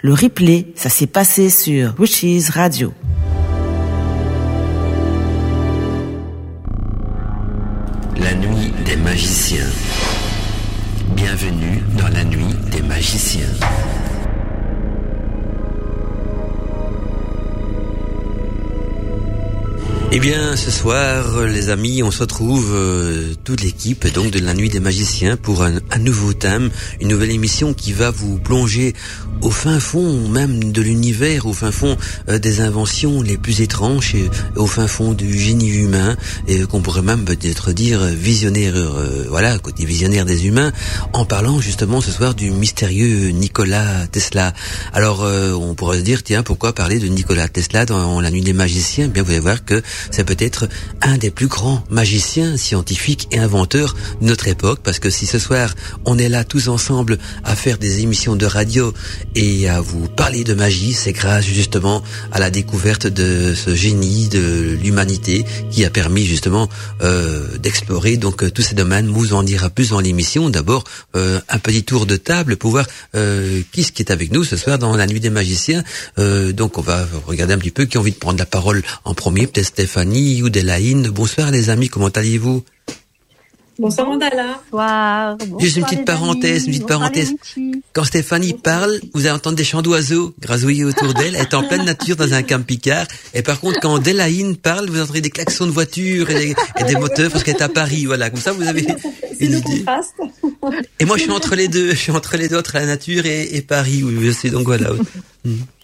Le replay, ça s'est passé sur Wishes Radio. La nuit des magiciens. Bienvenue dans la nuit des magiciens. Eh bien, ce soir, les amis, on se retrouve euh, toute l'équipe donc de la Nuit des Magiciens pour un, un, nouveau thème, une nouvelle émission qui va vous plonger au fin fond même de l'univers, au fin fond euh, des inventions les plus étranges, au fin fond du génie humain, et qu'on pourrait même peut-être dire visionnaire, euh, voilà, côté visionnaire des humains, en parlant justement ce soir du mystérieux Nikola Tesla. Alors, euh, on pourrait se dire, tiens, pourquoi parler de Nikola Tesla dans la Nuit des Magiciens? Eh Bien, vous allez voir que c'est peut-être un des plus grands magiciens scientifiques et inventeurs de notre époque, parce que si ce soir on est là tous ensemble à faire des émissions de radio et à vous parler de magie, c'est grâce justement à la découverte de ce génie de l'humanité qui a permis justement euh, d'explorer donc euh, tous ces domaines. Vous en dira plus dans l'émission. D'abord euh, un petit tour de table pour voir qui ce qui est avec nous ce soir dans la nuit des magiciens. Donc on va regarder un petit peu qui a envie de prendre la parole en premier, peut-être Stéphanie ou Delaïne. Bonsoir les amis, comment allez-vous? Bonsoir Mandala. Bonsoir. Juste une petite parenthèse, une petite parenthèse. Quand Stéphanie parle, vous allez entendre des chants d'oiseaux grazouiller autour d'elle. Elle est en pleine nature dans un camping-car. Et par contre, quand Delaïne parle, vous entendez des klaxons de voitures et des, et des moteurs parce qu'elle est à Paris. Voilà, comme ça vous avez une idée. Et moi, je suis entre les deux. Je suis entre les deux, entre la nature et, et Paris. Oui, je sais. Donc voilà.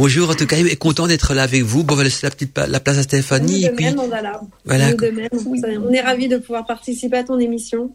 Bonjour, en tout cas, et content d'être là avec vous. Bon, on va laisser la petite la place à Stéphanie. Nous et puis, même, Mandala. voilà. Nous de même. On est ravis de pouvoir participer à ton émission.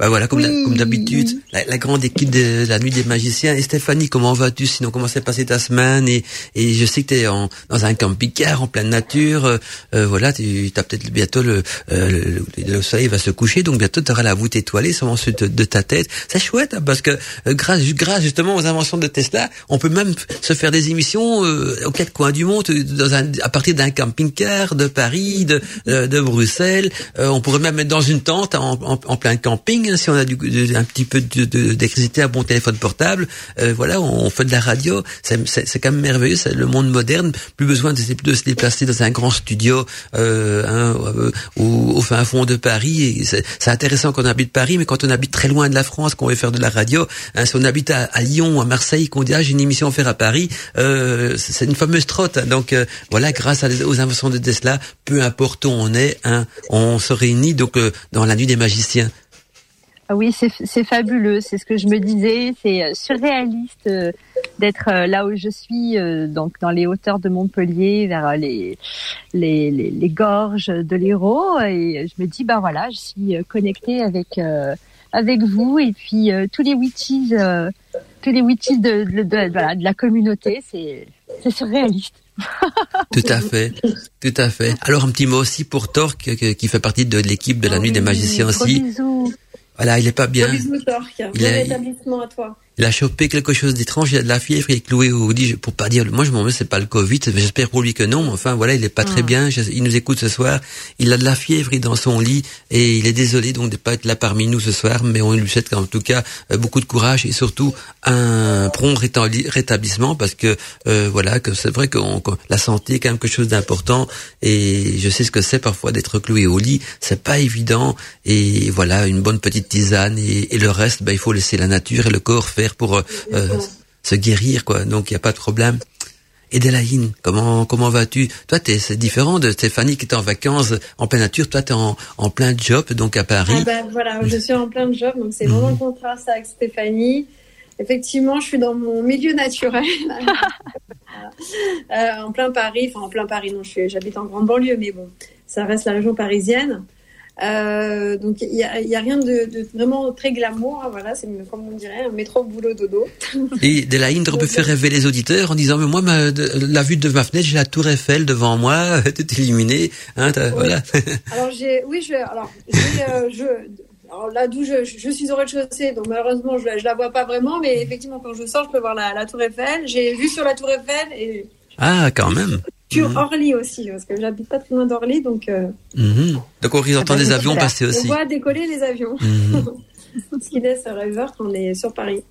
Bah voilà, comme, Oui, d'habitude, la, la grande équipe de la nuit des magiciens. Et Stéphanie, comment vas-tu Sinon, comment s'est passée ta semaine? Et, et je sais que tu es en, dans un camping-car en pleine nature. euh, euh, voilà, tu as peut-être bientôt le, euh, le, le soleil va se coucher, donc bientôt tu auras la voûte étoilée sur de, de ta tête. C'est chouette hein, parce que euh, grâce, grâce justement aux inventions de Tesla, on peut même se faire des émissions euh, aux quatre coins du monde, dans un, à partir d'un camping-car de Paris, de, de Bruxelles. Euh, on pourrait même être dans une tente en, en, en plein camping hein, si on a du, de- un petit peu d'électricité à bon téléphone portable. Euh, voilà, on fait de la radio. C'est quand même merveilleux. C'est le monde moderne. Plus besoin de, de se déplacer dans un grand studio euh, hein, au, au fin fond de Paris. C'est intéressant qu'on habite Paris, mais quand on habite très loin de la France, qu'on veut faire de la radio, hein, si on habite à, à Lyon, à Marseille, qu'on dit ah j'ai une émission à faire à Paris, euh, c'est une fameuse trotte. hein. Donc euh, voilà, grâce aux inventions de Tesla, peu importe où on est, hein, on se réunit donc euh, dans la nuit des magiciens. Ah oui, c'est fabuleux. C'est ce que je me disais. C'est euh, surréaliste euh, d'être euh, là où je suis, euh, donc dans les hauteurs de Montpellier, vers les les, les, les gorges de l'Hérault. Et je me dis, bah voilà, je suis connectée avec avec vous et puis tous les witches, tous les witches de, de, de- voilà, de la communauté. C'est surréaliste. Tout à fait, tout à fait. Alors un petit mot aussi pour Torque qui- fait partie de l'équipe de la nuit des magiciens Gros aussi. bisous. Voilà, il est pas bien. Bisous, Torque. Il Bon a- rétablissement à toi. Il a chopé quelque chose d'étrange, il a de la fièvre, il est cloué au lit, pour pas dire, moi je m'en veux, c'est pas le Covid, j'espère pour lui que non, enfin voilà, il est pas très Ah. bien, il nous écoute ce soir, il a de la fièvre, il est dans son lit, et il est désolé donc de pas être là parmi nous ce soir, mais on lui souhaite en tout cas euh, beaucoup de courage et surtout un prompt rétabli- rétablissement, parce que euh, voilà, que c'est vrai que on- que la santé est quand même quelque chose d'important, et je sais ce que c'est parfois d'être cloué au lit, c'est pas évident, et voilà, une bonne petite tisane, et, et le reste, ben, il faut laisser la nature et le corps faire pour euh, euh, se guérir, quoi. Donc il y a pas de problème. Et Delaïne, comment comment vas-tu? Toi, t'es c'est différent de Stéphanie qui est en vacances en pleine nature. Toi, t'es en en plein job donc à Paris. Ah ben voilà, je suis en plein job, donc c'est vraiment le contraste avec Stéphanie. Effectivement, je suis dans mon milieu naturel, Euh, en plein Paris, enfin en plein Paris, non, je suis- j'habite en grande banlieue, mais bon, ça reste la région parisienne. Euh, donc il y a, y a rien de, de vraiment très glamour, hein, voilà, c'est comme on dirait un métro boulot dodo. Et Delaïne, peut faire rêver les auditeurs en disant mais moi, ma, de- la vue de ma fenêtre, j'ai la Tour Eiffel devant moi, tout illuminé. Hein, Voilà. Alors j'ai, oui, je, alors euh, je, alors là d'où je, je suis au rez-de-chaussée, donc malheureusement je, je la vois pas vraiment, mais effectivement quand je sors, je peux voir la, la Tour Eiffel. J'ai vu sur la Tour Eiffel et Ah, quand même. Sur Mhm. Orly aussi, parce que j'habite pas très loin d'Orly, donc euh, Mhm. Donc on entend Ah ben, des avions passer on aussi. voit décoller les avions, Mhm. ce qui laisse rêveur quand on est sur Paris.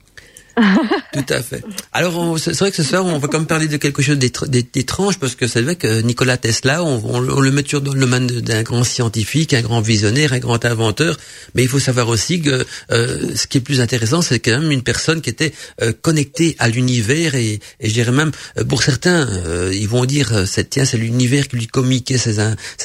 Tout à fait. Alors, c'est vrai que ce soir, on va quand même parler de quelque chose d'étrange, parce que c'est vrai que Nikola Tesla, on, le met toujours dans le domaine d'un grand scientifique, un grand visionnaire, un grand inventeur, mais il faut savoir aussi que euh, ce qui est plus intéressant, c'est quand même une personne qui était euh, connectée à l'univers, et, et je dirais même, euh, pour certains, ils vont dire, tiens, c'est l'univers qui lui communiquait ses,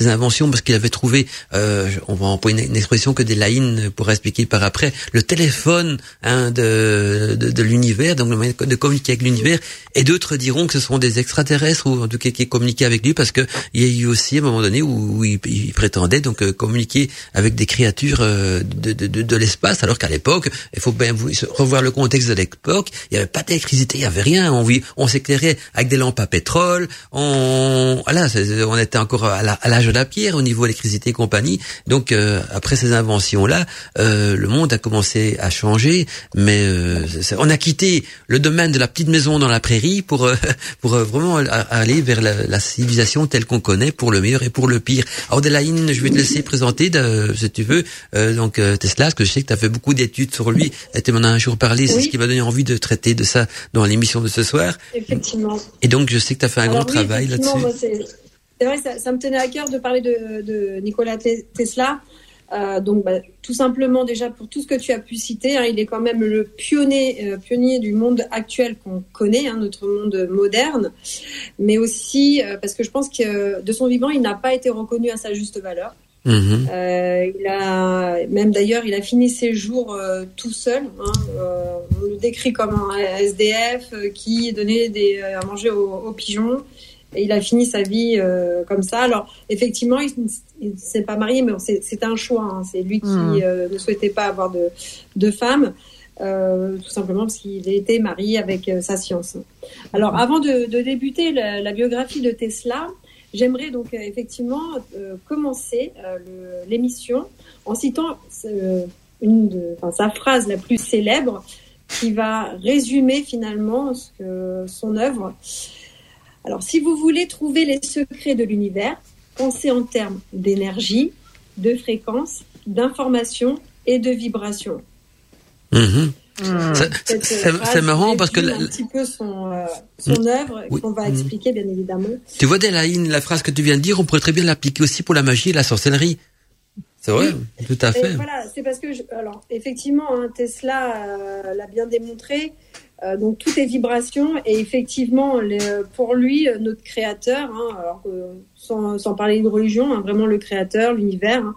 inventions, parce qu'il avait trouvé, on va employer une, expression que des laïnes pourraient expliquer par après, le téléphone hein, de, de, de l'univers, donc le moyen de communiquer avec l'univers, et d'autres diront que ce sont des extraterrestres ou en tout cas qui communiquaient avec lui parce que il y a eu aussi un moment donné où, il, prétendait donc euh, communiquer avec des créatures euh, de, de, de, de l'espace, alors qu'à l'époque, il faut bien revoir le contexte de l'époque, il n'y avait pas d'électricité, il n'y avait rien, on, on s'éclairait avec des lampes à pétrole, on voilà, on était encore à l'âge de la pierre au niveau électricité et compagnie. Donc euh, après ces inventions là, le monde a commencé à changer, mais on a quitté le domaine de la petite maison dans la prairie pour euh, pour euh, vraiment aller vers la, civilisation telle qu'on connaît pour le meilleur et pour le pire. Alors Delaine, je vais te laisser présenter de, si tu veux euh, donc Tesla, parce que je sais que tu as fait beaucoup d'études sur lui. Tu m'en as un jour parlé, c'est ce qui m'a donné envie de traiter de ça dans l'émission de ce soir. Effectivement. Et donc je sais que tu as fait un grand travail là-dessus. C'est vrai, ça, ça, me tenait à cœur de parler de, de Nikola Tesla euh, donc, bah, tout simplement déjà pour tout ce que tu as pu citer, hein, il est quand même le pionnier, euh, pionnier du monde actuel qu'on connaît, hein, notre monde moderne, mais aussi euh, parce que je pense que de son vivant, il n'a pas été reconnu à sa juste valeur. Mhm. il a même d'ailleurs, il a fini ses jours tout seul. Hein, on le décrit comme un SDF qui donnait des, à manger aux pigeons et il a fini sa vie euh, comme ça. Alors effectivement, il, ne s'est pas marié, mais c'est un choix. Hein. C'est lui qui hmm. euh, ne souhaitait pas avoir de, de femme, euh, tout simplement parce qu'il était marié avec sa science. Alors avant de, de débuter la, biographie de Tesla, j'aimerais donc effectivement commencer l'émission en citant une de, sa phrase la plus célèbre qui va résumer finalement ce que, son œuvre. Alors, si vous voulez trouver les secrets de l'univers, pensez en termes d'énergie, de fréquence, d'information et de vibration. Mhm. C'est marrant parce que un petit peu son, euh, son mm. œuvre qu'on va mm. expliquer bien évidemment. Tu vois Delaine, la phrase que tu viens de dire, on pourrait très bien l'appliquer aussi pour la magie et la sorcellerie. C'est vrai, tout à fait. voilà, c'est parce que alors effectivement, hein, Tesla euh, l'a bien démontré. Euh, donc tout est vibration et effectivement pour lui notre créateur, hein, alors sans, parler de religion, hein, vraiment le créateur, l'univers, hein,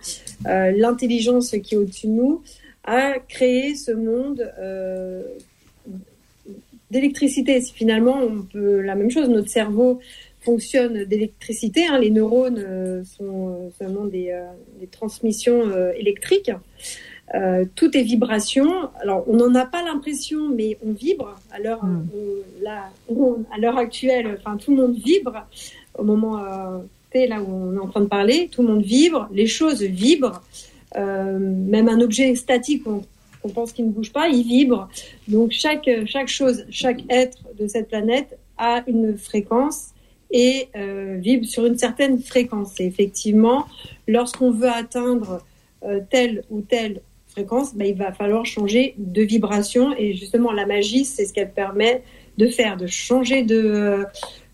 euh, l'intelligence qui est au-dessus de nous, a créé ce monde euh, d'électricité. Finalement, on peut la même chose. Notre cerveau fonctionne d'électricité. les neurones sont seulement des transmissions électriques. Euh, tout est vibration. Alors, on n'en a pas l'impression, mais on vibre. À l'heure, hmm. à l'heure actuelle, enfin, tout le monde vibre. Au moment euh, là où on est en train de parler, tout le monde vibre. Les choses vibrent. Euh, même un objet statique, on, on pense qu'il ne bouge pas, il vibre. Donc, chaque chaque chose, chaque être de cette planète a une fréquence et euh, vibre sur une certaine fréquence. Et effectivement, lorsqu'on veut atteindre euh, telle ou telle fréquence, bah, il va falloir changer de vibration. Et justement, la magie, c'est ce qu'elle permet de faire, de changer de,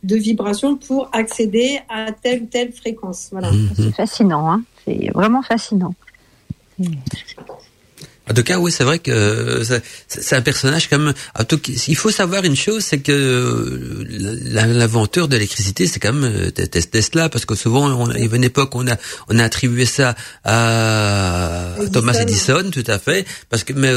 de vibration pour accéder à telle ou telle fréquence. Voilà. C'est fascinant, hein c'est vraiment fascinant. En tout cas, oui, c'est vrai que euh, c'est un personnage comme. Il faut savoir une chose, c'est que euh, l'inventeur de l'électricité, c'est quand même euh, Tesla, parce que souvent, on, il y avait une époque, on a on a attribué ça à Thomas Edison, tout à fait, parce que mais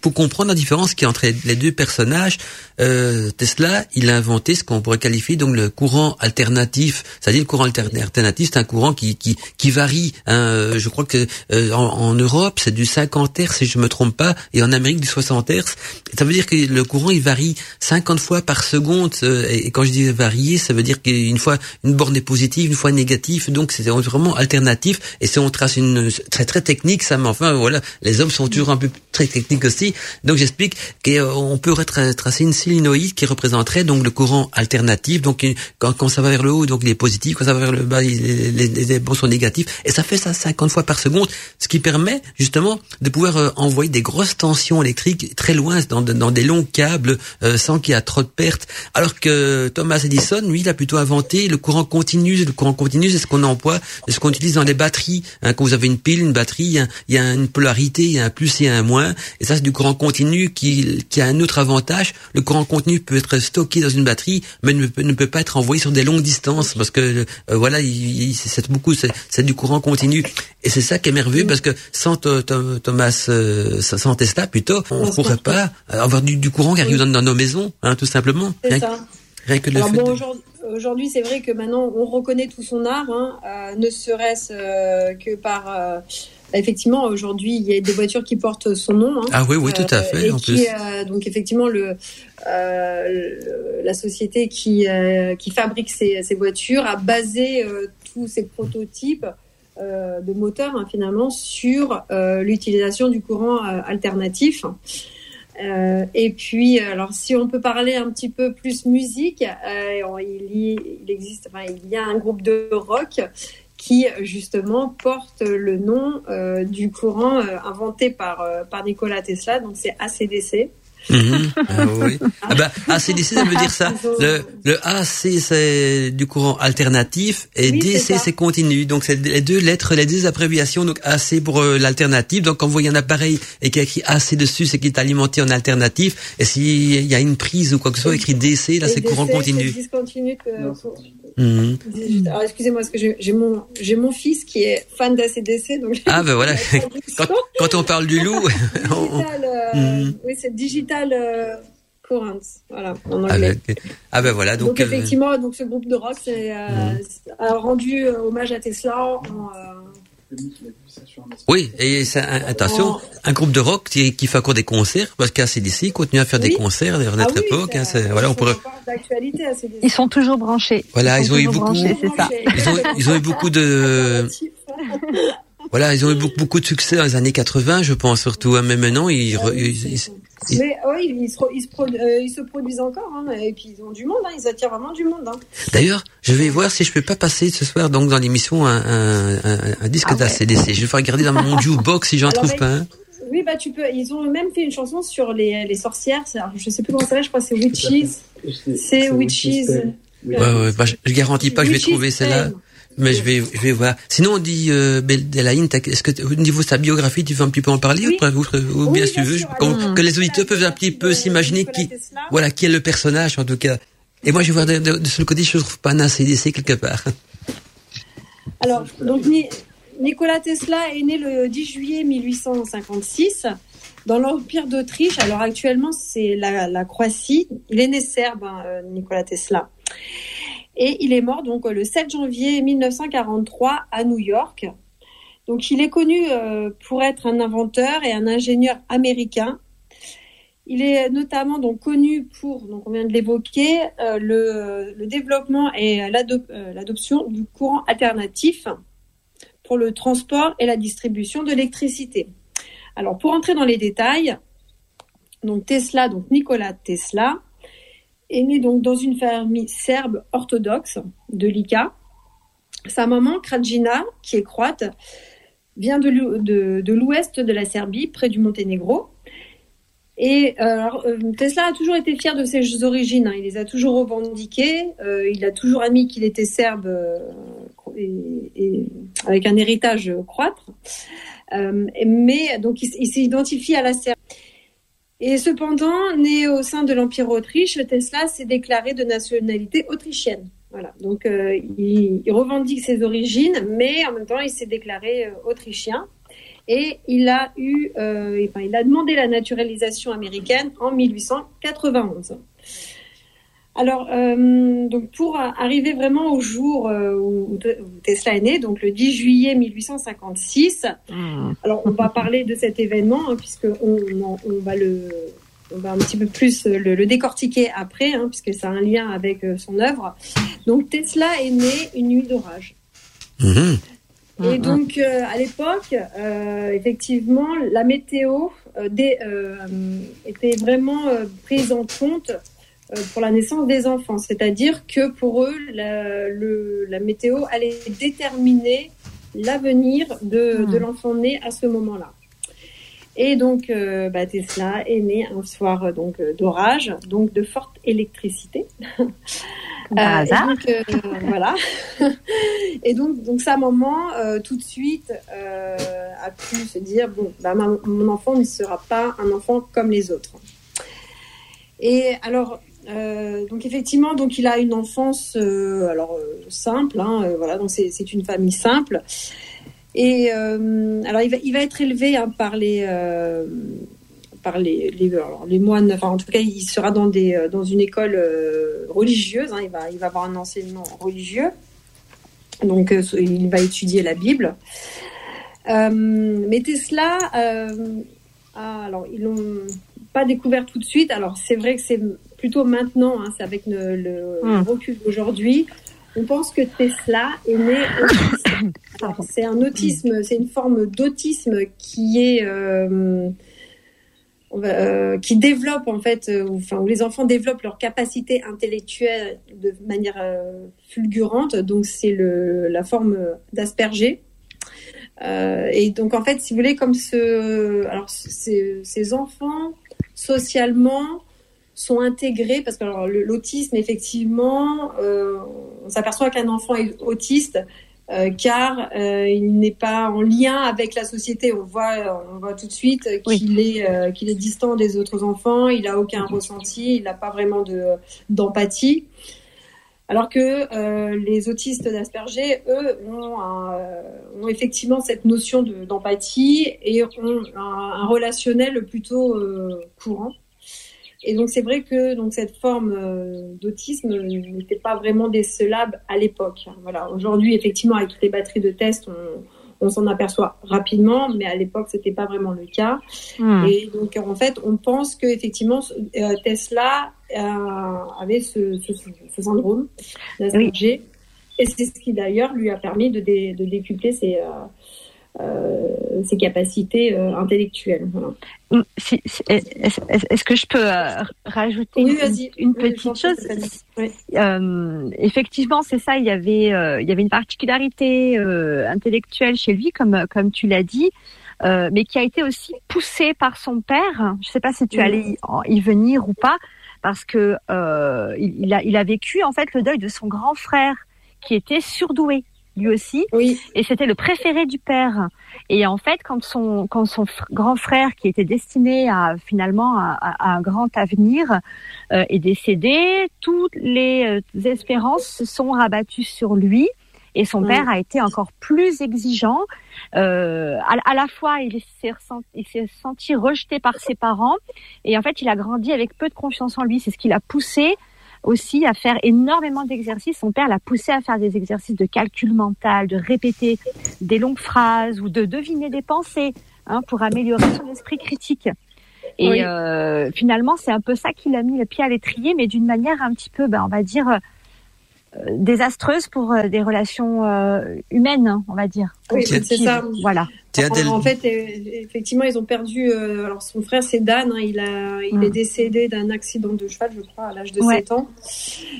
pour comprendre la différence qui entre les deux personnages, Tesla, il a inventé ce qu'on pourrait qualifier donc le courant alternatif, c'est-à-dire le courant alternatif, c'est un courant qui qui qui varie. Hein, je crois que en, en Europe, c'est du 50 Hz si je me trompe pas, et en Amérique du 60 Hz. Ça veut dire que le courant il varie 50 fois par seconde. Euh, et quand je dis varier, ça veut dire qu'une fois une borne est positive, une fois négative. Donc c'est vraiment alternatif. Et si on trace une très très technique, ça, mais enfin voilà, les hommes sont toujours un peu très technique aussi. Donc j'explique qu'on peut tracer une solénoïde qui représenterait donc le courant alternatif. Donc quand, quand ça va vers le haut, donc il est positif. Quand ça va vers le bas, les, les, les bons sont négatifs. Et ça fait ça 50 fois par seconde, ce qui permet justement de pouvoir euh, envoyer des grosses tensions électriques très loin dans, dans des longs câbles euh, sans qu'il y ait trop de pertes. Alors que Thomas Edison, lui, il a plutôt inventé le courant continu. Le courant continu, c'est ce qu'on emploie, c'est ce qu'on utilise dans les batteries. Hein, quand vous avez une pile, une batterie, il y a une polarité, il y a un plus et un moins. Et ça, c'est du courant continu qui, qui a un autre avantage. Le courant continu peut être stocké dans une batterie, mais ne peut, ne peut pas être envoyé sur des longues distances parce que euh, voilà, c'est beaucoup, c'est du courant continu. Et c'est ça qui est merveilleux parce que sans Thomas, euh, sans Tesla plutôt, on ne pourrait pas avoir du, courant qui arrive dans, nos maisons, hein, tout simplement. C'est ça. Rien que le bon, aujourd'hui, c'est vrai que maintenant, on reconnaît tout son art, hein, euh, ne serait-ce que par Effectivement, aujourd'hui, il y a des voitures qui portent son nom. Hein, ah oui, oui, tout à fait. Euh, en plus. Euh, donc effectivement, le, euh, la société qui, qui fabrique ces, ces, voitures a basé tous ses prototypes de moteurs hein, finalement sur l'utilisation du courant alternatif. et puis, alors, si on peut parler un petit peu plus musique, il, il, existe, il y a un groupe de rock qui justement porte le nom euh, du courant euh, inventé par, euh, par Nikola Tesla, donc c'est ACDC. Mhm. Ah, oui. ah bah, ACDC, ça veut dire ça. Le, le AC, c'est du courant alternatif et DC, c'est continu. Donc, c'est les deux lettres, les deux abréviations. Donc, AC pour l'alternative. Donc, quand vous voyez un appareil et qu'il y a écrit AC dessus, c'est qu'il est alimenté en alternatif. Et s'il y a une prise ou quoi que ce soit écrit DC, là, c'est courant continu. Mhm. Alors, excusez-moi, parce que j'ai mon, mon fils qui est fan d'ACDC. Donc ah, ben voilà. quand, quand, on parle du loup. digital, euh, mhm. Oui, c'est Digital euh, Currents. Voilà, en ah, anglais. Ben, ah, ben voilà. Donc, donc euh, effectivement, donc, ce groupe de rock c'est, mhm. a rendu hommage à Tesla en oui, et attention, un groupe de rock qui, fait encore des concerts, parce qu'ACDC continue à faire des concerts à notre ah époque. Hein, voilà, on pourrait... Ils sont toujours branchés. Voilà, ils, ont eu beaucoup. Ils ont, eu beaucoup de. voilà, ils ont eu beaucoup, beaucoup de succès dans les années 80, je pense surtout. Hein, mais maintenant, ils, ah mais oui, ils se, euh, ils se, produisent encore, hein, et puis ils ont du monde, hein, ils attirent vraiment du monde. Hein. D'ailleurs, je vais voir si je peux pas passer ce soir donc dans l'émission un, un, un, un disque ah d'ACDC. Je vais regarder dans mon jukebox si j'en trouve pas un. Oui, bah tu peux. Ils ont même fait une chanson sur les, les sorcières. Alors, je sais plus comment ça s'appelle. Je crois que c'est Witches. C'est Witches. Ouais, ouais, bah, je, je garantis pas que je vais trouver celle-là. Mais je vais, je vais voir. Sinon, on dit euh, est-ce que au niveau de sa biographie, tu veux un petit peu en parler ou, bien si tu veux, que les auditeurs peuvent un petit peu s'imaginer qui, voilà, qui est le personnage en tout cas. Et moi, je vais voir de, de, ce côté, je trouve pas un ACDC quelque part. Alors, donc Nikola Tesla est né le 10 juillet 1856 dans l'Empire d'Autriche. Alors actuellement, c'est la, la, Croatie. Il est né serbe, hein, euh, Nikola Tesla. Et il est mort donc le 7 janvier 1943 à New York. Donc il est connu euh, pour être un inventeur et un ingénieur américain. Il est notamment donc connu pour, donc on vient de l'évoquer, euh, le, développement et euh, l'adoption du courant alternatif pour le transport et la distribution de l'électricité. Alors pour entrer dans les détails, donc Tesla, donc Nikola Tesla, est né donc dans une famille serbe orthodoxe de Lika. Sa maman, Krajina, qui est croate, vient de l'ouest de, la Serbie, près du Monténégro. Et alors, euh, Tesla a toujours été fier de ses origines. Hein. Il les a toujours revendiquées. Euh, il a toujours admis qu'il était serbe euh, et, avec un héritage croate. mais donc, il s'identifie à la Serbie. Et cependant, né au sein de l'Empire Autriche, Tesla s'est déclaré de nationalité autrichienne. Voilà. Donc, euh, il, revendique ses origines, mais en même temps, il s'est déclaré euh, autrichien. Et il a eu, euh, enfin, il a demandé la naturalisation américaine en 1891. Alors, euh, donc pour arriver vraiment au jour euh, où, Tesla est né, donc le 10 juillet 1856. Hmm. Alors, on va parler de cet événement hein, puisque on, va le, on va un petit peu plus le, décortiquer après, hein, puisque ça a un lien avec euh, son œuvre. Donc, Tesla est né une nuit d'orage. Hmm. Et donc, euh, à l'époque, euh, effectivement, la météo euh, des, était vraiment prise en compte pour la naissance des enfants. C'est-à-dire que pour eux, la, le, la météo allait déterminer l'avenir de, Mhm. de l'enfant né à ce moment-là. Et donc, euh, bah, Tesla est né un soir euh, donc euh, d'orage, donc de forte électricité. Euh, et hasard. donc, euh, voilà. et donc, donc sa maman, euh, tout de suite, euh, a pu se dire bon, bah, ma- mon enfant ne sera pas un enfant comme les autres. Et alors, euh, donc effectivement, donc il a une enfance, euh, alors euh, simple, hein, voilà, donc c'est une famille simple. Et alors, il va, être élevé hein, par les par les, moines, en tout cas, il sera dans, des, dans une école religieuse, hein, il, va, il va avoir un enseignement religieux, donc il va étudier la Bible. Mais Tesla, euh, a- alors ils l'ont pas découvert tout de suite, alors c'est vrai que c'est plutôt maintenant, hein, c'est avec le, le Hmm. recul d'aujourd'hui, on pense que Tesla est né C'est un autisme, c'est une forme d'autisme qui est euh, euh, qui développe en fait, euh, enfin où les enfants développent leur capacité intellectuelle de manière euh, fulgurante. Donc c'est le la forme d'Asperger. Et donc en fait, si vous voulez, comme ce, alors ces, ces enfants socialement sont intégrés parce que l'autisme effectivement, euh, on s'aperçoit qu'un enfant est autiste euh, car euh, il n'est pas en lien avec la société. On voit, on voit tout de suite qu'il est, qu'il est distant des autres enfants. Il a aucun ressenti, il n'a pas vraiment de d'empathie. Alors que les autistes d'Asperger, eux, ont, un- ont effectivement cette notion de- d'empathie et ont un, un relationnel plutôt courant. Et donc c'est vrai que donc cette forme euh, d'autisme n'était pas vraiment décelable à l'époque. Voilà. Aujourd'hui, effectivement, avec toutes les batteries de tests, on, on s'en aperçoit rapidement, mais à l'époque, c'était pas vraiment le cas. Hmm. Et donc, en fait, on pense que effectivement, euh, Tesla euh, avait ce, ce, ce syndrome d'Asperger. Et c'est ce qui d'ailleurs lui a permis de, dé- de décupler ses, ses capacités euh, intellectuelles. Voilà. Mm, si- si- Est-ce que je peux euh, rajouter Oui, une, Oui, petite chose? Oui. Euh, Effectivement, c'est ça. Il y avait, euh, il y avait une particularité euh, intellectuelle chez lui, comme comme tu l'as dit, euh, mais qui a été aussi poussée par son père. Je ne sais pas si tu allais y, en- y venir ou pas, parce que euh, il, il a il a vécu en fait le deuil de son grand frère qui était surdoué lui aussi Oui, et c'était le préféré du père. Et en fait, quand son quand son grand frère, qui était destiné à finalement à, à- un grand avenir, euh, est décédé, toutes les euh, espérances se sont rabattues sur lui. Et son Mm. père a été encore plus exigeant. Euh, à, à la fois, il s'est s'est senti rejeté par ses parents, et en fait, il a grandi avec peu de confiance en lui. C'est ce qui l'a poussé aussi à faire énormément d'exercices. Son père l'a poussé à faire des exercices de calcul mental, de répéter des longues phrases ou de deviner des pensées hein, pour améliorer son esprit critique. Et Oui. euh, finalement, c'est un peu ça qui l'a mis le pied à l'étrier, mais d'une manière un petit peu, ben, on va dire, désastreuse pour euh, des relations euh, humaines, on va dire. Oui, c'est ça. Voilà. En, fait, euh, effectivement, ils ont perdu. euh, alors, son frère, c'est Dan. hein, il a, il Mm. est décédé d'un accident de cheval, je crois, à l'âge de Ouais. 7 ans.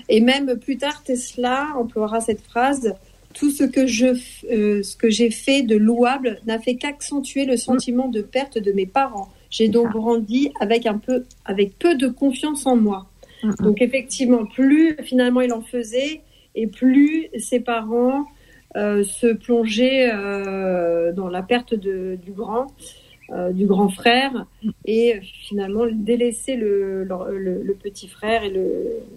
Et même plus tard, Tesla emploiera cette phrase tout ce que je, euh, ce que j'ai fait de louable n'a fait qu'accentuer le sentiment de perte de mes parents. J'ai donc ça. grandi avec un peu, avec peu de confiance en moi. Mm, mm. Donc effectivement, plus finalement il en faisait, et plus ses parents euh, se plongeaient euh, dans la perte de, du grand, euh, du grand frère, et finalement délaissaient le, leur- le, le petit frère et le,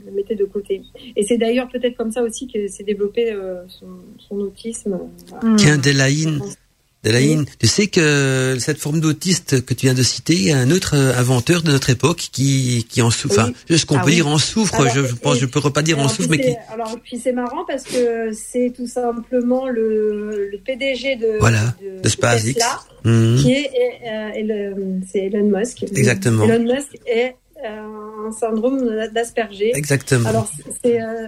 le mettaient de côté. Et c'est d'ailleurs peut-être comme ça aussi que s'est développé euh, son, son autisme. Mm. Tiens, Delaïne, Delaïne, tu sais que cette forme d'autiste que tu viens de citer, il y a un autre euh, inventeur de notre époque qui, qui en souffre. Oui. Enfin, ce qu'on Ah peut oui. dire en souffre, Alors, je, je pense, et- je peux pas dire en souffre, mais qui, alors puis c'est marrant parce que c'est tout simplement le, le PDG de, Voilà, de, de SpaceX. Tesla Mhm. qui est, euh, Elon- c'est Elon Musk. Exactement. Elon Musk est euh, un syndrome d'Asperger. Exactement. Alors c'est euh,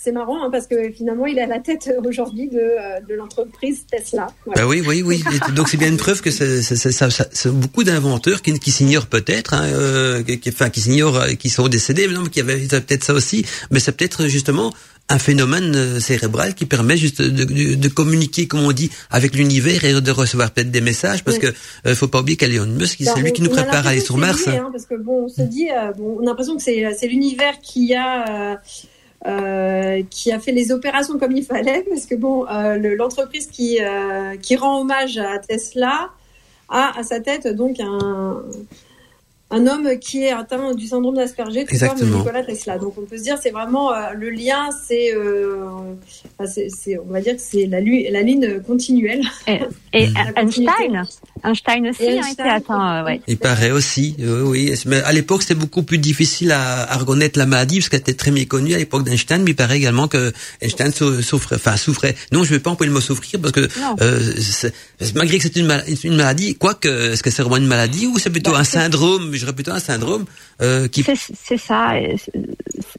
c'est marrant hein, parce que finalement, il est à la tête aujourd'hui de, euh, de l'entreprise Tesla. Bah oui, oui, oui. Donc c'est bien une preuve que c'est beaucoup d'inventeurs qui, qui s'ignorent peut-être, hein, euh, qui, enfin qui s'ignorent, euh, qui sont décédés, mais non, mais qui avaient peut-être ça aussi. Mais c'est peut-être justement un phénomène euh, cérébral qui permet juste de, de, communiquer, comme on dit, avec l'univers et de recevoir peut-être des messages, parce que euh, faut pas oublier qu'Elon Musk, c'est lui qui nous prépare à aller sur Mars. hein, parce que bon, on se dit, bon, on a l'impression que c'est l'univers qui a euh, qui a fait les opérations comme il fallait, parce que bon, euh, l'entreprise qui, euh, qui rend hommage à Tesla a à sa tête donc un, un homme qui est atteint du syndrome d'Asperger, tout comme Nicolas Tesla. Donc on peut se dire c'est vraiment euh, le lien, c'est, euh, on va dire que c'est la, la ligne continuelle. Et, Einstein, Einstein aussi hein, était atteint. Ouais. Il paraît aussi, oui. Mais à l'époque c'était beaucoup plus difficile à, à, reconnaître la maladie parce qu'elle était très méconnue à l'époque d'Einstein. Mais il paraît également que Einstein souffrait, enfin souffrait. Non, je ne vais pas employer le mot souffrir parce que euh, malgré que c'est une, une, maladie, quoique est-ce que c'est vraiment une maladie ou c'est plutôt bah, un syndrome j'aurais plutôt un syndrome euh, qui... C'est ça.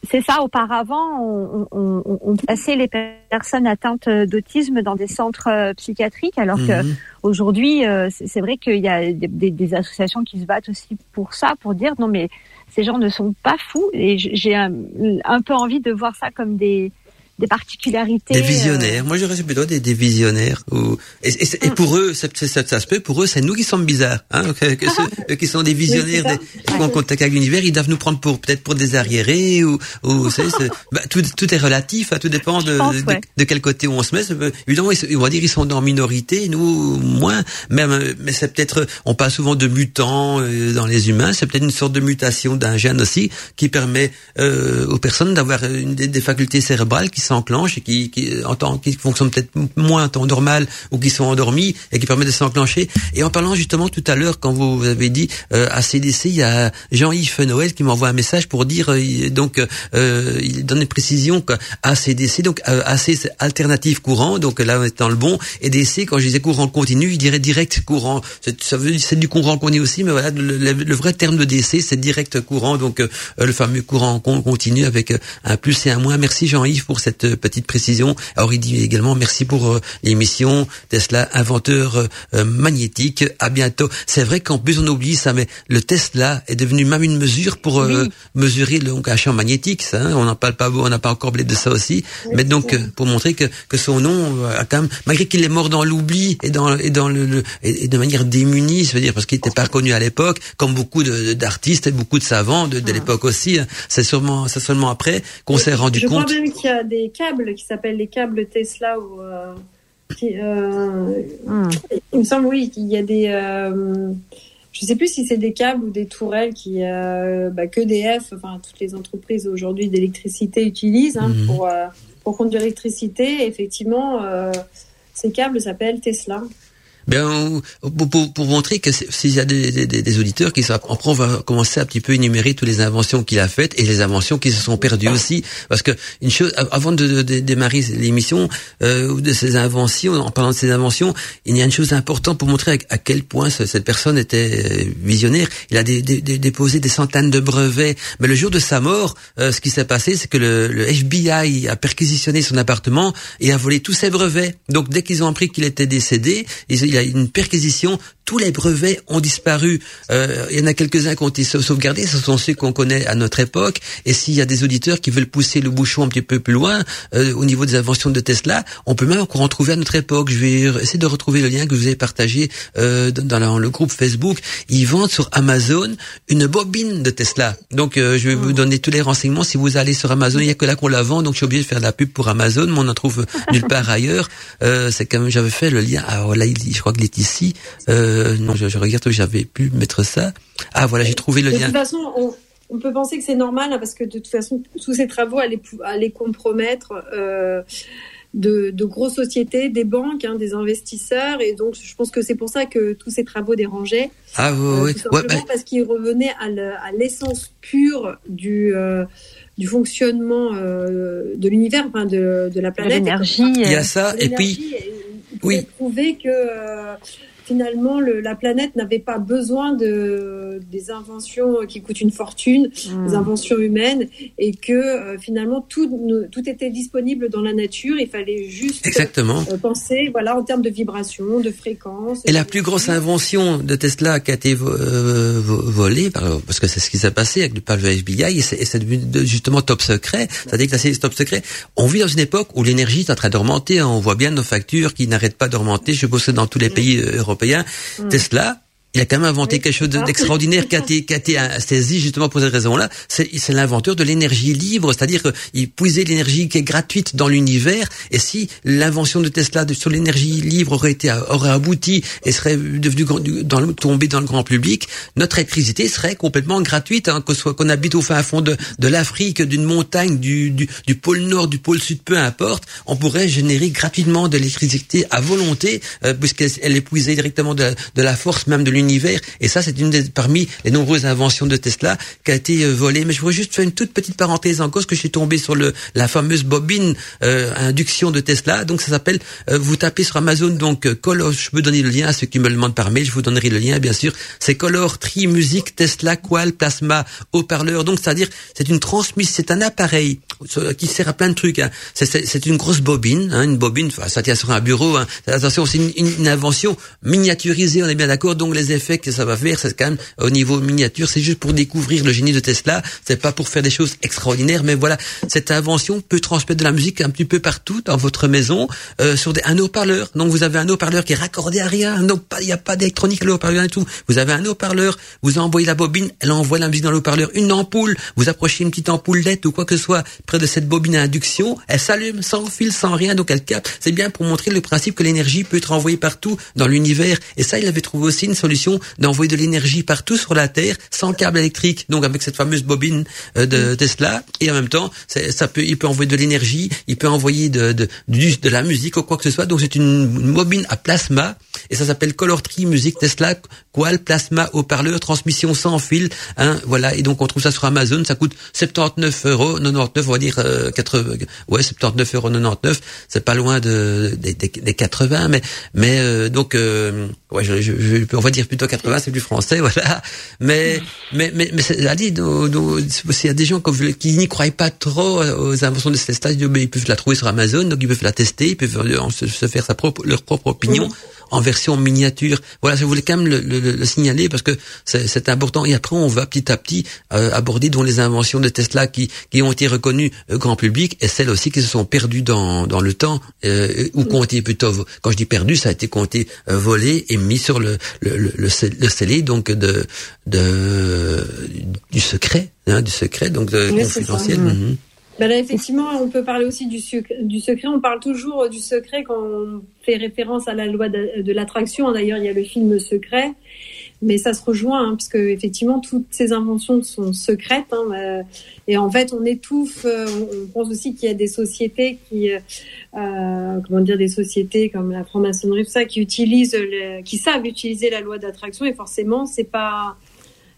C'est ça. Auparavant, on, on, on, passait les personnes atteintes d'autisme dans des centres euh, psychiatriques, alors que mhm. aujourd'hui, euh, c'est vrai qu'il y a des, associations qui se battent aussi pour ça, pour dire non mais ces gens ne sont pas fous. Et j'ai un peu envie de voir ça comme des des particularités. Des visionnaires. Euh... Moi, j'aurais plutôt des, des visionnaires. Ou... Et, et, et, mm. pour eux, ça, se peut. Pour eux, c'est nous qui sommes bizarres. Hein, que, que ceux qui sont des visionnaires, des, qui ont contact avec l'univers, ils doivent nous prendre pour peut-être pour des arriérés ou, ou c'est, bah, tout, tout est relatif. Hein, tout dépend de, pense, de, de, quel côté on se met. Évidemment, ils, on va dire ils sont en minorité, nous moins. Même, mais c'est peut-être. On parle souvent de mutants euh, dans les humains. C'est peut-être une sorte de mutation d'un gène aussi qui permet euh, aux personnes d'avoir des, des facultés cérébrales qui s'enclenchent et qui, qui, en qui fonctionnent peut-être moins en temps normal ou qui sont endormis et qui permettent de s'enclencher. Et en parlant justement tout à l'heure, quand vous avez dit euh, à CDC, il y a Jean-Yves Noël qui m'envoie un message pour dire, euh, donc, euh, il donne une précision qu'à CDC, donc euh, AC alternative courant, donc là on est dans le bon, et DC, quand je disais courant continu, il dirait direct courant. Ça c'est du courant est aussi, mais voilà, le, vrai terme de DC, c'est direct courant, donc euh, le fameux courant continu avec un plus et un moins. Merci Jean-Yves pour cette petite précision. Alors il dit également merci pour euh, l'émission Tesla inventeur euh, magnétique. À bientôt. C'est vrai qu'en plus on oublie ça, mais le Tesla est devenu même une mesure pour euh, mesurer le, donc un champ magnétique. Ça, hein. on n'en parle pas, on n'a pas encore parlé de ça aussi. mais donc pour montrer que, que son nom a quand même, malgré qu'il est mort dans l'oubli et dans et dans le, et de manière démunie, cest à dire parce qu'il n'était pas reconnu à l'époque, comme beaucoup d'artistes et beaucoup de savants de, de ah. l'époque aussi. Hein. C'est sûrement c'est seulement après qu'on s'est rendu compte. Je crois même qu'il y a des câbles qui s'appellent les câbles Tesla ou euh, euh, hmm. il me semble oui qu'il y a des euh, je sais plus si c'est des câbles ou des tourelles qui bah, que DF enfin toutes les entreprises aujourd'hui d'électricité utilisent hein, hmm. pour pour conduire l'électricité effectivement ces câbles s'appellent Tesla Bien, pour, pour, montrer que s'il y a des, des, des, auditeurs qui sont, après on va commencer à un petit peu énumérer toutes les inventions qu'il a faites et les inventions qui se sont perdues aussi, parce que une chose, avant de, démarrer l'émission euh, de ces inventions, en parlant de ces inventions, il y a une chose importante pour montrer à, quel point cette personne était euh, visionnaire. Il a déposé des centaines de brevets, mais le jour de sa mort, euh, ce qui s'est passé, c'est que le, le, FBI a perquisitionné son appartement et a volé tous ses brevets. Donc dès qu'ils ont appris qu'il était décédé, une perquisition tous les brevets ont disparu. Euh, il y en a quelques-uns qui ont été sauvegardés, ce sont ceux qu'on connaît à notre époque. Et s'il y a des auditeurs qui veulent pousser le bouchon un petit peu plus loin, euh, au niveau des inventions de Tesla, on peut même encore en trouver à notre époque. Je vais essayer de retrouver le lien que je vous avez partagé euh, dans, le groupe Facebook. Ils vendent sur Amazon une bobine de Tesla. Donc je vais vous donner tous les renseignements. Si vous allez sur Amazon, il n'y a que là qu'on la vend, donc je suis obligé de faire de la pub pour Amazon, mais on en trouve nulle part ailleurs. C'est quand même, j'avais fait le lien. Alors là, je crois qu'il est ici. Euh, non, je, regarde où j'avais pu mettre ça. Ah voilà, j'ai trouvé le lien. De toute façon, on, peut penser que c'est normal hein, parce que de toute façon, tous ces travaux allaient, allaient compromettre. Euh, de, grosses sociétés, des banques, hein, des investisseurs, et donc je pense que c'est pour ça que tous ces travaux dérangeaient. Ah oui, oui. Bah parce qu'ils revenaient à l'essence pure du du fonctionnement de l'univers, enfin de, de la planète. L'énergie. Il y a ça, et puis oui. Finalement la planète n'avait pas besoin de des inventions qui coûtent une fortune, hmm. des inventions humaines, et que euh, finalement tout tout était disponible dans la nature. Il fallait juste Exactement. Euh, penser, voilà, en termes de vibration, de fréquence. Et la plus grosse invention de Tesla qui a été euh, volée, parce que c'est ce qui s'est passé avec le par le FBI, et c'est justement top secret. C'est-à-dire que c'est top secret. On vit dans une époque où l'énergie est en train d'augmenter. Hein. On voit bien nos factures qui n'arrêtent pas d'augmenter. Je pense que dans tous les mm. pays européens, mm. Tesla il a quand même inventé quelque chose d'extraordinaire qui a été, qui a été saisi justement pour cette raison-là. C'est l'inventeur de l'énergie libre, c'est-à-dire qu'il puisait l'énergie qui est gratuite dans l'univers. Et si l'invention de Tesla sur l'énergie libre aurait été aurait abouti et serait devenue dans le, tombée dans le grand public, notre électricité serait complètement gratuite, hein, que soit qu'on habite au fin fond de, de l'Afrique, d'une montagne, du, du, du, pôle Nord, du pôle Sud, peu importe, on pourrait générer gratuitement de l'électricité à volonté, euh, puisqu'elle épuisait directement de, de la force même de l'univers Et ça, c'est une des, parmi les nombreuses inventions de Tesla qui a été euh, volée. Mais je voudrais juste faire une toute petite parenthèse encore, parce que je suis tombé sur le, la fameuse bobine euh, induction de Tesla. Donc ça s'appelle, euh, vous tapez sur Amazon, donc Color, je peux donner le lien à ceux qui me le demandent par mail, je vous donnerai le lien, bien sûr. C'est Color Tri Music Tesla Qual Plasma haut-parleur. Donc c'est-à-dire, c'est une transmission, c'est un appareil qui sert à plein de trucs. Hein. C'est une grosse bobine, hein, une bobine, ça tient sur un bureau. Hein. Attention, c'est une, une, invention miniaturisée, on est bien d'accord. Donc effet que ça va faire, c'est quand même au niveau miniature, c'est juste pour découvrir le génie de Tesla, c'est pas pour faire des choses extraordinaires, mais voilà, cette invention peut transmettre de la musique un petit peu partout dans votre maison, euh, sur un haut-parleur. Donc vous avez un haut-parleur qui est raccordé à rien, il n'y a pas d'électronique le haut-parleur et tout. Vous avez un haut-parleur, vous envoyez la bobine, elle envoie la musique dans le haut-parleur, une ampoule, vous approchez une petite ampoule LED ou quoi que ce soit près de cette bobine à induction, elle s'allume sans fil, sans rien, donc elle capte. C'est bien pour montrer le principe que l'énergie peut être envoyée partout dans l'univers. Et ça, il avait trouvé aussi une solution d'envoyer de l'énergie partout sur la Terre sans câble électrique. Donc avec cette fameuse bobine euh, de Tesla et en même temps, ça peut, il peut envoyer de l'énergie, il peut envoyer de, de, de, la musique ou quoi que ce soit. Donc c'est une, bobine à plasma et ça s'appelle Color Tree Music Tesla Qual Plasma haut-parleur transmission sans fil. Hein, voilà et donc on trouve ça sur Amazon. Ça coûte 79 euros 99, on va dire 80, euh, ouais 79 euros 99. C'est pas loin de des, des, 80, mais mais euh, donc ouais je, je, je, on va dire plutôt 80, c'est plus français, voilà. Mais, mais, mais, mais c'est, allez, il y a des gens qui n'y croient pas trop aux inventions de Tesla, ils peuvent la trouver sur Amazon, donc ils peuvent la tester, ils peuvent se faire sa propre, leur propre opinion en version miniature. Voilà, je voulais quand même le, le, le signaler parce que c'est important. Et après, on va petit à petit euh, aborder dont les inventions de Tesla qui, qui ont été reconnues euh, grand public et celles aussi qui se sont perdues dans, dans le temps euh, ou qui ont été plutôt, quand je dis perdu, ça a été compté euh, volé et mis sur le, le, le, le scellé donc de, de du secret, hein, du secret donc de confidentiel. Mhm. Ben là, effectivement, on peut parler aussi du, du secret. On parle toujours du secret quand on fait référence à la loi de, l'attraction. D'ailleurs, il y a le film Secret, mais ça se rejoint hein, parce que effectivement, toutes ces inventions sont secrètes. Hein, euh, et en fait, on étouffe. Euh, on, pense aussi qu'il y a des sociétés qui, euh, comment dire, des sociétés comme la franc-maçonnerie, tout ça, qui utilisent, qui savent utiliser la loi d'attraction. Et forcément, c'est pas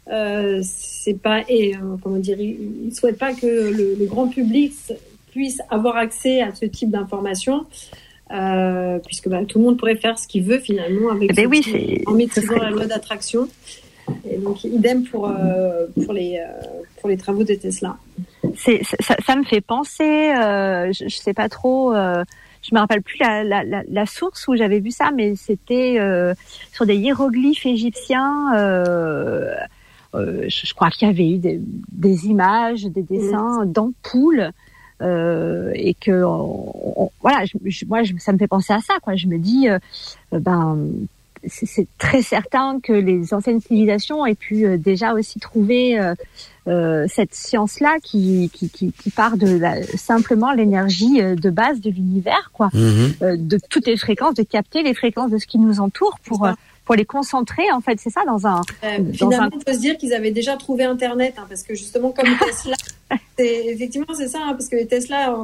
euh, c'est pas et euh, comment dire, ils, souhaitent pas que le, grand public puisse avoir accès à ce type d'informations. Euh, puisque bah, tout le monde pourrait faire ce qu'il veut finalement avec eh ben oui, en maîtrisant la loi d'attraction. Et donc idem pour euh, pour les euh, pour les travaux de Tesla. C'est ça, ça, me fait penser, je, je sais pas trop je me rappelle plus la, la, la, source où j'avais vu ça, mais c'était sur des hiéroglyphes égyptiens. Je, crois qu'il y avait eu des, des images, des dessins mm. d'ampoules. Euh, et que voilà, je, moi ça me fait penser à ça quoi. Je me dis euh, ben c'est très certain que les anciennes civilisations aient pu euh, déjà aussi trouver euh, cette science-là qui, qui, qui, qui, part de la, simplement l'énergie de base de l'univers, quoi, mm-hmm. de toutes les fréquences, de capter les fréquences de ce qui nous entoure pour pour les concentrer en fait c'est ça dans un euh, finalement on peut se dire qu'ils avaient déjà trouvé internet hein, parce que justement comme Tesla effectivement c'est ça hein, parce que les Tesla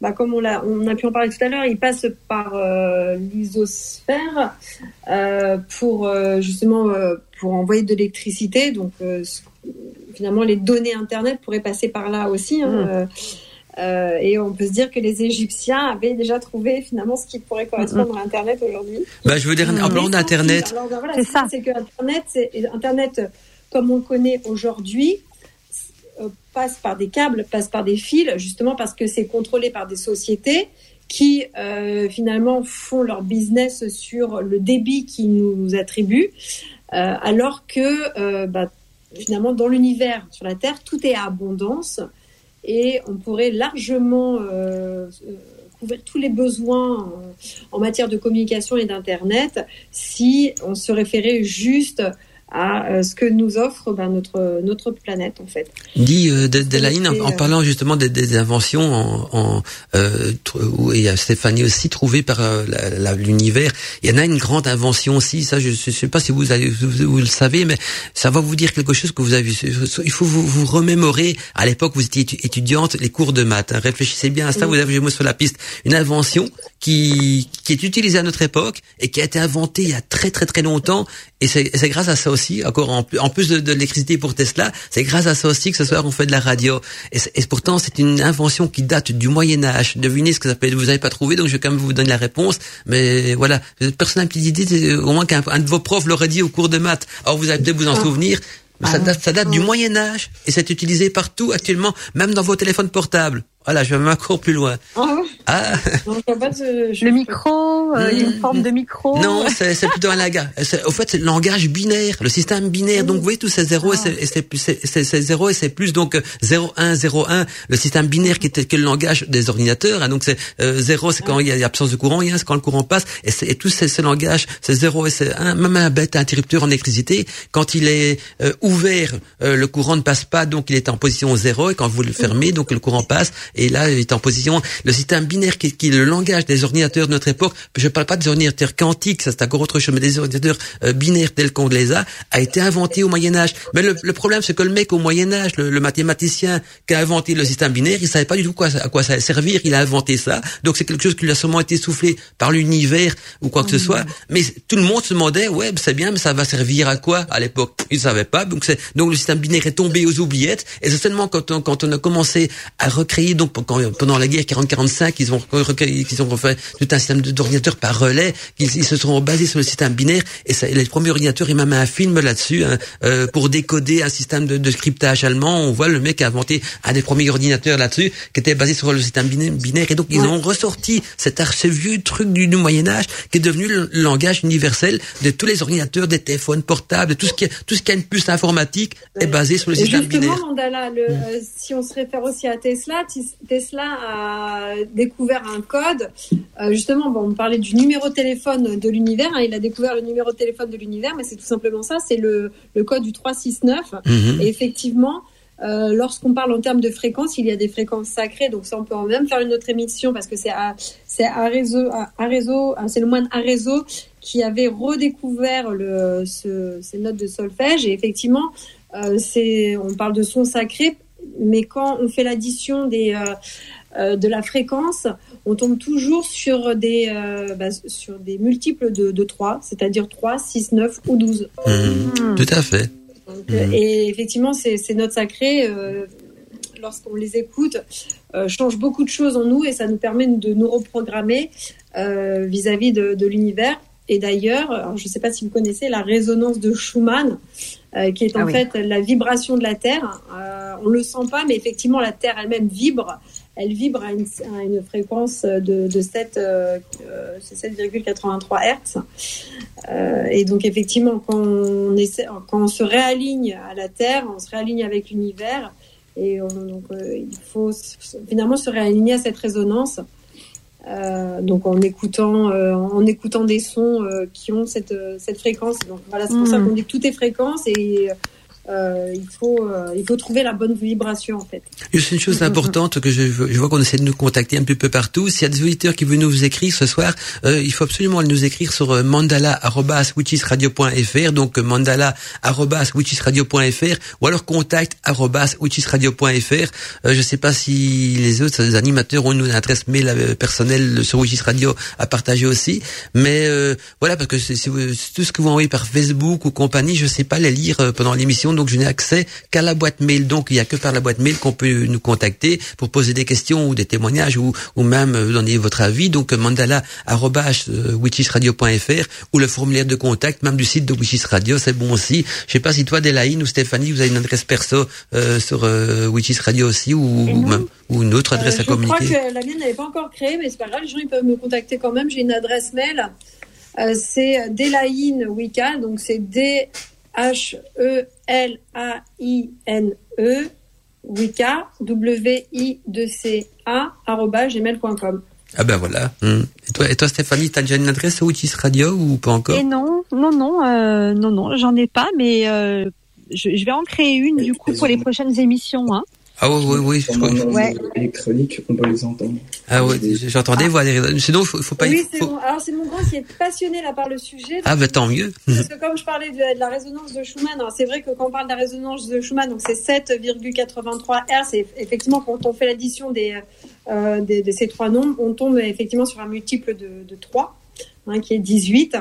bah, comme on l'a on a pu en parler tout à l'heure ils passent par euh, l'isosphère euh, pour euh, justement pour envoyer de l'électricité donc finalement les données internet pourraient passer par là aussi hein, mmh. Euh, et on peut se dire que les Égyptiens avaient déjà trouvé finalement ce qui pourrait correspondre à Internet aujourd'hui. Bah, je veux dire, en parlant d'Internet. Ben c'est ça. C'est que Internet, Internet, comme on le connaît aujourd'hui, euh, passe par des câbles, passe par des fils, justement parce que c'est contrôlé par des sociétés qui euh, finalement font leur business sur le débit qu'ils nous attribuent, euh, alors que euh, bah, finalement dans l'univers, sur la Terre, tout est à abondance et on pourrait largement couvrir tous les besoins en matière de communication et d'Internet si on se référait juste à euh, ce que nous offre ben, notre notre planète en fait. Dit euh, Delaine en, en, euh, parlant justement des, des inventions en, en euh, où il y a Stéphanie aussi trouvé par euh, l'univers. Il y en a une grande invention aussi. Ça, je ne sais pas si vous, avez, vous, le savez, mais ça va vous dire quelque chose que vous avez. Il faut vous, vous remémorer. À l'époque, vous étiez étudiante, les cours de maths. Hein. Réfléchissez bien à ça. Vous avez moi sur la piste une invention qui qui est utilisée à notre époque et qui a été inventée il y a très très très longtemps. Et c'est grâce à ça aussi encore en, plus de, de l'électricité pour Tesla, c'est grâce à ça aussi que ce soir on fait de la radio. Et, et pourtant, c'est une invention qui date du Moyen Âge. Devinez ce que ça peut être. Vous n'avez pas trouvé, donc je vais quand même vous donner la réponse. Mais voilà, personne n'a une petite idée, au moins qu'un de vos profs l'aurait dit au cours de maths. Alors vous allez peut-être vous en ah. souvenir. Ça ah. date, ça date du Moyen Âge et c'est utilisé partout actuellement, même dans vos téléphones portables. Voilà, je vais même encore plus loin. Ah, ah. Le micro, euh, une forme de micro. Non, c'est plutôt un langage. Au fait, c'est le langage binaire, le système binaire. Donc, vous voyez, tous ces zéros ah. et c'est plus, c'est zéro et c'est plus. Donc, 0, 1, 0, 1, le système binaire qui est, que le langage des ordinateurs. Hein, donc, c'est euh, 0, c'est quand il y a absence de courant, 1, c'est quand le courant passe. Et, et tout ce, ce langage, c'est 0 et c'est 1. Même un bête interrupteur en électricité, quand il est euh, ouvert, euh, le courant ne passe pas, donc il est en position 0. Et quand vous le fermez, donc le courant passe et là il est en position. Le système binaire qui, qui, est le langage des ordinateurs de notre époque je parle pas des ordinateurs quantiques ça c'est encore autre chose mais des ordinateurs euh, binaires tels qu'on les a a été inventé au Moyen Âge. Mais le, le problème c'est que le mec au Moyen Âge le, mathématicien qui a inventé le système binaire il savait pas du tout quoi, à quoi ça allait servir il a inventé ça. Donc c'est quelque chose qui lui a sûrement été soufflé par l'univers ou quoi que ce mmh. soit mais tout le monde se demandait ouais c'est bien mais ça va servir à quoi à l'époque? Il savait pas. Donc donc le système binaire est tombé aux oubliettes. Et c'est seulement quand on, quand on a commencé à recréer donc pendant la guerre 40-45, ils ont recueilli, ils ont refait tout un système d'ordinateurs par relais, ils, ils, se sont basés sur le système binaire et ça, les premiers ordinateurs, il m'a mis un film là-dessus hein, euh, pour décoder un système de, de, scriptage allemand. On voit le mec a inventé un des premiers ordinateurs là-dessus qui était basé sur le système binaire et donc ils ont ressorti cet ce vieux truc du, du, Moyen Âge qui est devenu le, langage universel de tous les ordinateurs, des téléphones portables, de tout ce qui, tout ce qui a une puce informatique est basé sur le système binaire. Mandala, le, mm. euh, si on se réfère aussi à Tesla, Tesla Tesla a découvert un code. Euh, justement, bon, on parlait du numéro de téléphone de l'univers. Hein, il a découvert le numéro de téléphone de l'univers, mais c'est tout simplement ça. C'est le, le, code du 369. Mhm. Et effectivement, euh, lorsqu'on parle en termes de fréquences, il y a des fréquences sacrées. Donc ça, on peut même faire une autre émission parce que c'est c'est réseau, à, réseau, c'est le moine réseau qui avait redécouvert le, ce, ces notes de solfège. Et effectivement, euh, c'est, on parle de son sacré mais quand on fait l'addition des euh, euh, de la fréquence, on tombe toujours sur des, euh, bah, sur des multiples de, de 3, c'est-à-dire 3, 6, 9 ou 12. Mmh. Tout à fait. Mmh. Et effectivement, ces, ces notes sacrées, lorsqu'on les écoute, changent beaucoup de choses en nous et ça nous permet de nous reprogrammer vis-à-vis de, de l'univers. Et d'ailleurs, je ne sais pas si vous connaissez la résonance de Schumann. Euh, qui est en ah fait la vibration de la Terre. Euh, on le sent pas, mais effectivement, la Terre elle-même vibre. Elle vibre à une, à une fréquence de, de 7, euh, 7,83 Hertz. Euh, et donc, effectivement, quand on, essaie, quand on se réaligne à la Terre, on se réaligne avec l'univers. Et donc, euh, il faut finalement se réaligner à cette résonance. Euh, donc en écoutant euh, en écoutant des sons euh, qui ont cette cette fréquence donc voilà c'est pour ça mm. qu'on dit que tout est fréquence et euh, il faut euh, il faut trouver la bonne vibration en fait. C'est une chose importante que je, je vois qu'on essaie de nous contacter un petit peu partout. S'il y a des auditeurs qui veulent nous écrire ce soir, euh, il faut absolument nous écrire sur euh, mandala@witchisradio.fr donc euh, mandala@witchisradio.fr ou alors contact witchisradio.fr. Euh, je sais pas si les autres animateurs ont une adresse mail personnelle sur Witchis Radio à partager aussi, mais voilà parce que c'est tout ce que vous envoyez par Facebook ou compagnie, je sais pas les lire pendant l'émission donc je n'ai accès qu'à la boîte mail. Donc il n'y a que par la boîte mail qu'on peut nous contacter pour poser des questions ou des témoignages ou, ou même donner votre avis. Donc mandala witchisradio.fr ou le formulaire de contact, même du site de Witches Radio, c'est bon aussi. Je sais pas si toi, Delaine ou Stéphanie, vous avez une adresse perso euh, sur euh, Witches Radio aussi ou, ou, une autre adresse à communiquer. Je crois que la mienne n'avait pas encore créée, mais c'est pas grave, les gens ils peuvent me contacter quand même. J'ai une adresse mail. Euh, c'est Delaine Wicca, donc c'est D H E L A I N E Wicca W I 2 C A gmail.com. Ah ben voilà. Hum. Et toi, et toi Stéphanie, t'as déjà une adresse au Witches Radio ou pas encore? Et non, non, non, euh, non, non, j'en ai pas, mais euh, je, je, vais en créer une du coup pour les prochaines émissions. Hein. Ah oui, oui, oui. Je crois. Ouais. électronique, on peut les entendre. Ah oui, j'entendais voir des Sinon, faut, faut pas. Oui, c'est bon. Alors c'est mon grand qui est passionné là par le sujet. Ah ben tant mieux. Parce que comme je parlais de, de la résonance de Schumann, c'est vrai que quand on parle de la résonance de Schumann, donc c'est 7,83 Hz. C'est effectivement quand on fait l'addition des, euh, de, de, ces trois nombres, on tombe effectivement sur un multiple de, de 3, hein, qui est 18.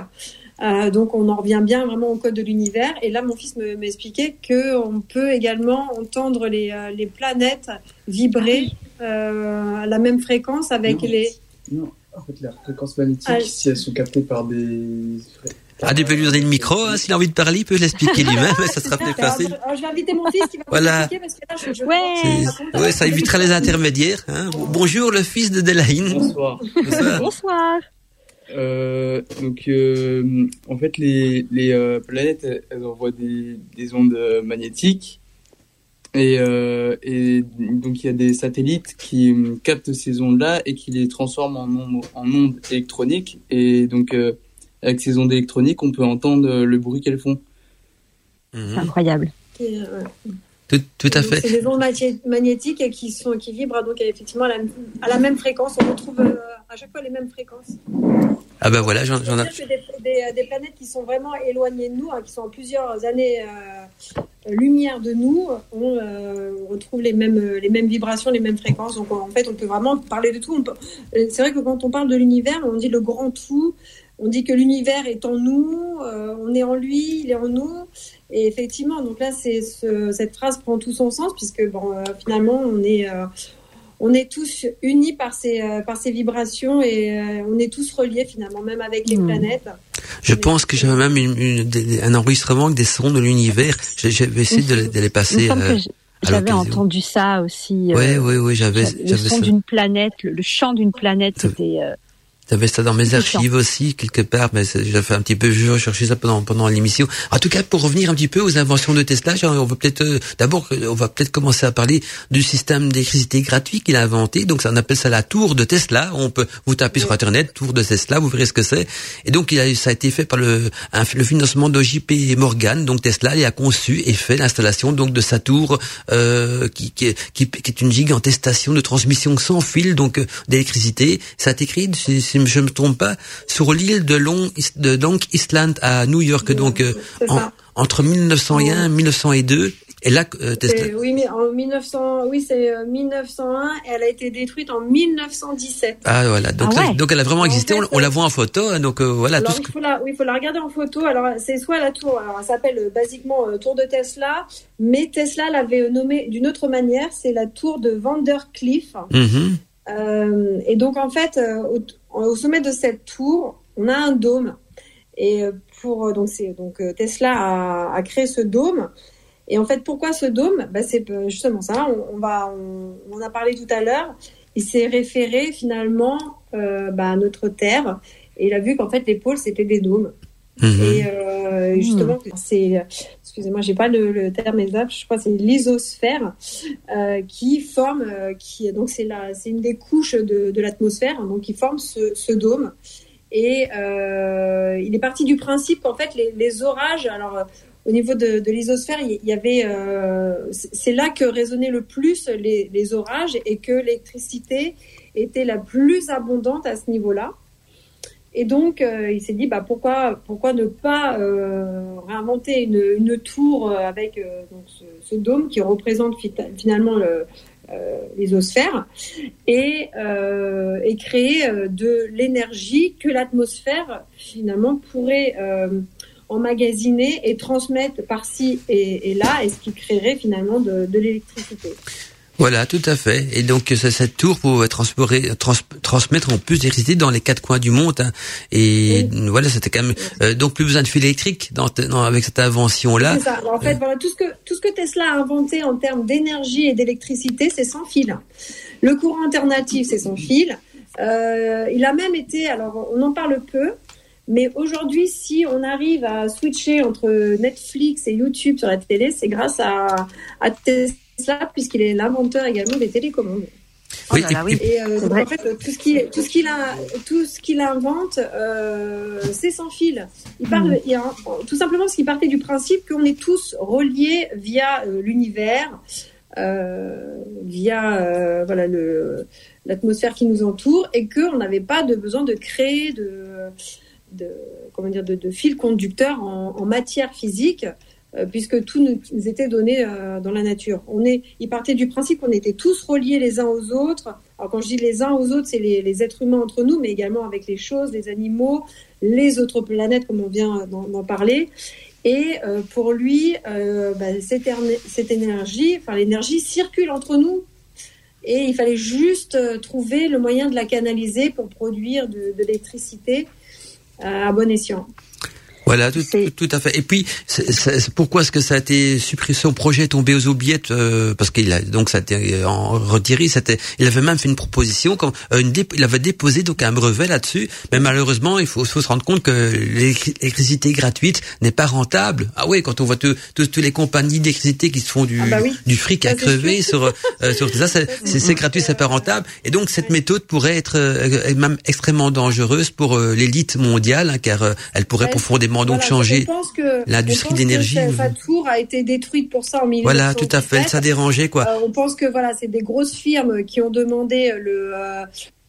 Euh, donc on en revient bien vraiment au code de l'univers. Et là, mon fils m'expliquait que on peut également entendre les, euh, les planètes vibrer euh, à la même fréquence avec les. Non, en fait, les fréquences magnétiques, ah, si elles sont captées par des. Ah, tu peux lui donner le micro, hein, s'il a envie de parler, il peut l'expliquer lui-même, ça sera plus facile. Alors, je vais inviter mon fils qui va voilà. expliquer parce que là, je, je ouais. ouais, ça évitera les intermédiaires. Hein. Bonjour, le fils de Delaine. Bonsoir. Bonsoir. Bonsoir. Euh, donc, euh, en fait, les, les euh, planètes, elles envoient des, des ondes magnétiques. Et, et, donc, il y a des satellites qui captent ces ondes-là et qui les transforment en, ondes, en ondes électroniques. Et donc, avec ces ondes électroniques, on peut entendre le bruit qu'elles font. C'est incroyable. Tout, tout, à fait. C'est des ondes magnétiques qui sont qui vibrent donc effectivement à la, à la même fréquence. On retrouve à chaque fois les mêmes fréquences. Ah ben voilà, j'en ai. Des, des, des, planètes qui sont vraiment éloignées de nous, hein, qui sont plusieurs années euh, lumière de nous. On, euh, retrouve les mêmes les mêmes vibrations, les mêmes fréquences. Donc en fait, on peut vraiment parler de tout. Euh, c'est vrai que quand on parle de l'univers, on dit le grand tout. On dit que l'univers est en nous, euh, on est en lui, il est en nous. Et effectivement, donc là, c'est ce, cette phrase prend tout son sens puisque bon, euh, finalement, on est on est tous unis par ces, euh, par ces vibrations et euh, on est tous reliés finalement, même avec les hmm. planètes. Je pense que j'avais même une, un enregistrement avec des sons de l'univers. Je, vais essayer de, de, les passer. Euh, j'avais entendu ça aussi. Oui, oui, oui, j'avais. Le son d'une planète, le, chant d'une planète, c'était. J'avais ça dans mes archives aussi, quelque part, mais j'ai fait un petit peu, je cherché ça pendant, pendant l'émission. En tout cas, pour revenir un petit peu aux inventions de Tesla, on va peut-être, euh, d'abord, on va peut-être commencer à parler du système d'électricité gratuit qu'il a inventé. Donc, ça, on appelle ça la tour de Tesla. On peut, vous taper sur Internet, tour de Tesla, vous verrez ce que c'est. Et donc, il a, ça a été fait par le, le financement de JP Morgan. Donc, Tesla, il a conçu et fait l'installation, donc, de sa tour, euh, qui, qui, qui, est une gigantesque station de transmission sans fil, donc, euh, d'électricité. Ça a été créé, je ne me trompe pas, sur l'île de Long, de Long Island à New York, donc euh, entre 1901 et 1902. Et là, euh, Tesla. Oui, mais en 1900, oui, c'est 1901. Euh, et elle a été détruite en 1917. Ah voilà, donc, ah donc elle a vraiment existé. on, la voit en photo, hein, donc voilà. Alors, il faut la, oui, il faut la regarder en photo. Alors c'est soit la tour, alors elle s'appelle basiquement tour de Tesla, mais Tesla l'avait nommée d'une autre manière. C'est la tour de Vandercliff. Mm et donc en fait, au sommet de cette tour, on a un dôme. Et euh, pour euh, donc c'est donc euh, Tesla a, créé ce dôme. Et en fait, pourquoi ce dôme? Bah, C'est justement ça. On, va, on, en a parlé tout à l'heure. Il s'est référé finalement bah, à notre Terre et il a vu qu'en fait les pôles c'était des dômes. Mhm. Et justement, mmh. c'est, excusez-moi, j'ai pas le, terme exact, je crois que c'est l'isosphère qui forme, qui donc c'est la, c'est une des couches de, de l'atmosphère, donc qui forme ce, ce dôme. Et euh, il est parti du principe qu'en fait les, les, orages, alors euh, au niveau de, de l'isosphère, il y avait, euh, c'est là que résonnaient le plus les, les orages et que l'électricité était la plus abondante à ce niveau-là. Et donc, euh, il s'est dit, bah, pourquoi, pourquoi ne pas euh, réinventer une, une, tour avec euh, donc ce, ce, dôme qui représente finalement le, l'isosphère et, et créer de l'énergie que l'atmosphère finalement pourrait emmagasiner et transmettre par-ci et, là, et ce qui créerait finalement de, de l'électricité. Voilà, tout à fait. Et donc cette tour pouvait transmettre en plus d'électricité dans les quatre coins du monde. Hein. Et voilà, c'était quand même euh, donc plus besoin de fil électrique dans, avec cette invention-là. C'est ça. En fait, voilà tout ce que tout ce que Tesla a inventé en termes d'énergie et d'électricité, c'est sans fil. Le courant alternatif, c'est sans fil. Euh, il a même été, alors on en parle peu, mais aujourd'hui, si on arrive à switcher entre Netflix et YouTube sur la télé, c'est grâce à, à Tesla puisqu'il est l'inventeur également des télécommandes. oui, et, euh, en fait, tout ce qu'il tout ce qu'il a tout ce qu'il invente, euh, c'est sans fil. Il parle, hmm. il tout simplement parce qu'il partait du principe qu'on est tous reliés via euh, l'univers, via voilà le l'atmosphère qui nous entoure, et qu'on n'avait pas de besoin de créer de, de comment dire de, de fil conducteur en, en matière physique euh, puisque tout nous était donné euh, dans la nature. On est, il partait du principe qu'on était tous reliés les uns aux autres. Alors quand je dis les uns aux autres, c'est les, êtres humains entre nous, mais également avec les choses, les animaux, les autres planètes, comme on vient d'en parler. Et euh, pour lui, bah, cette, cette, énergie, enfin l'énergie circule entre nous. Et il fallait juste trouver le moyen de la canaliser pour produire de, de l'électricité à bon escient. Voilà, tout, tout, à fait. Et puis, pourquoi est-ce que ça a été supprimé Son projet est tombé aux oubliettes euh, parce qu'il a donc ça a été en retiré. C'était, il avait même fait une proposition, comme euh, une il avait déposé donc un brevet là-dessus. Mais malheureusement, il faut, faut se rendre compte que l'électricité gratuite n'est pas rentable. Ah oui, quand on voit toutes les compagnies d'électricité qui se font du, ah bah du fric à crever sur euh, sur ça, c'est, gratuit, c'est pas rentable. Et donc cette méthode pourrait être même extrêmement dangereuse pour l'élite mondiale, hein, car elle pourrait profondément donc changer l'industrie de l'énergie. Sa tour a été détruite pour ça en milieu. Voilà, tout à fait, ça dérangeait quoi. Euh, on pense que voilà, c'est des grosses firmes qui ont demandé le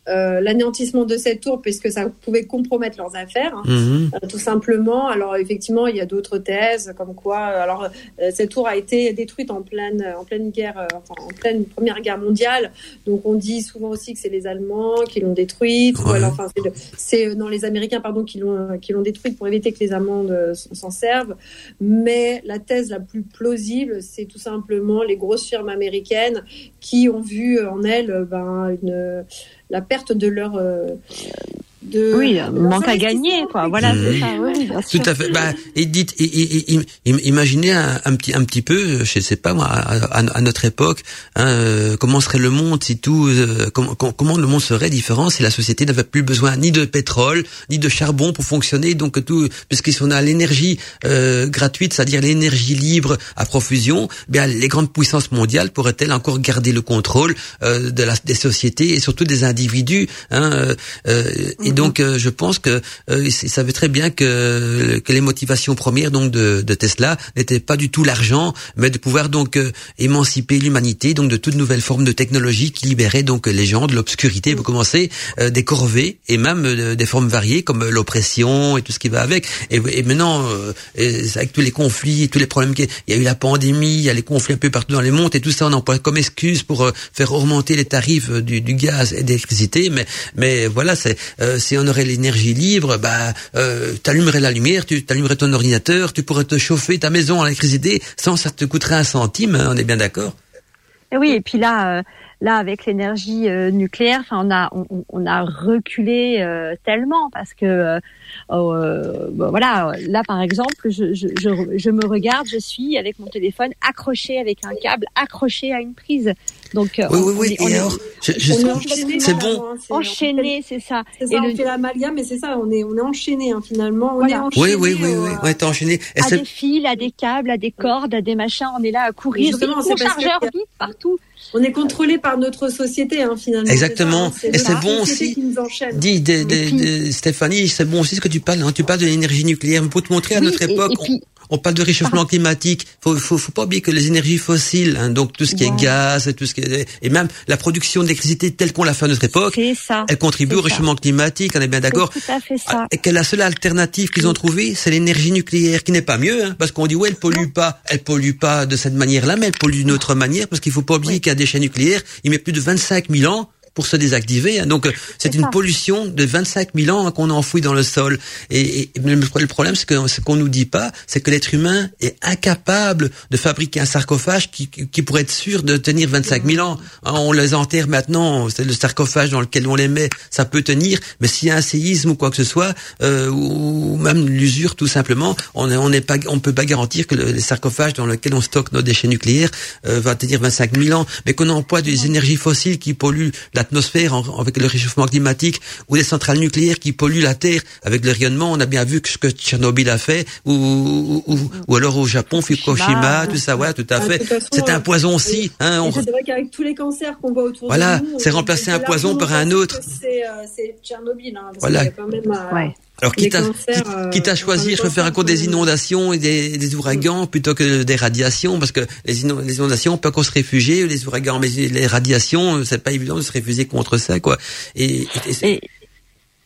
euh, euh, l'anéantissement de cette tour puisque ça pouvait compromettre leurs affaires, hein. mhm. euh, tout simplement. Alors effectivement, il y a d'autres thèses comme quoi. Alors euh, cette tour a été détruite en pleine en pleine guerre, enfin en pleine première guerre mondiale. Donc on dit souvent aussi que c'est les Allemands qui l'ont détruite. Ou alors, enfin c'est non les Américains pardon qui l'ont qui l'ont détruite pour éviter que les Allemands s'en servent. Mais la thèse la plus plausible, c'est tout simplement les grosses firmes américaines qui ont vu en elles ben une la perte de leur euh, de oui, manque à gagner, quoi. Voilà, c'est ça. Oui, Tout à fait. Bah, et dites, imaginez un, petit, un petit peu, je sais pas moi, à, notre époque, hein, euh, comment serait le monde si tout, euh, comment, comment le monde serait différent si la société n'avait plus besoin ni de pétrole ni de charbon pour fonctionner. Donc tout, puisqu'on a l'énergie euh, gratuite, c'est-à-dire l'énergie libre à profusion, bien les grandes puissances mondiales pourraient-elles encore garder le contrôle de la, des sociétés et surtout des individus hein, et donc, euh, je pense que euh, il savait très bien que, que les motivations premières donc de, de Tesla n'étaient pas du tout l'argent, mais de pouvoir donc euh, émanciper l'humanité donc de toutes nouvelles formes de technologie qui libéraient donc les gens de l'obscurité. Pour commencer, euh, des corvées et même des formes variées comme l'oppression et tout ce qui va avec. Et, et maintenant, avec tous les conflits, tous les problèmes qu'il y a eu la pandémie, il y a les conflits un peu partout dans les mondes et tout ça, on emploie comme excuse pour faire augmenter les tarifs du, du gaz et d'électricité. Mais mais voilà, c'est si on aurait l'énergie libre, bah, euh, allumerais la lumière, tu allumerais ton ordinateur, tu pourrais te chauffer ta maison à l'électricité sans ça te coûterait un centime. Hein, on est bien d'accord? Et oui, et puis là, euh, là avec l'énergie euh, nucléaire, on a on, a reculé euh, tellement parce que oh, bah, voilà, là par exemple, je, je, me regarde, je suis avec mon téléphone accroché avec un câble accroché à une prise. Donc, oui, oui, oui. On, c'est bon. Enchaîné, c'est ça. Ça, on fait l'amalgame, mais c'est ça, on est, on est enchaîné, hein, finalement. On est enchaîné. Oui, oui, oui, oui. On est enchaîné. à des fils, à des câbles, à des cordes, à des machins, on est là à courir. Justement, c'est chargeur vite partout. On est contrôlé par notre société, hein, finalement. Exactement. Et c'est bon aussi. Dis, Stéphanie, c'est bon aussi ce que tu parles. Hein. Tu parles de l'énergie nucléaire. Pour te montrer à notre époque on parle de réchauffement climatique. Faut, faut, faut pas oublier que les énergies fossiles, hein, donc tout ce qui est gaz et tout ce qui est, et même la production d'électricité telle qu'on l'a fait à notre époque, elle contribue au réchauffement climatique. On est bien d'accord. Ça. Et que la seule alternative qu'ils ont trouvée, c'est l'énergie nucléaire, qui n'est pas mieux, hein, parce qu'on dit ouais, elle pollue pas, elle pollue pas de cette manière-là, mais elle pollue d'une autre manière, parce qu'il faut pas oublier qu'un déchet nucléaire, il met plus de 25 000 ans pour se désactiver. Hein. Donc, c'est une pollution de 25 000 ans hein, qu'on enfouit dans le sol. Et, le problème, c'est que ce qu'on nous dit pas, c'est que l'être humain est incapable de fabriquer un sarcophage qui, qui pourrait être sûr de tenir 25 000 ans. Hein, on les enterre maintenant, c'est le sarcophage dans lequel on les met, ça peut tenir, mais s'il y a un séisme ou quoi que ce soit, euh, ou même l'usure tout simplement, on ne on pas, on peut pas garantir que le, sarcophage dans lequel on stocke nos déchets nucléaires euh, va tenir 25 000 ans, mais qu'on emploie des énergies fossiles qui polluent l'atmosphère avec le réchauffement climatique, ou des centrales nucléaires qui polluent la Terre avec le rayonnement. On a bien vu ce que Tchernobyl a fait, ou, ou, ou, alors au Japon, Fukushima, tout ça, ouais, tout à fait. C'est un poison aussi. Hein, C'est vrai qu'avec tous les cancers qu'on voit autour voilà, de nous, c'est remplacer un poison par un autre. C'est euh, Tchernobyl. Hein, voilà. Quand même, euh, ouais. Alors quitte à, quitte, à choisir, je préfère à cause des inondations et des, des, ouragans plutôt que des radiations, parce que les, inondations, on peut qu'on se réfugier, les ouragans, mais les radiations, c'est pas évident de se réfugier contre ça, quoi. Et, et,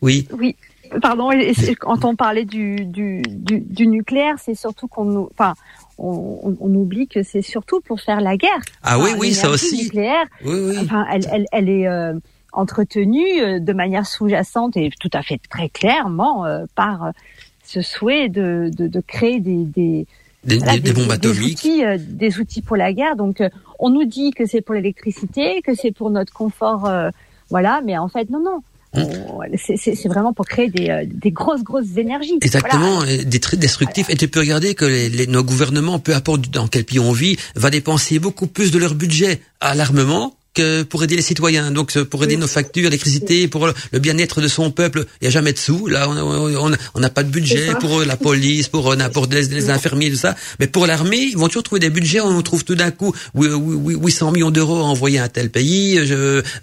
oui. Oui. Pardon. Et quand on parlait du, du, du, du nucléaire, c'est surtout qu'on nous, enfin, on, on, oublie que c'est surtout pour faire la guerre. Ah oui, oui, ça aussi. Nucléaire, oui, oui. Enfin, elle, elle, elle est euh, entretenue euh, de manière sous-jacente et tout à fait très clairement euh, par ce souhait de, de, de créer des, des des, des, bombes atomiques, des outils, des outils pour la guerre. Donc, on nous dit que c'est pour l'électricité, que c'est pour notre confort, voilà. Mais en fait, non, non. C'est vraiment pour créer des, euh, des, grosses, grosses énergies. Exactement, des très destructifs. Et tu peux regarder que les, nos gouvernements, peu importe dans quel pays on vit, va dépenser beaucoup plus de leur budget à l'armement pour aider les citoyens, donc pour aider nos factures, l'électricité, pour le bien-être de son peuple. Il n'y a jamais de sous. Là, on n'a pas de budget pour la police, pour n'importe les, les infirmiers, tout ça. Mais pour l'armée, ils vont toujours trouver des budgets. On trouve tout d'un coup 800 millions d'euros à envoyer à un tel pays.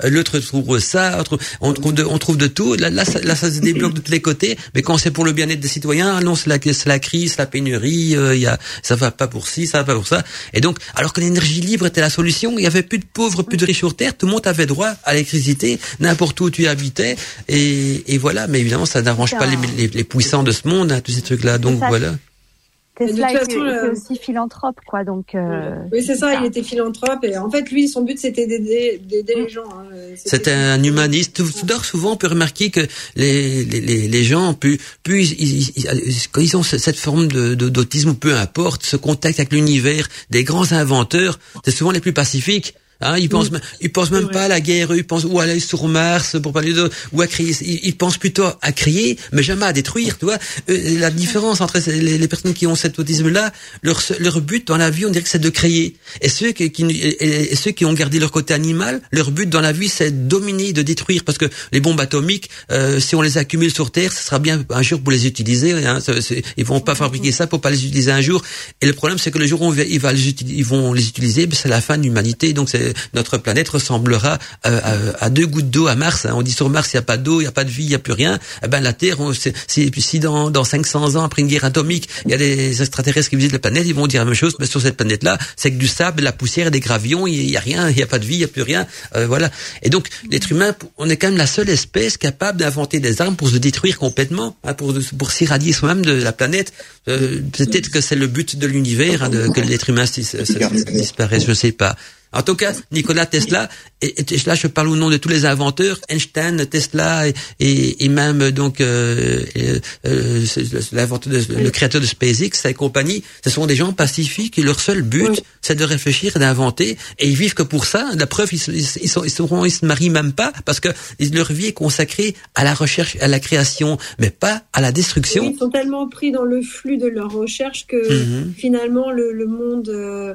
L'autre trouve ça. On trouve de, on trouve de tout. Là, là, ça, là, ça se débloque de tous les côtés. Mais quand c'est pour le bien-être des citoyens, non, c'est la, la crise, la pénurie. Euh, y a, ça va pas pour ci, ça va pas pour ça. Et donc, alors que l'énergie libre était la solution, il y avait plus de pauvres, plus de riches sur Terre, tout le monde avait droit à l'électricité, n'importe où tu habitais, et, voilà. Mais évidemment, ça n'arrange pas les, puissants de ce monde, hein, tous ces trucs-là. Donc voilà. Tesla était, euh, aussi philanthrope, quoi. Donc. Euh, oui, c'est ça, Il était philanthrope et en fait, lui, son but, c'était d'aider les gens. Hein. C'était un humaniste. Tout souvent, on peut remarquer que les les, les gens, plus plus ils, quand ils ont cette forme de d'autisme ou peu importe, ce contact avec l'univers des grands inventeurs, c'est souvent les plus pacifiques. Hein, ils pensent, ils pensent même pas à la guerre, ils pensent ou à aller sur Mars pour parler de, ou à crier. Ils, pensent plutôt à crier, mais jamais à détruire. Tu vois, euh, la différence entre les, les, personnes qui ont cet autisme-là, leur leur but dans la vie, on dirait que c'est de créer. Et ceux qui, qui et, ceux qui ont gardé leur côté animal, leur but dans la vie, c'est de dominer, de détruire, parce que les bombes atomiques, euh, si on les accumule sur Terre, ce sera bien un jour pour les utiliser. Hein, ils vont pas fabriquer ça pour pas les utiliser un jour. Et le problème, c'est que le jour où ils, va les, ils vont les utiliser, ben, c'est la fin de l'humanité. Donc c'est notre planète ressemblera euh, à, deux gouttes d'eau à Mars. Hein. On dit sur Mars, il n'y a pas d'eau, il n'y a pas de vie, il n'y a plus rien. Eh ben la Terre, si, si dans, dans 500 ans, après une guerre atomique, il y a des extraterrestres qui visitent la planète, ils vont dire la même chose. Mais sur cette planète-là, c'est que du sable, de la poussière, des gravions, il n'y a rien, il n'y a pas de vie, il n'y a plus rien. Euh, voilà. Et donc, l'être humain, on est quand même la seule espèce capable d'inventer des armes pour se détruire complètement, hein, pour, pour s'irradier soi-même de la planète. Euh, peut-être que c'est le but de l'univers, hein, que l'être humain disparaisse, je sais pas. En tout cas, Nikola Tesla, et, là je parle au nom de tous les inventeurs, Einstein, Tesla et, et, même donc euh, euh, le créateur de SpaceX et compagnie, ce sont des gens pacifiques et leur seul but c'est de réfléchir, d'inventer et ils vivent que pour ça. La preuve, ils, ils, ils, sont, ils, sont, ils se marient même pas parce que leur vie est consacrée à la recherche, à la création, mais pas à la destruction. ils sont tellement pris dans le flux de leur recherche que mhm. finalement le, le monde euh,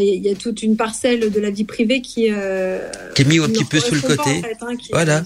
il y, a toute une parcelle de la vie privée qui, euh, qui est mis un petit peu sous le côté. Hein, voilà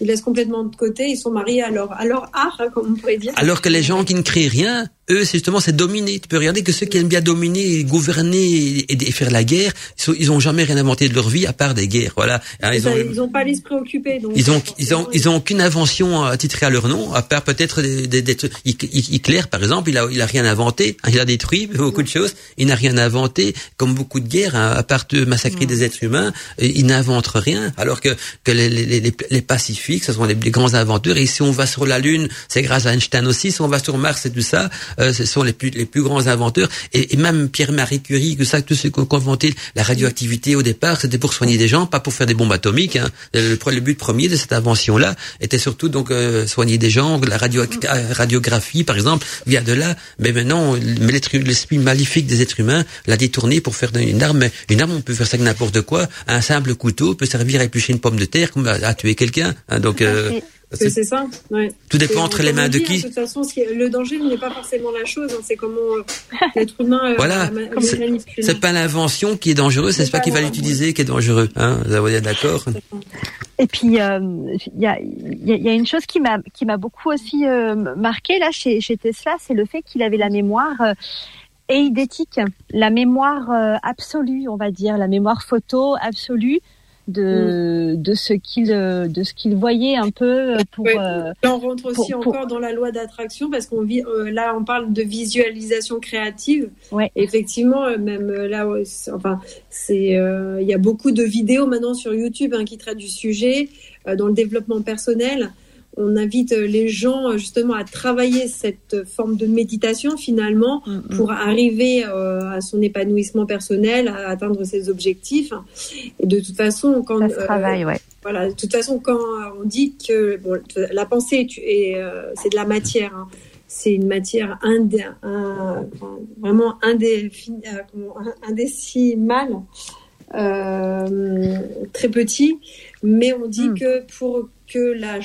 ils laissent complètement de côté, ils sont mariés à leur, à leur art, hein, comme on pourrait dire. Alors que les gens qui ne créent rien, eux, c'est justement, c'est dominer. Tu peux regarder que ceux qui aiment bien dominer, gouverner et, faire la guerre, ils, ont jamais rien inventé de leur vie à part des guerres. Voilà. Hein, ils, ont, ils ont pas l'esprit occupé. Donc ils ont, ils ont, ils ont aucune invention attitrée à leur nom, à part peut-être des, des, des Hitler, par exemple, il a, il a rien inventé. Il a détruit beaucoup de choses. Il n'a rien inventé, comme beaucoup de guerres, hein, à part de massacrer des êtres humains. Il n'invente rien. Alors que, que les, les, les, les pacifiques, ce sont les, grands inventeurs. Et si on va sur la Lune, c'est grâce à Einstein aussi. Si on va sur Mars, c'est tout ça. Euh, ce sont les plus les plus grands inventeurs et, même Pierre-Marie Curie, que ça, tous ceux qui inventé la radioactivité au départ, c'était pour soigner des gens, pas pour faire des bombes atomiques. Hein. Le, le, but premier de cette invention-là était surtout donc euh, soigner des gens. La radio, radiographie, par exemple, vient de là. Mais maintenant, l'esprit maléfique des êtres humains l'a détourné pour faire une arme. Une arme, on peut faire ça avec n'importe quoi. Un simple couteau peut servir à éplucher une pomme de terre comme à, tuer quelqu'un. Hein. donc euh, c'est ça. Ouais. Tout dépend entre les mains de qui. de toute façon, le danger n'est pas forcément la chose. Hein, c'est comment euh, l'être humain. Euh, voilà. C'est pas l'invention qui est dangereuse, c'est pas, qui va l'utiliser qui est dangereux. Hein, vous avez d'accord. Et puis il euh, y, a, y, a, une chose qui m'a qui m'a beaucoup aussi marqué là chez, chez Tesla, c'est le fait qu'il avait la mémoire eidétique, la mémoire absolue, on va dire, la mémoire photo absolue de mm. de ce qu'il euh, de ce qu'il voyait un peu euh, pour. Euh, on rentre aussi encore dans la loi d'attraction parce qu'on vit là on parle de visualisation créative. Ouais. Effectivement, même là, enfin c'est il y a beaucoup de vidéos maintenant sur YouTube hein, qui traitent du sujet dans le développement personnel on invite les gens justement à travailler cette forme de méditation finalement mm, mm. pour arriver euh, à son épanouissement personnel, à atteindre ses objectifs. Et de toute façon, quand Ça travaille, ouais. voilà, de toute façon, quand on dit que bon, la pensée est, euh, c'est de la matière. Hein. c'est une matière indé, un, vraiment indécimale, euh, très petit, mais on dit mm. que pour que la,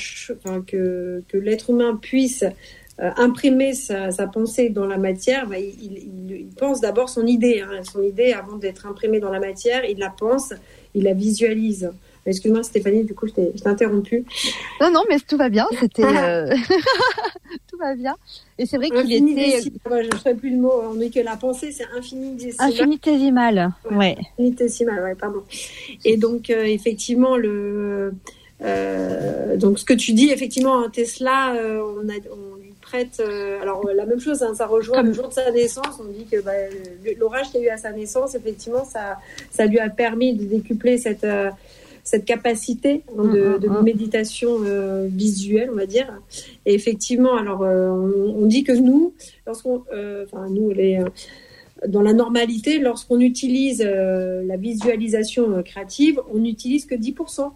que, que l'être humain puisse euh, imprimer sa, sa, pensée dans la matière, bah, il, il, il, pense d'abord son idée. Hein. Son idée, avant d'être imprimée dans la matière, il la pense, il la visualise. Excuse-moi Stéphanie, du coup je t'ai interrompu. Non, non, mais tout va bien. C'était euh... tout va bien. Et c'est vrai qu'il était. je ne sais plus le mot. On que la pensée c'est infinitésimal. Infinitésimal. Ouais. Infinitésimal, ouais, pardon. Et donc euh, effectivement le euh, donc ce que tu dis, effectivement, Tesla, euh, on, a, on, lui prête. Euh, alors la même chose, hein, ça rejoint le jour de sa naissance. On dit que bah, l'orage qu'il y a eu à sa naissance, effectivement, ça, ça lui a permis de décupler cette cette capacité hein, de, mm, mm, de, mm. méditation visuelle, on va dire. Et effectivement, alors on, on, dit que nous, lorsqu'on, enfin nous les dans la normalité, lorsqu'on utilise la visualisation créative, on n'utilise que 10%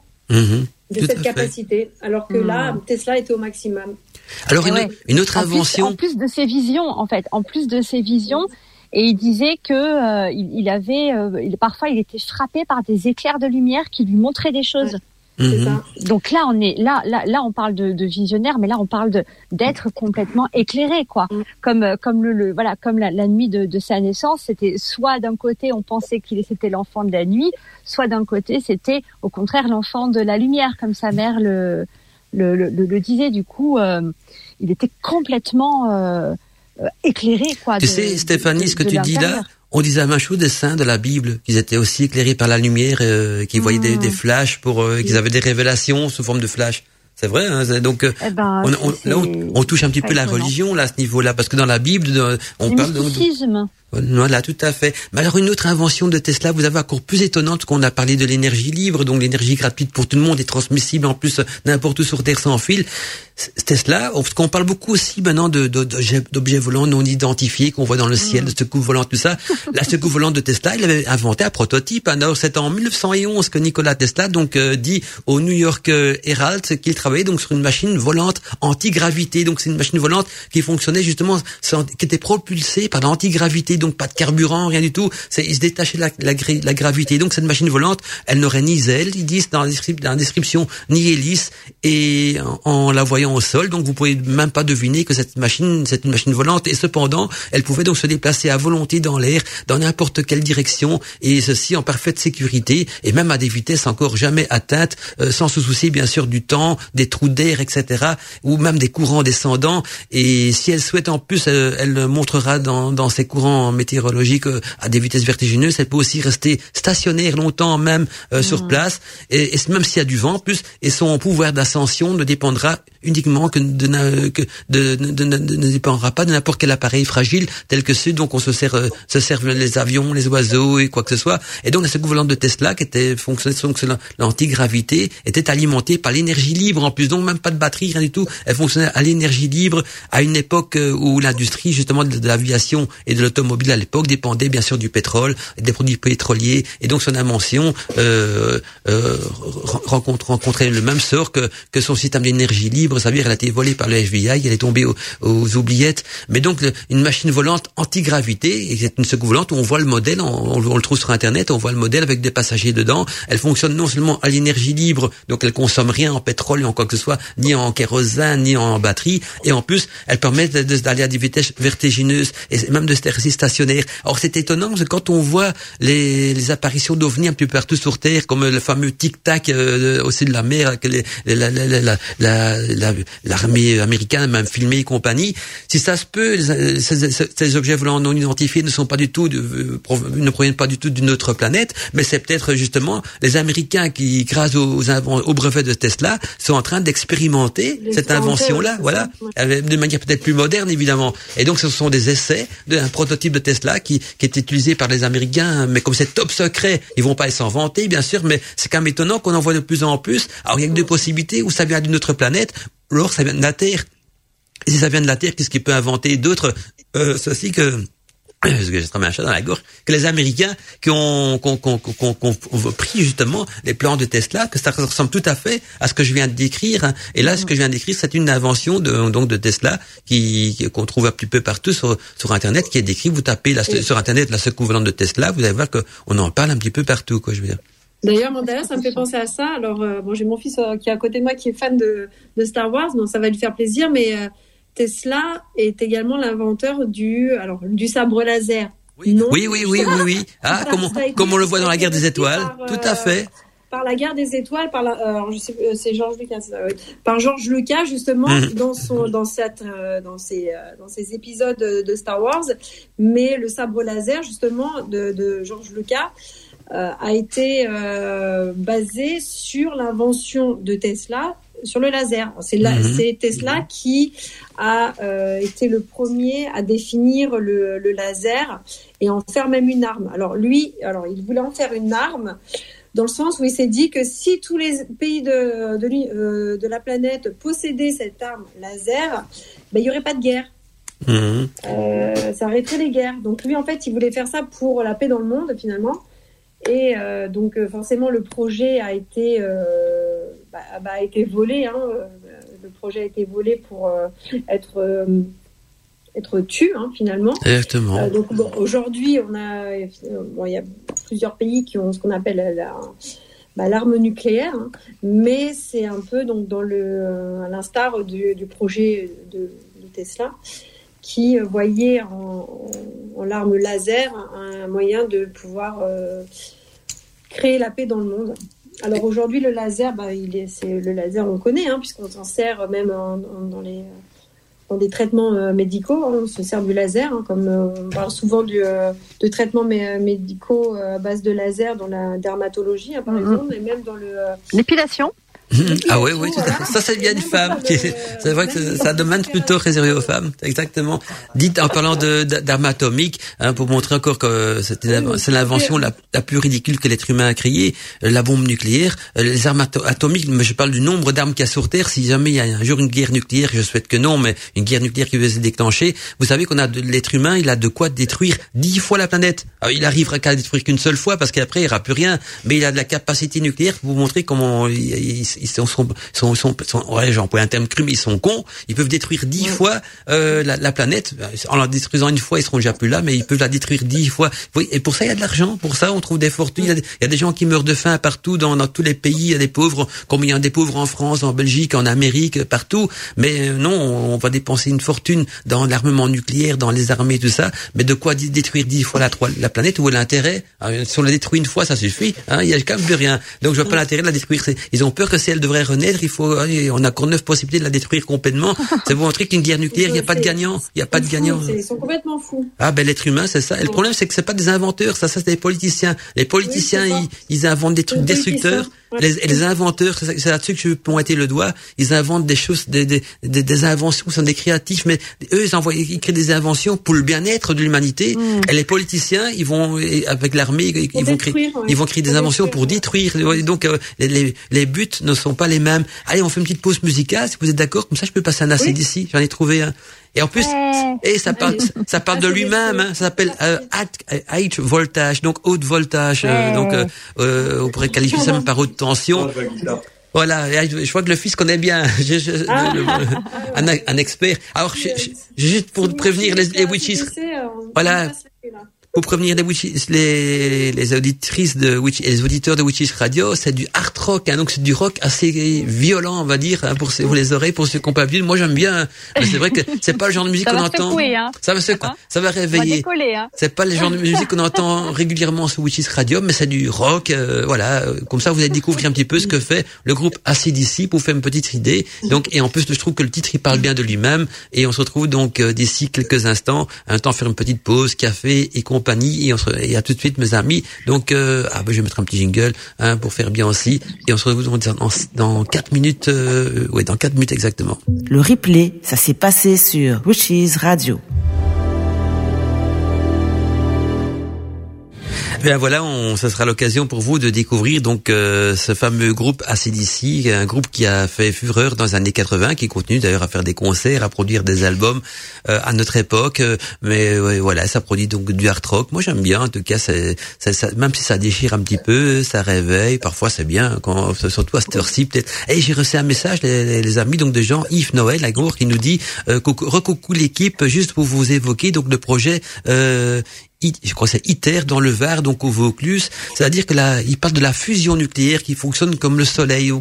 de cette capacité, alors que là, hmm. Tesla était au maximum. Alors une, autre invention. en plus de ses visions, en fait, en plus de ses visions, et il disait que euh, il, avait, euh, il, parfois, il était frappé par des éclairs de lumière qui lui montraient des choses. Mhm. Donc là, on est là, là, là, on parle de, de visionnaire, mais là, on parle de d'être complètement éclairé, quoi. Mm. Comme euh, comme le, voilà, comme la, la nuit de, de, sa naissance, c'était soit d'un côté, on pensait qu'il était l'enfant de la nuit, soit d'un côté, c'était au contraire l'enfant de la lumière, comme sa mère le le, le, le disait. Du coup, euh, il était complètement euh, euh éclairé, quoi. Tu sais, Stéphanie, ce que tu dis là, on disait même chose des saints de la Bible, qu'ils étaient aussi éclairés par la lumière, euh, qu'ils voyaient des, des, flashs pour, euh, qu'ils avaient des révélations sous forme de flash. C'est vrai. Hein, donc euh, eh ben, on, on, là, on, touche un petit peu la religion là à ce niveau-là, parce que dans la Bible, on parle de, voilà, tout à fait. Mais alors une autre invention de Tesla, vous avez encore plus étonnante qu'on a parlé de l'énergie libre, donc l'énergie gratuite pour tout le monde et transmissible en plus n'importe où sur Terre sans fil. Tesla, parce qu'on parle beaucoup aussi maintenant de, d'objets volants non identifiés qu'on voit dans le ciel, de secoues volantes, tout ça. La secoue volante de Tesla, il avait inventé un prototype. Alors c'est en 1911 que Nikola Tesla donc euh, dit au New York euh, Herald qu'il travaillait donc sur une machine volante anti-gravité. Donc c'est une machine volante qui fonctionnait justement, qui était propulsée par l'antigravité donc pas de carburant, rien du tout. Il se détachait de la, la, la, gravité. Donc cette machine volante, elle n'aurait ni ailes, ils disent dans la, description, ni hélice, et en, la voyant au sol, donc vous pouvez même pas deviner que cette machine, c'est une machine volante. Et cependant, elle pouvait donc se déplacer à volonté dans l'air, dans n'importe quelle direction, et ceci en parfaite sécurité, et même à des vitesses encore jamais atteintes, euh, sans se soucier bien sûr du temps, des trous d'air, etc., ou même des courants descendants. Et si elle souhaite en plus, elle, elle montrera dans, dans ces courants météorologique euh, à des vitesses vertigineuses, elle peut aussi rester stationnaire longtemps même euh, sur mmh. place, et, même s'il y a du vent, plus et son pouvoir d'ascension ne dépendra uniquement que ne dépendra pas de n'importe quel appareil fragile tel que ceux dont on se sert, euh, se servent les avions, les oiseaux et quoi que ce soit. Et donc la seconde volante de Tesla qui était fonctionnait l'antigravité était alimentée par l'énergie libre en plus, donc même pas de batterie, rien du tout. Elle fonctionnait à l'énergie libre à une époque euh, où l'industrie justement de, l'aviation et de l'automobile à l'époque dépendait bien sûr du pétrole, des produits pétroliers, et donc son invention euh, rencontre, rencontrait le même sort que, que son système d'énergie libre. Veut dire elle a été volée par le FBI, elle est tombée aux, oubliettes. Mais donc une machine volante antigravité, et c'est une seconde volante on voit le modèle, on, le trouve sur internet, on voit le modèle avec des passagers dedans. Elle fonctionne non seulement à l'énergie libre, donc elle consomme rien en pétrole, en quoi que ce soit, ni en kérosène, ni en batterie, et en plus elle permet d'aller à des vitesses vertigineuses et même de rester stationnaire. Alors c'est étonnant parce que quand on voit les, les apparitions d'ovnis un peu partout sur Terre, comme le fameux tic-tac euh, aussi de la mer, que l'armée la, la, la, américaine a même filmé et compagnie, si ça se peut, ces, ces objets volants non identifiés ne sont pas du tout, de, ne proviennent pas du tout d'une autre planète, mais c'est peut-être justement les Américains qui, grâce aux, aux, brevets de Tesla, sont en train d'expérimenter cette invention-là, voilà, de manière peut-être plus moderne évidemment. Et donc ce sont des essais d'un prototype de Tesla qui, qui est utilisé par les Américains, mais comme c'est top secret, ils vont pas s'en vanter bien sûr, mais c'est quand même étonnant qu'on en voit de plus en plus. Alors il y a que deux possibilités, où ça vient d'une autre planète, alors ça vient de la Terre. Et si ça vient de la Terre, qu'est-ce qu'il peut inventer d'autre euh, Ceci que parce que j'ai un chat dans la gorge, que les Américains qui ont, qui ont, qui pris justement les plans de Tesla, que ça ressemble tout à fait à ce que je viens de décrire. Et là, ce que je viens de décrire, c'est une invention de, donc de Tesla qui qu'on trouve un petit peu partout sur, sur Internet, qui est décrit. Vous tapez la, sur Internet la seconde volante de Tesla, vous allez voir qu'on en parle un petit peu partout, quoi. Je veux dire. D'ailleurs, d'ailleurs, ça me fait penser à ça. Alors, euh, bon, j'ai mon fils euh, qui est à côté de moi, qui est fan de, de Star Wars, donc ça va lui faire plaisir, mais euh, Tesla est également l'inventeur du, alors, du sabre laser. Oui, oui, oui, oui, oui, Ah, comme on, le voit dans la guerre des étoiles. Tout à fait par la guerre des étoiles, par la, je sais, c'est Georges Lucas, par Georges Lucas justement mhm. dans son, dans cette, dans ces, dans ces épisodes de, Star Wars, mais le sabre laser justement de, de Georges Lucas a été basé sur l'invention de Tesla sur le laser. C'est mhm. Tesla qui a euh, été le premier à définir le, laser et en faire même une arme. Alors lui, alors il voulait en faire une arme dans le sens où il s'est dit que si tous les pays de, de, euh, de la planète possédaient cette arme laser, ben, il n'y aurait pas de guerre. Mhm. Euh, ça arrêterait les guerres. Donc lui, en fait, il voulait faire ça pour la paix dans le monde, finalement. Et donc forcément, le projet a été bah, bah, a été volé. Hein, euh, le projet a été volé pour euh, être euh, être tu hein, finalement. Exactement. donc aujourd'hui, on a, il y a plusieurs pays qui ont ce qu'on appelle la, bah, l'arme nucléaire, hein. mais c'est un peu donc dans le, à l'instar du, projet de, Tesla, qui voyait en, l'arme laser un, moyen de pouvoir créer la paix dans le monde. Alors aujourd'hui, le laser, bah, il est, c'est le laser, on connaît, hein, puisqu'on s'en sert même dans les dans des traitements euh, médicaux, hein, on se sert du laser, hein, comme euh, on parle souvent du, euh, de traitements médicaux à base de laser dans la dermatologie, par mm-hmm. exemple, et même dans le l'épilation. Ah oui, oui, tout à fait. Ça, c'est bien une femme. C'est vrai que ça demande plutôt réservé aux femmes. Exactement. Dites en parlant de d'armes atomiques, hein, pour montrer encore que c'est l'invention la, plus ridicule que l'être humain a créée, euh, la bombe nucléaire. Euh, les armes atomiques, mais je parle du nombre d'armes qu'il y a sur Terre. Si jamais il y a un jour une guerre nucléaire, je souhaite que non, mais une guerre nucléaire qui veut se déclencher, vous savez qu'on a l'être humain, il a de quoi détruire dix fois la planète. Alors, il arrivera qu'à détruire qu'une seule fois parce qu'après il n'y aura plus rien, mais il a de la capacité nucléaire pour vous montrer comment il, ils sont, sont, sont, sont, sont ouais, j'emploie un terme cru, mais ils sont cons. Ils peuvent détruire dix fois euh, la, la, planète. En la détruisant une fois, ils seront déjà plus là, mais ils peuvent la détruire dix fois. Et pour ça, il y a de l'argent. Pour ça, on trouve des fortunes. Il y, a des, gens qui meurent de faim partout, dans, dans tous les pays. Il y a des pauvres, comme il y a des pauvres en France, en Belgique, en Amérique, partout. Mais euh, non, on va dépenser une fortune dans l'armement nucléaire, dans les armées, tout ça. Mais de quoi détruire dix fois la, la planète? Où est l'intérêt? Ah, Si on la détruit une fois, ça suffit. Hein, il y a quand même plus rien. Donc je vois pas l'intérêt de la détruire. Ils ont peur que si elle devrait renaître, il faut, on a encore neuf possibilités de la détruire complètement. C'est vous montrer qu'une guerre nucléaire, il n'y a pas de gagnant. Il n'y a pas de gagnant. Ils sont complètement fous. Ah, ben, l'être humain, c'est ça. Et le problème, c'est que c'est pas des inventeurs. Ça, ça, c'est des politiciens. Les politiciens, ils, ils, inventent des trucs destructeurs les, les inventeurs, c'est là-dessus que je veux pointer le doigt. Ils inventent des choses, des, des, des, des inventions, sont des créatifs, mais eux, ils, envoient, ils créent des inventions pour le bien-être de l'humanité. Mm. Et les politiciens, ils vont avec l'armée, ils vont créer, détruire, ouais. ils vont créer des inventions pour détruire. Et Donc euh, les, les, les buts ne sont pas les mêmes. Allez, on fait une petite pause musicale, si vous êtes d'accord. Comme ça, je peux passer un acide Oui. ici. J'en ai trouvé un. Et en plus, Ouais. et ça parle, ça parle de Ah, c'est lui-même. Hein, ça s'appelle euh, high- high voltage, donc haute voltage. euh, Ouais. donc euh, euh, on pourrait qualifier ça même par haute tension. Voilà, et je vois que le fils connaît bien, Je- je- Ah. le- un, un expert. Alors, je- je- juste pour prévenir les, les witches, Voilà. Pour prévenir les witches, les, les auditrices de witch, et les auditeurs de Witches Radio, c'est du hard rock, hein, donc c'est du rock assez violent, on va dire, hein, pour, pour les oreilles, pour ceux qui ont pas l'habitude. Moi, j'aime bien, hein, mais c'est vrai que c'est pas le genre de musique qu'on entend. secouer, hein. Ça va secouer, Hein ça va réveiller. hein. C'est pas le genre de musique qu'on entend régulièrement sur Witches Radio, mais c'est du rock, euh, voilà. Comme ça, vous allez découvrir un petit peu ce que fait le groupe ACDC pour faire une petite idée. Donc, et en plus, je trouve que le titre, il parle bien de lui-même. Et on se retrouve donc euh, d'ici quelques instants, un temps faire une petite pause, café et compagnie. Et, à tout de suite, mes amis. Donc, euh, ah ben, je vais mettre un petit jingle hein, pour faire bien aussi. Et on se retrouve dans, dans 4 minutes, euh, dans 4 minutes exactement. Le replay, ça s'est passé sur Witches Radio. Bien voilà, on, ce sera l'occasion pour vous de découvrir donc euh, ce fameux groupe ACDC, un groupe qui a fait fureur dans les années 80, qui continue d'ailleurs à faire des concerts, à produire des albums euh, à notre époque. mais voilà, ça produit donc du hard rock. Moi j'aime bien, en tout cas, c'est, ça- même si ça déchire un petit peu, ça réveille. Parfois c'est bien, quand, surtout à cette heure-ci peut-être. Et j'ai reçu un message, les, amis donc de Jean-Yves Noël, à Gour, qui nous dit euh, coucou, recoucou l'équipe, juste pour vous évoquer donc le projet. Euh, je crois c'est ITER dans le Var, donc au Vaucluse. C'est-à-dire que là, il parle de la fusion nucléaire qui fonctionne comme le soleil.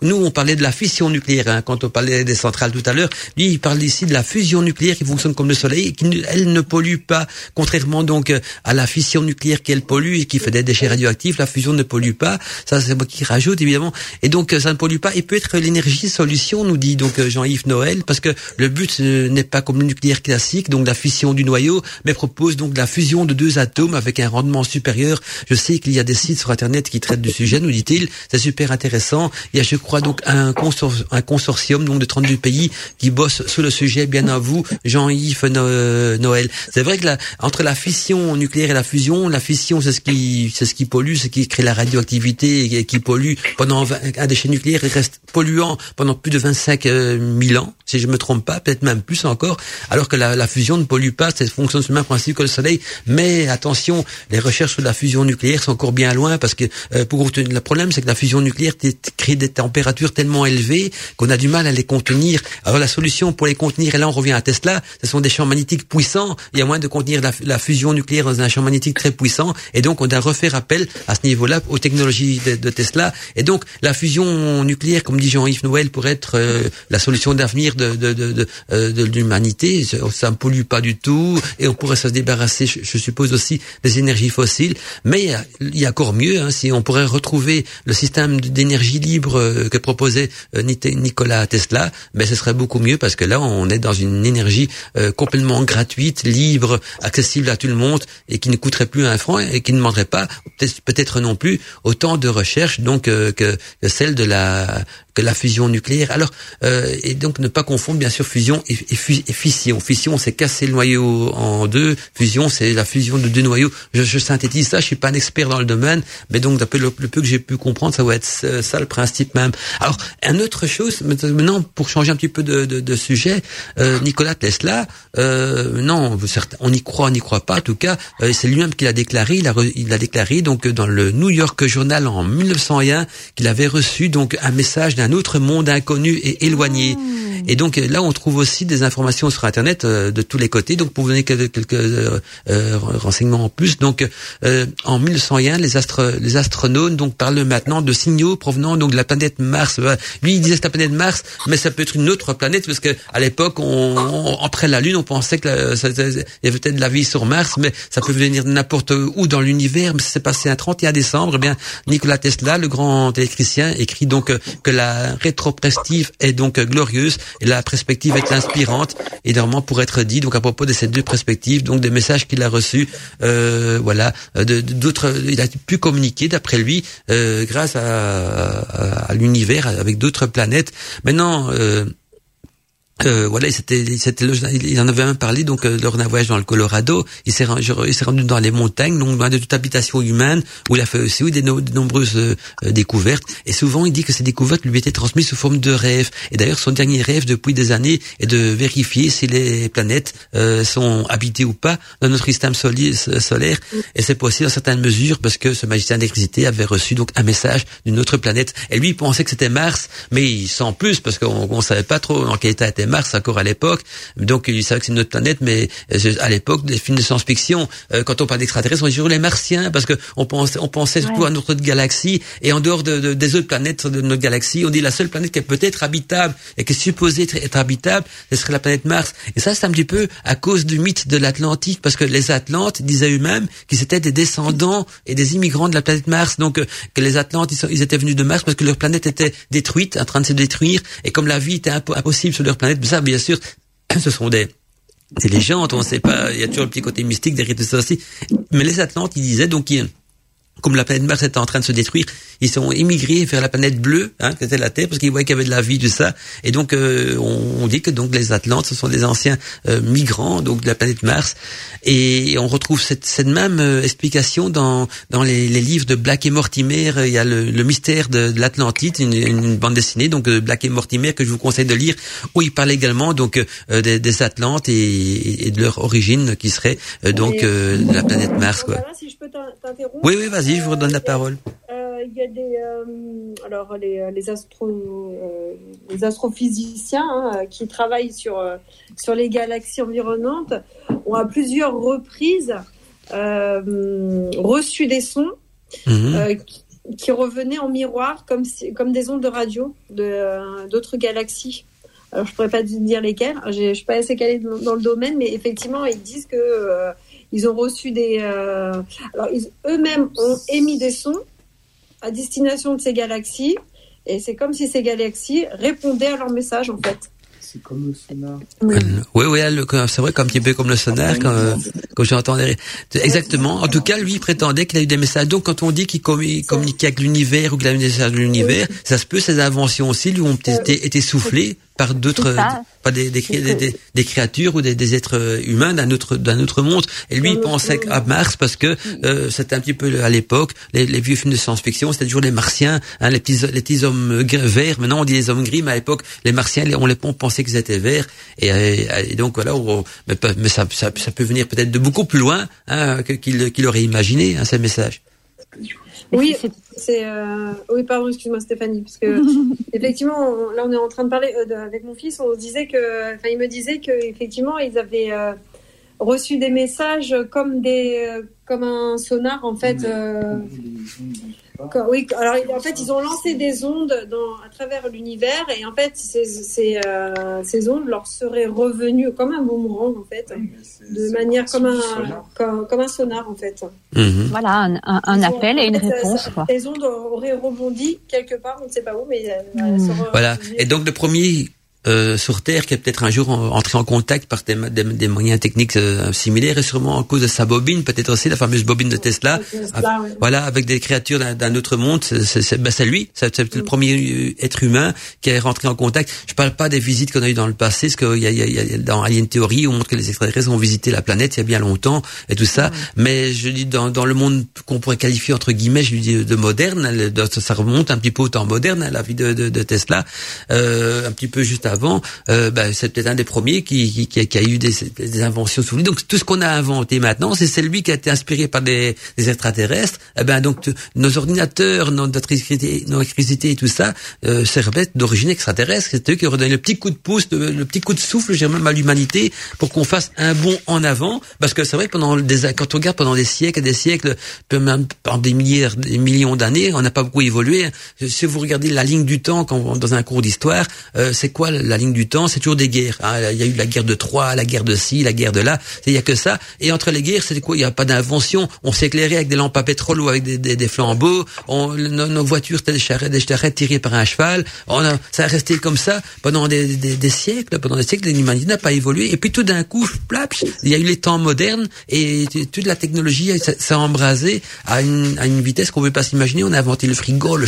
Nous, on parlait de la fission nucléaire hein, quand on parlait des centrales tout à l'heure. Lui, il parle ici de la fusion nucléaire qui fonctionne comme le soleil et qui, elle ne pollue pas. Contrairement donc euh, à la fission nucléaire qui elle pollue et qui fait des déchets radioactifs, la fusion ne pollue pas. Ça, c'est moi qui rajoute évidemment. Et donc, euh, ça ne pollue pas et peut être l'énergie solution, nous dit donc euh, Jean-Yves Noël, parce que le but n'est pas comme le nucléaire classique, donc la fission du noyau, mais propose donc la fusion de deux atomes avec un rendement supérieur. Je sais qu'il y a des sites sur Internet qui traitent du sujet, nous dit-il. C'est super intéressant. Il y a, je crois, donc un, consor- un consortium donc de 32 pays qui bosse sur le sujet. Bien à vous, Jean-Yves No- Noël. C'est vrai que la, entre la fission nucléaire et la fusion, la fission, c'est ce qui, c'est ce qui pollue, c'est ce qui crée la radioactivité et qui pollue pendant 20 un déchet nucléaire, il reste polluant pendant plus de 25 euh, 000 ans, si je me trompe pas, peut-être même plus encore, alors que la, la fusion ne pollue pas, ça fonctionne sur le même principe que le soleil. Mais attention, les recherches sur la fusion nucléaire sont encore bien loin parce que euh, pour le problème, c'est que la fusion nucléaire crée des températures tellement élevées qu'on a du mal à les contenir. Alors la solution pour les contenir, et là on revient à Tesla, ce sont des champs magnétiques puissants. Il y a moyen de contenir la, fusion nucléaire dans un champ magnétique très puissant, et donc on doit refaire appel à ce niveau-là aux technologies de, Tesla. Et donc la fusion nucléaire, comme dit Jean-Yves Noël, pourrait être euh, la solution d'avenir de, de, de, euh, l'humanité. Ça ne pollue pas du tout, et on pourrait se débarrasser, je, suppose aussi, des énergies fossiles. Mais il y a, encore mieux, hein, si on pourrait retrouver le système d'énergie libre euh, que proposait euh, Nikola Tesla, mais ce serait beaucoup mieux parce que là, on est dans une énergie euh, complètement gratuite, libre, accessible à tout le monde et qui ne coûterait plus un franc et qui ne demanderait pas, peut-être non plus, autant de recherche donc que, celle de la que la fusion nucléaire. Alors euh, et donc ne pas confondre bien sûr fusion et, et et fission. Fission, c'est casser le noyau en deux. Fusion, c'est la fusion de deux noyaux. Je, je synthétise ça. Je suis pas un expert dans le domaine, mais donc d'après le, le peu que j'ai pu comprendre, ça va être ça, ça, le principe même. Alors, une autre chose, maintenant pour changer un petit peu de, de, de sujet, euh, Nikola Tesla, euh, non, on y croit, on n'y croit pas. En tout cas, euh, c'est lui-même qui l'a déclaré. Il a, il a déclaré donc dans le New York Journal en 1901 qu'il avait reçu donc un message d'un autre monde inconnu et éloigné. Et donc euh, là, on trouve aussi des informations sur Internet euh, de tous les côtés. Donc pour vous donner quelques, quelques renseignements en plus, donc euh, en 1901, les, astre, les astronautes donc parlent maintenant de signaux provenant donc de la planète Mars. Lui, il disait que la planète Mars, mais ça peut être une autre planète parce que à l'époque, on, on- après la Lune, on pensait que la- ça- il y avait peut-être de la vie sur Mars, mais ça peut venir n'importe où dans l'univers. Mais ça s'est passé un 31 décembre. Eh bien, Nikola Tesla, le grand électricien, écrit donc que la rétroprestive est donc glorieuse et la perspective est inspirante et normalement pour être dit donc à propos de ces deux perspectives donc des messages qu'il a reçus euh, voilà d'autres il a pu communiquer d'après lui euh, grâce à, à, l'univers avec d'autres planètes. Maintenant euh, euh, voilà, c'était, il en avait même parlé donc euh, lors d'un voyage dans le Colorado. Il s'est, rendu, dans les montagnes, donc loin de toute habitation humaine, où il a fait aussi des, de nombreuses euh, découvertes. Et souvent, il dit que ces découvertes lui étaient transmises sous forme de rêves. Et d'ailleurs, son dernier rêve depuis des années est de vérifier si les planètes euh, sont habitées ou pas dans notre système solaire. Et c'est possible dans certaines mesures parce que ce magicien d'électricité avait reçu donc un message d'une autre planète. Et lui, il pensait que c'était Mars, mais il sent plus parce qu'on, on savait pas trop dans quel état était Mars encore à l'époque. Donc il savait que c'est une autre planète, mais euh, à l'époque des films de science-fiction, euh, quand on parle d'extraterrestres, on dit toujours les Martiens parce que on pensait, on pensait surtout à notre galaxie et en dehors de, des autres planètes de notre galaxie, on dit la seule planète qui est peut-être habitable et qui est supposée être, habitable, ce serait la planète Mars. Et ça, c'est un petit peu à cause du mythe de l'Atlantique, parce que les Atlantes disaient eux-mêmes qu'ils étaient des descendants et des immigrants de la planète Mars. Donc euh, que les Atlantes, ils, ils, étaient venus de Mars parce que leur planète était détruite, en train de se détruire, et comme la vie était impossible sur leur planète, ça, bien sûr, ce sont des, des légendes, on ne sait pas, il y a toujours le petit côté mystique derrière tout ça aussi. Mais les Atlantes, ils disaient, donc, comme la planète Mars était en train de se détruire, ils sont émigrés vers la planète bleue, hein, qui était la Terre, parce qu'ils voyaient qu'il y avait de la vie, tout ça. Et donc, euh, on, dit que donc les Atlantes, ce sont des anciens euh, migrants donc de la planète Mars. Et on retrouve cette, cette même euh, explication dans dans les, les, livres de Black et Mortimer. Il y a le, le mystère de, de l'Atlantide, une, une, bande dessinée donc de Black et Mortimer que je vous conseille de lire, où il parle également donc des, des, Atlantes et, et, de leur origine qui serait donc de la planète Mars. Quoi. Si je peux. Oui, oui, vas-y, je vous redonne la parole. Il y a des alors les, les astro les astrophysiciens hein, qui travaillent sur sur les galaxies environnantes ont à plusieurs reprises euh, reçu des sons mhm. euh, qui, revenaient en miroir comme, comme des ondes de radio de, d'autres galaxies. Alors, je pourrais pas dire lesquelles, je, ne suis pas assez calée dans, le domaine, mais effectivement, ils disent que euh, ils ont reçu des. alors, eux-mêmes ont émis des sons à destination de ces galaxies, et c'est comme si ces galaxies répondaient à leur message, en fait c'est comme le sonar. Oui, oui, oui c'est vrai, comme un petit peu comme le sonar, quand, euh, quand j'entendais. Exactement. En tout cas, lui, il prétendait qu'il a eu des messages. Donc, quand on dit qu'il communiquait avec l'univers ou qu'il a eu des messages de l'univers, ça se peut, ses inventions aussi lui ont été, été soufflées par d'autres, pas des, des, des, des, créatures ou des, des êtres humains d'un autre, d'un autre monde. Et lui, il pensait à Mars parce que euh, c'était un petit peu à l'époque, les, les, vieux films de science-fiction, c'était toujours les Martiens, hein, les petits, les petits hommes verts. Maintenant, on dit les hommes gris, mais à l'époque, les Martiens, on les on pensait qu'ils étaient verts. Et, et, donc voilà, mais, mais ça, ça, ça, peut venir peut-être de beaucoup plus loin hein, qu'il qu'il aurait imaginé hein, ces messages. Oui, c'est euh... oui pardon excuse-moi Stéphanie parce que effectivement là on est en train de parler euh, avec mon fils on se disait que enfin il me disait que effectivement ils avaient euh, reçu des messages comme des euh, comme un sonar en fait oui, alors en fait, ils ont lancé des ondes dans, à travers l'univers et en fait, ces, ces, euh, ces, ondes leur seraient revenues comme un boomerang en fait, de manière comme un, comme, comme, un sonar en fait. Mhm. Voilà, un, un, appel et une réponse. Quoi. Les ondes auraient rebondi quelque part, on ne sait pas où, mais mhm. voilà. Et donc le premier euh, sur Terre qui est peut-être un jour entré en contact par des, des, moyens techniques euh, similaires et sûrement en cause de sa bobine, peut-être aussi la fameuse bobine de Tesla. Voilà, avec des créatures d'un autre monde, c'est ben lui, c'est le mm. premier euh, être humain qui est rentré en contact. Je parle pas des visites qu'on a eues dans le passé, parce qu'il y a, y, a, y a, dans Alien Theory, on montre que les extraterrestres ont visité la planète il y a bien longtemps et tout ça. Mais je dis dans, dans le monde qu'on pourrait qualifier entre guillemets, je dis de moderne, ça remonte un petit peu au temps moderne, la vie de, de, de Tesla, euh, un petit peu juste avant, euh, ben, c'est peut-être un des premiers qui, qui, qui a eu des, des, inventions sous lui. Donc tout ce qu'on a inventé maintenant, c'est celui qui a été inspiré par des, des extraterrestres. Eh ben donc nos ordinateurs, notre électricité, notre électricité et tout ça, euh, c'est d'origine extraterrestre. C'est eux qui ont donné le petit coup de pouce, le, petit coup de souffle, j'ai même à l'humanité pour qu'on fasse un bond en avant. Parce que c'est vrai que pendant des, quand on regarde pendant des siècles et des siècles, même pendant des milliers, des millions d'années, on n'a pas beaucoup évolué. Si vous regardez la ligne du temps quand, dans un cours d'histoire, euh, c'est quoi la ligne du temps, c'est toujours des guerres. hein. Il y a eu la guerre de Troie, la guerre de ci, la guerre de là. Il y a que ça. Et entre les guerres, c'est quoi? Il n'y a pas d'invention. On s'éclairait avec des lampes à pétrole ou avec des, flambeaux. On, nos, voitures c'était des charrettes, tirées par un cheval. On a, ça a resté comme ça pendant des, siècles. Pendant des siècles, l'humanité n'a pas évolué. Et puis tout d'un coup, plaps, il y a eu les temps modernes et toute la technologie s'est embrasée à une, vitesse qu'on ne peut pas s'imaginer. On a inventé le frigo, le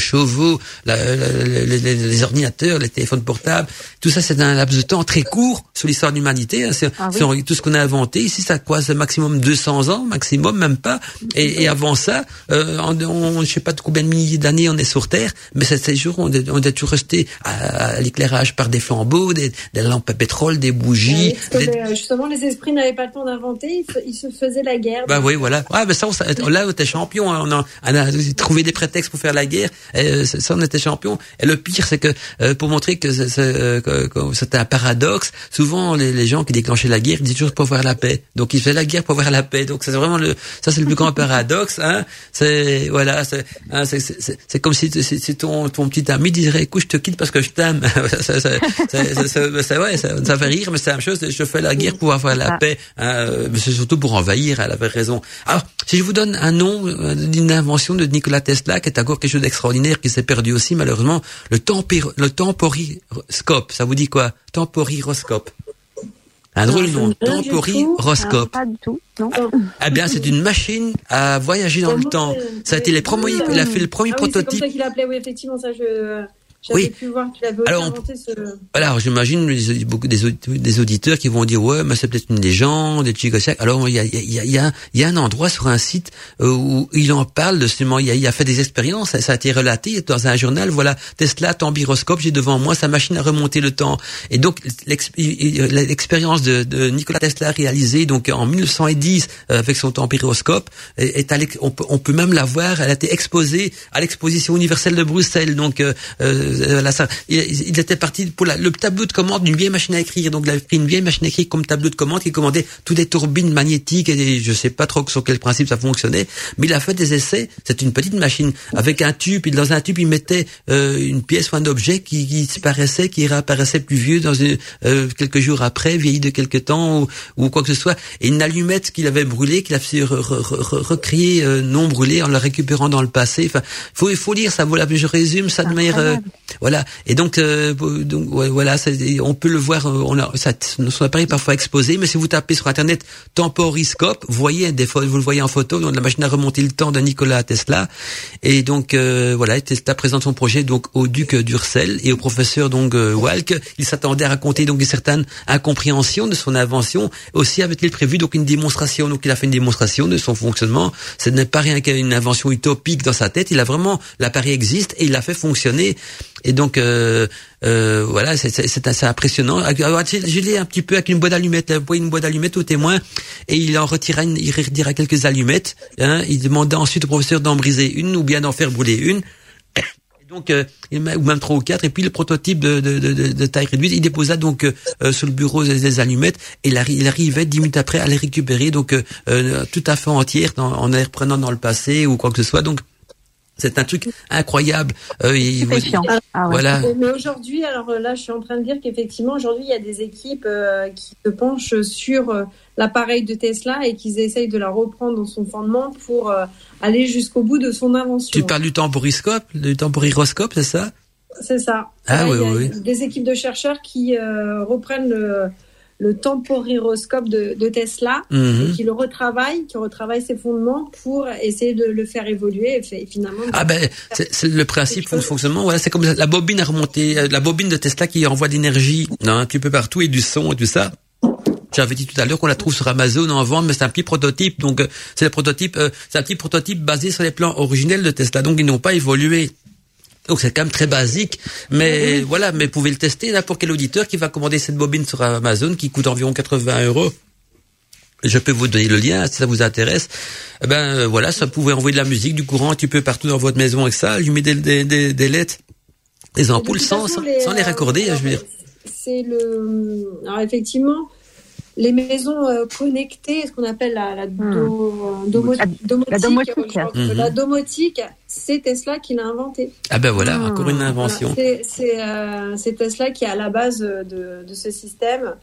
les- les ordinateurs, les téléphones portables. Tout ça, c'est un laps de temps très court sur l'histoire de l'humanité. hein. C'est Ah oui. tout ce qu'on a inventé. Ici, ça quoi C'est maximum 200 ans, maximum, même pas. Et, et avant ça, euh, on, on, je sais pas de combien de milliers d'années on est sur Terre, mais ces jours, on est, on est toujours resté à, à l'éclairage par des flambeaux, des, des lampes à pétrole, des bougies. Oui, que, des- euh, justement, les esprits n'avaient pas le temps d'inventer, ils, se- ils se faisaient la guerre. Bah oui, voilà. Ah, ben ça, on, là, on était champion. hein. On a, on a trouvé des prétextes pour faire la guerre. Et, euh, ça, on était champion. Et le pire, c'est que euh, pour montrer que c'est euh, que- que c'était un paradoxe, souvent les, les gens qui déclenchaient la guerre ils disaient toujours pour avoir la paix. Donc ils faisaient la guerre pour avoir la paix. Donc c'est vraiment le, ça c'est le plus grand paradoxe. Hein. C'est voilà, c'est hein, c'est- comme si, si, si ton ton petit ami dirait écoute, je te quitte parce que je t'aime. ça, ça, ça, ouais, ça, ça fait rire, mais c'est la même chose. Je fais la guerre pour avoir la paix. Hein, euh, mais c'est surtout pour envahir. Elle avait raison. Alors, si je vous donne un nom euh, d'une invention de Nikola Tesla, qui est encore quelque chose d'extraordinaire, qui s'est perdu aussi malheureusement, le, tempir, le temporiroscope. Ça vous dit quoi? Temporiroscope. Un drôle de nom. Temporiroscope. Pas du tout, non. Eh bien, c'est une machine à voyager dans le temps. Ça a été les premiers, il a fait le premier Ah oui, c'est prototype. comme ça qu'il appelait, oui, effectivement, ça, je, j'avais Oui. pu voir qu'il avait Alors, inventé ce... Alors, j'imagine beaucoup des, aud- des auditeurs qui vont dire ouais, mais c'est peut-être une légende, des ça. Alors, il y a, y, a, y, a, y a un endroit sur un site euh, où il en parle de justement. Il a, il a fait des expériences. Ça, ça a été relaté dans un journal. Voilà, Tesla, tambiroscope. J'ai devant moi sa machine à remonter le temps. Et donc, l'expérience de, de Nikola Tesla réalisée donc en 1910 euh, avec son tambiroscope est, est on, peut, on peut même la voir. Elle a été exposée à l'exposition universelle de Bruxelles. Donc, euh, euh, il, était parti pour la- le tableau de commande d'une vieille machine à écrire. Donc, il avait pris une vieille machine à écrire comme tableau de commande qui commandait toutes les turbines magnétiques et je sais pas trop sur quel principe ça fonctionnait. Mais il a fait des essais. C'est une petite machine avec un tube. Dans un tube, il mettait euh, une pièce ou un objet qui, disparaissait, qui réapparaissait plus vieux dans une, euh, quelques jours après, vieilli de quelques temps ou, ou quoi que ce soit. Et une allumette qu'il avait brûlée, qu'il a fait re- re- re- recréer euh, non brûlée en la récupérant dans le passé. Enfin, faut, il faut lire ça. Voilà, je résume ça de manière. Voilà. Et donc, euh, donc voilà, on peut le voir. euh, On a son appareil est parfois exposé, mais si vous tapez sur internet temporiscope, vous voyez des fois, vous le voyez en photo, donc la machine à remonter le temps de Nikola Tesla. Et donc euh, voilà, Tesla présente son projet donc au duc d'Ursel et au professeur donc euh, Walk. Il s'attendait à raconter donc une certaine incompréhension de son invention. Aussi avait-il prévu donc une démonstration. Donc il a fait une démonstration de son fonctionnement. Ce n'est pas rien qu'une invention utopique dans sa tête. Il a vraiment l'appareil existe et il l'a fait fonctionner. Et donc euh, euh, voilà, c'est- assez impressionnant. Alors, Je je l'ai un petit peu avec une boîte d'allumettes. Voyez une boîte d'allumettes au témoin et il en retira, une, il retira quelques allumettes. Hein, il demandait ensuite au professeur d'en briser une ou bien d'en faire brûler une. Donc, euh, ou même trois ou quatre. Et puis le prototype de, de, de, de- taille réduite, il déposa donc euh, euh, sur le bureau des, allumettes et il, arri- il arrivait dix minutes après à les récupérer donc euh, euh, tout à fait entières dans- en les reprenant dans le passé ou quoi que ce soit. Donc c'est un truc incroyable. Euh, il- Stupéfiant. Ah ouais. Voilà. Mais- aujourd'hui, alors euh, là, je suis en train de dire qu'effectivement, aujourd'hui, il y a des équipes euh, qui se penchent sur euh, l'appareil de Tesla et qui essayent de la reprendre dans son fondement pour euh, aller jusqu'au bout de son invention. Tu parles du temporiscope, du temporiroscope, c'est ça? C'est ça. Ah Là, oui, il y a oui, Des équipes de chercheurs qui euh, reprennent le, le temporiroscope de, de Tesla, Mhm. et qui le retravaillent, qui retravaillent ses fondements pour essayer de le faire évoluer et fait- finalement. Ah ben, c'est le principe de fonctionnement. Voilà, c'est comme la bobine à remonter, euh, la bobine de Tesla qui envoie de l'énergie hein, un petit peu partout et du son et tout ça. J'avais dit tout à l'heure qu'on la trouve sur Amazon en vente, mais c'est un petit prototype. Donc euh, c'est le prototype, euh, c'est un petit prototype basé sur les plans originels de Tesla. Donc ils n'ont pas évolué. Donc c'est quand même très basique, mais voilà, mais vous pouvez le tester n'importe quel auditeur qui va commander cette bobine sur Amazon qui coûte environ 80 euros. Je peux vous donner le lien si ça vous intéresse. Eh ben euh, voilà, ça pouvait envoyer de la musique, du courant un petit peu partout dans votre maison avec ça, allumer des, des, des, des LED, des ampoules sans, façon, sans, sans les euh, raccorder, je veux dire. C'est le. Alors effectivement, les maisons euh, connectées, ce qu'on appelle la, la, do- domo- La- domotique, la domotique. je crois que la domotique, c'est Tesla qui l'a inventé. Ah ben voilà, encore une invention. c'est Tesla qui est à la base de, de ce système.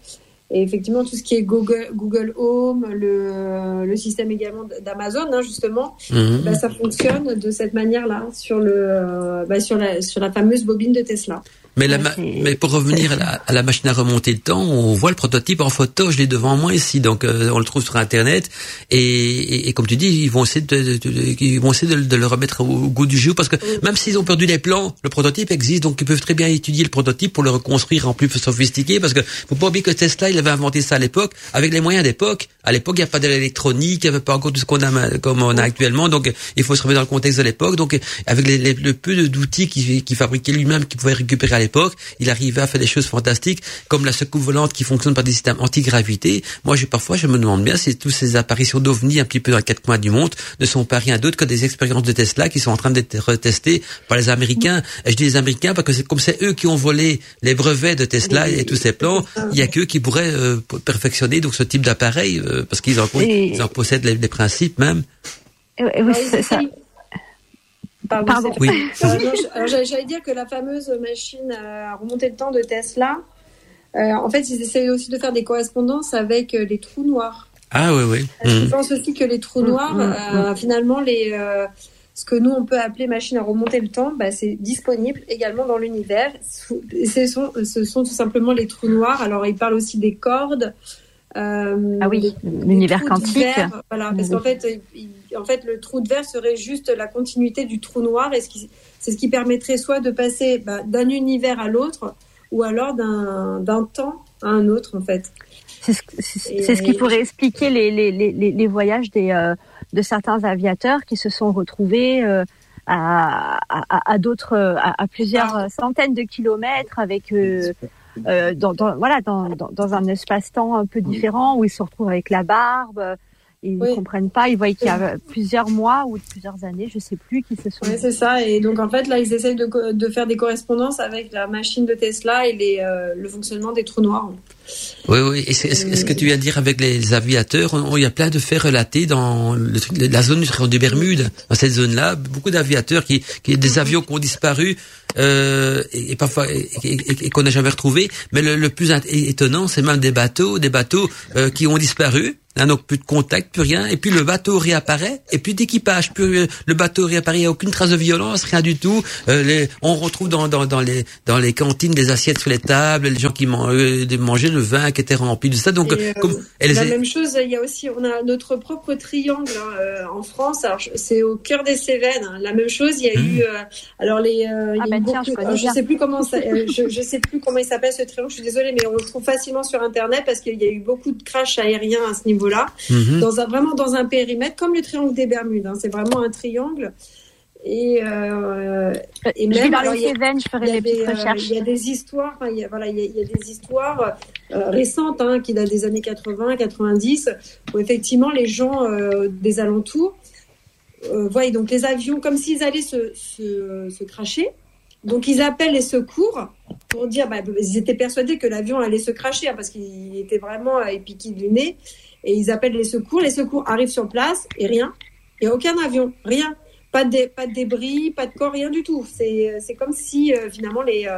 Et effectivement, tout ce qui est Google, Google Home, le, le système également d'Amazon, hein, justement, mhm. bah, ça fonctionne de cette manière-là sur le, bah, sur la, sur la fameuse bobine de Tesla. Mais, la mais pour revenir à la, machine à remonter le temps, on voit le prototype en photo, je l'ai devant moi ici, donc euh, on le trouve sur internet. Et, et, comme tu dis, ils vont essayer de, ils vont essayer de, le remettre au, goût du jour, parce que même s'ils ont perdu les plans, le prototype existe, donc ils peuvent très bien étudier le prototype pour le reconstruire en plus sophistiqué, parce que faut pas oublier que Tesla, il avait inventé ça à l'époque avec les moyens d'époque. À l'époque, il n'y a pas d'électronique, il n'y avait pas encore tout ce qu'on a comme on a actuellement, donc il faut se remettre dans le contexte de l'époque. Donc avec les, les, le peu d'outils qu'il qui fabriquait lui-même, qu'il pouvait récupérer l'époque, il arrivait à faire des choses fantastiques, comme la secoupe volante qui fonctionne par des systèmes anti-gravité. Moi, j'ai parfois, je me demande bien si toutes ces apparitions d'ovnis un petit peu dans les quatre coins du monde ne sont pas rien d'autre que des expériences de Tesla qui sont en train d'être retestées par les Américains. Et je dis les Américains parce que c'est comme c'est eux qui ont volé les brevets de Tesla et tous ces plans, il y a qu'eux qui pourraient euh, perfectionner donc ce type d'appareil euh, parce qu'ils en, en, possèdent les, principes même. Oui, c'est ça. Pardon. Oui. J'allais dire que la fameuse machine à remonter le temps de Tesla, euh, en fait, ils essayent aussi de faire des correspondances avec euh, les trous noirs. Ah oui, oui. Je mmh. pense aussi que les trous mmh, noirs, mmh, euh, finalement, les, ce que nous, on peut appeler machine à remonter le temps, bah, c'est disponible également dans l'univers. Ce sont, ce sont tout simplement les trous noirs. Alors, ils parlent aussi des cordes. Euh, ah oui, l'univers quantique. voilà, parce qu'en fait, en fait, le trou de verre serait juste la continuité du trou noir, et c'est ce qui permettrait soit de passer bah, d'un univers à l'autre, ou alors d'un temps à un autre, en fait. C'est ce, qui pourrait expliquer les, les, les, les voyages des, euh, de certains aviateurs qui se sont retrouvés euh, à, à, à d'autres, à, plusieurs ah. centaines de kilomètres avec euh, dans, dans, voilà, dans, dans, dans un espace-temps un peu différent où ils se retrouvent avec la barbe, ils ne comprennent pas. Ils voient qu'il y a plusieurs mois ou plusieurs années, je sais plus, qui se sont. Oui, c'est ça. Et donc en fait là, ils essayent de, de, faire des correspondances avec la machine de Tesla et les, euh, le fonctionnement des trous noirs. Oui, oui. Et c'est, ce que tu viens de dire avec les aviateurs, il y a plein de faits relatés dans le, la zone du Bermude, dans cette zone-là, beaucoup d'aviateurs qui, qui, des avions qui ont disparu euh, et, parfois et, qu'on n'a jamais retrouvé. Mais le, le plus étonnant, c'est même des bateaux, des bateaux euh, qui ont disparu Hein, donc plus de contact, plus rien. Et puis le bateau réapparaît, et puis d'équipage. Plus le bateau réapparaît, il n'y a aucune trace de violence, rien du tout. Euh, les, on retrouve dans, dans, dans, les, dans les cantines des assiettes sur les tables, les gens qui euh, mangeaient le vin qui était rempli de ça. Donc euh, comme, la même chose, il y a aussi, on a notre propre triangle hein, euh, en France. Alors c'est au cœur des Cévennes. Hein. La même chose, il y a mmh. eu, alors les, ah bah tiens, je, sais plus comment ça, je, je sais plus comment il s'appelle ce triangle. Je suis désolée, mais on le trouve facilement sur internet parce qu'il y a eu beaucoup de crashs aériens à ce niveau là mhm. dans un, vraiment dans un périmètre comme le triangle des Bermudes. Hein. c'est vraiment un triangle. Et, euh, et même alors, il, y a, je ferai des, recherches. il y a des histoires, il y a, voilà, il y a, des histoires euh, récentes hein, qui datent des années 80, 90, où effectivement les gens euh, des alentours voient donc les avions comme s'ils allaient se, se, se cracher. Donc ils appellent les secours pour dire, bah, ils étaient persuadés que l'avion allait se cracher hein, parce qu'il était vraiment épiqué du nez et ils appellent les secours. Les secours arrivent sur place et rien. Il n'y a aucun avion, rien. Pas de, pas de débris, pas de corps, rien du tout. C'est, comme si euh, finalement les, euh,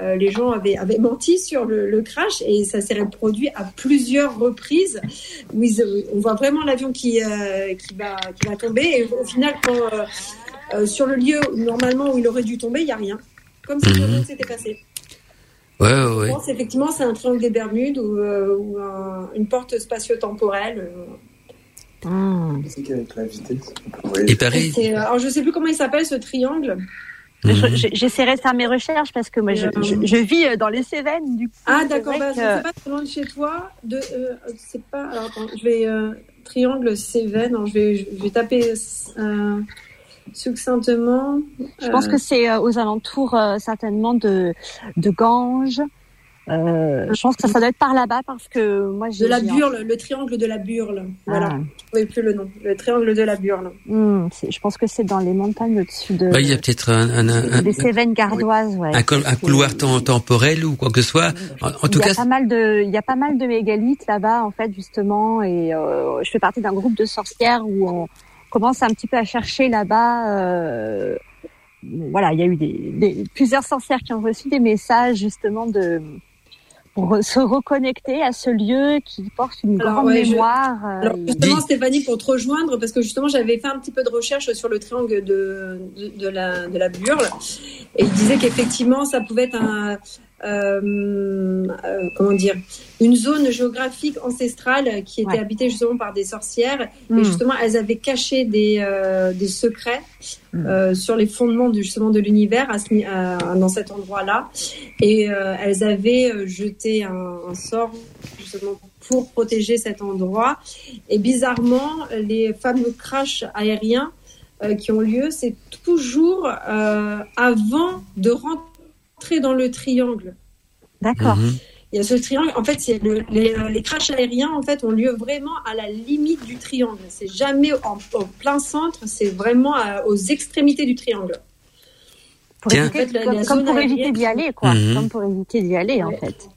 euh, les gens avaient, avaient menti sur le, le crash et ça s'est reproduit à plusieurs reprises. Où on voit vraiment l'avion qui, qui, va, qui va tomber et au final, quand, sur le lieu normalement où il aurait dû tomber, il n'y a rien. Comme si rien ne s'était passé. Ouais, ouais. Je pense effectivement c'est un triangle des Bermudes ou, euh, ou une porte spatio-temporelle. Mmh. Et pareil. Euh, alors je sais plus comment il s'appelle ce triangle. Mmh. J'essaierai de faire mes recherches parce que moi je, je, vis dans les Cévennes du coup. Ah d'accord, bah, que... c'est pas très loin de chez toi. De, euh, c'est pas. Alors attends, je vais euh, triangle Cévennes. je vais je vais taper succinctement. Je pense que c'est euh, aux alentours euh, certainement de, de Ganges. Euh, je pense que ça, doit être par là-bas parce que moi j'ai. De la Burle, le triangle de la Burle. Voilà. Ah. Je plus le nom. Le triangle de la Burle. Hmm, je pense que c'est dans les montagnes au-dessus de. il y a peut-être un, un, des Cévennes gardoises, ouais. Un, couloir temporel ou quoi que ce soit. En, tout il y a pas mal de, il y a pas mal de mégalithes là-bas en fait justement et je fais partie d'un groupe de sorcières où on commence un petit peu à chercher là-bas. voilà, il y a eu des, plusieurs sorcières qui ont reçu des messages justement de pour se reconnecter à ce lieu qui porte une grande mémoire. Alors justement, Stéphanie, pour te rejoindre, parce que justement, j'avais fait un petit peu de recherche sur le triangle de, de, de la, de la Burle, et il disait qu'effectivement, ça pouvait être un, euh, euh, comment dire, une zone géographique ancestrale qui était habitée justement par des sorcières. Et hmm. justement, elles avaient caché des, euh, des secrets hmm. sur les fondements de, justement de l'univers dans cet endroit-là. Et elles avaient jeté un, sort justement pour protéger cet endroit. Et bizarrement, les fameux crashs aériens qui ont lieu, c'est toujours avant de rentrer dans le triangle. D'accord. Mhm. Il y a ce triangle. En fait, les, les crashs aériens en fait ont lieu vraiment à la limite du triangle. C'est jamais en, plein centre. C'est vraiment aux extrémités du triangle. Pour éviter, comme, pour éviter d'y aller, quoi. Mhm. Comme pour éviter d'y aller, en fait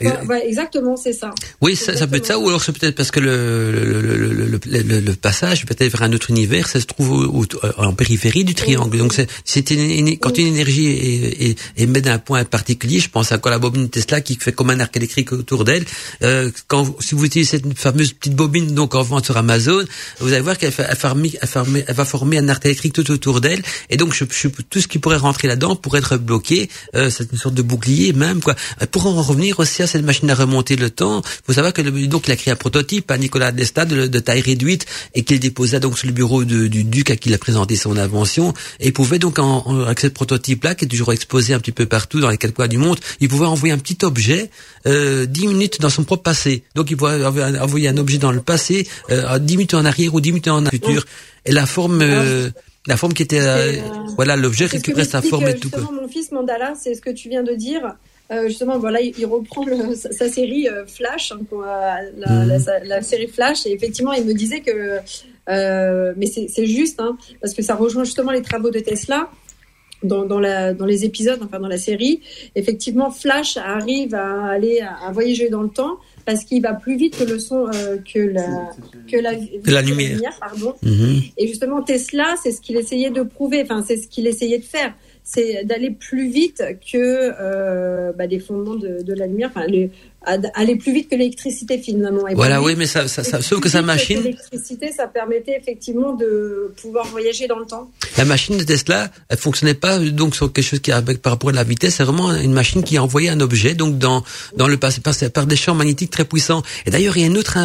exactement, c'est ça. Oui, ça, ça, peut être ça, ou alors c'est peut-être parce que le, le, le, le, passage, peut-être vers un autre univers, ça se trouve en périphérie du triangle. Donc, c'est une, quand une énergie est, est, émet d'un point particulier, je pense à la bobine Tesla qui fait comme un arc électrique autour d'elle. Euh, quand si vous utilisez cette fameuse petite bobine donc en vente sur Amazon, vous allez voir qu'elle elle va former un arc électrique tout autour d'elle, et donc je, je, tout ce qui pourrait rentrer là-dedans pourrait être bloqué. Euh, c'est une sorte de bouclier même quoi. Pour en revenir aussi cette machine à remonter le temps. Il faut savoir que donc il a créé un prototype à Nicolas Desta de, de taille réduite et qu'il déposa donc sur le bureau du duc à qui il a présenté son invention. Et il pouvait donc en, avec ce prototype-là qui est toujours exposé un petit peu partout dans les quatre coins du monde, il pouvait envoyer un petit objet euh, 10 minutes dans son propre passé. Donc il pouvait envoyer un objet dans le passé, euh, 10 minutes en arrière ou 10 minutes en futur. Et la forme euh, la forme qui était euh, euh, voilà l'objet récupérait sa forme et tout. Mon fils Mandala, c'est ce que tu viens de dire. Euh, justement, voilà, il, reprend sa, série euh, Flash, hein, mhm. la, série Flash, et effectivement, il me disait que, euh, mais c'est juste, hein, parce que ça rejoint justement les travaux de Tesla. Dans, dans, la, dans les épisodes, enfin dans la série, effectivement, Flash arrive à aller à, voyager dans le temps parce qu'il va plus vite que le son, que la, que la, la lumière. pardon. Mhm. Et justement, Tesla, c'est ce qu'il essayait de prouver, enfin, c'est ce qu'il essayait de faire c'est d'aller plus vite que euh, bah, des fondements de, de la lumière, enfin, les, aller plus vite que l'électricité finalement. Et voilà, oui, mais ça, ça, ça sauf que sa machine. L'électricité, ça permettait effectivement de pouvoir voyager dans le temps. La machine de Tesla, elle fonctionnait pas donc sur quelque chose qui avec par rapport à la vitesse. C'est vraiment une machine qui envoyait un objet donc dans dans le passé par, par des champs magnétiques très puissants. Et d'ailleurs, il y a une autre,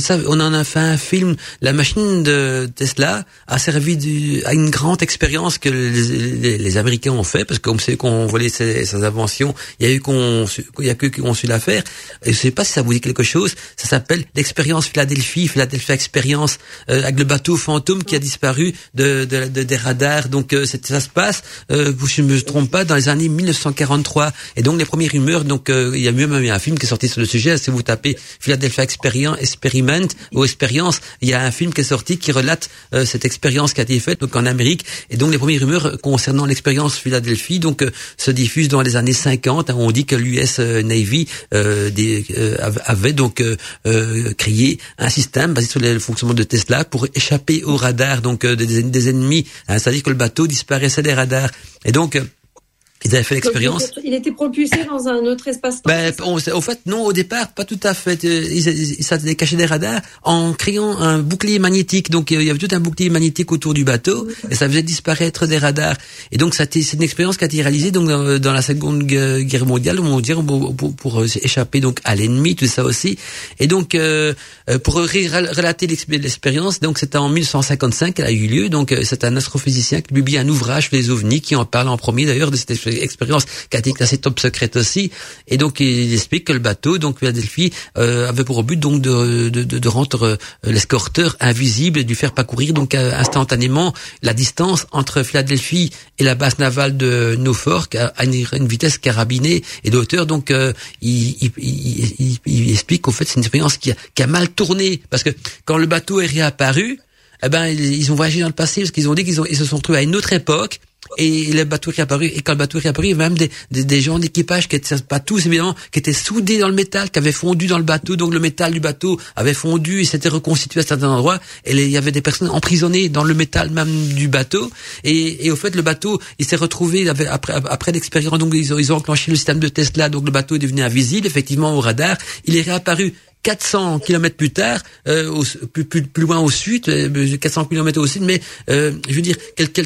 ça, on en a fait un film. La machine de Tesla a servi du, à une grande expérience que les, les, Américains ont fait parce qu'on sait qu'on volait ses, ses, inventions. Il y a eu qu'on, il y a que qu'on su la faire. Et je sais pas si ça vous dit quelque chose. Ça s'appelle l'expérience Philadelphie, Philadelphia Experience, euh, avec le bateau fantôme qui a disparu de, de, de des radars. Donc euh, ça se passe, euh, je ne me trompe pas, dans les années 1943. Et donc les premières rumeurs, donc euh, il y a même un film qui est sorti sur le sujet. Si vous tapez Philadelphia Experience, Experiment ou Expérience, il y a un film qui est sorti qui relate euh, cette expérience qui a été faite donc en Amérique. Et donc les premières rumeurs concernant l'expérience Philadelphie donc se diffusent dans les années 50. Hein, on dit que l'US Navy euh, des, euh, avait donc euh, créé un système basé sur le fonctionnement de Tesla pour échapper aux radars donc des, des ennemis. Hein, C'est-à-dire que le bateau disparaissait des radars. Et donc ils avaient fait l'expérience. Il était propulsé dans un autre espace. Ben, au fait, non, au départ, pas tout à fait. Euh, ils, ils, s'étaient cachés des radars en créant un bouclier magnétique. Donc, il y avait tout un bouclier magnétique autour du bateau et ça faisait disparaître des radars. Et donc, c'est une expérience qui a été réalisée donc dans, la Seconde Guerre mondiale, on dire, pour, pour, pour, euh, échapper donc à l'ennemi, tout ça aussi. Et donc, euh, pour relater l'expérience, donc c'était en 1955 qu'elle a eu lieu. Donc, c'est un astrophysicien qui publie un ouvrage sur les ovnis qui en parle en premier d'ailleurs de cette expérience expérience qui a été classée top secrète aussi. Et donc il explique que le bateau, donc Philadelphie, euh, avait pour but donc de, de, de rendre euh, l'escorteur invisible et de lui faire parcourir donc euh, instantanément la distance entre Philadelphie et la base navale de Norfolk à une, vitesse carabinée et de hauteur. Donc il, il, il, il, explique qu'en fait c'est une expérience qui a, qui a mal tourné parce que quand le bateau est réapparu, eh ben ils ont voyagé dans le passé parce qu'ils ont dit qu'ils ils se sont retrouvés à une autre époque et le bateau qui est apparu. Et quand le bateau est apparu, il y avait même des, des, des gens d'équipage qui étaient, pas tous évidemment, qui étaient soudés dans le métal, qui avaient fondu dans le bateau. Donc le métal du bateau avait fondu et s'était reconstitué à certains endroits. Et il y avait des personnes emprisonnées dans le métal même du bateau. Et, et au fait, le bateau, il s'est retrouvé après, après l'expérience. Donc ils ont, ils ont enclenché le système de Tesla. Donc le bateau est devenu invisible, effectivement, au radar. Il est réapparu 400 kilomètres plus tard, euh, plus, plus, plus, loin au sud, 400 euh, kilomètres au sud, mais euh, je veux dire, quelques,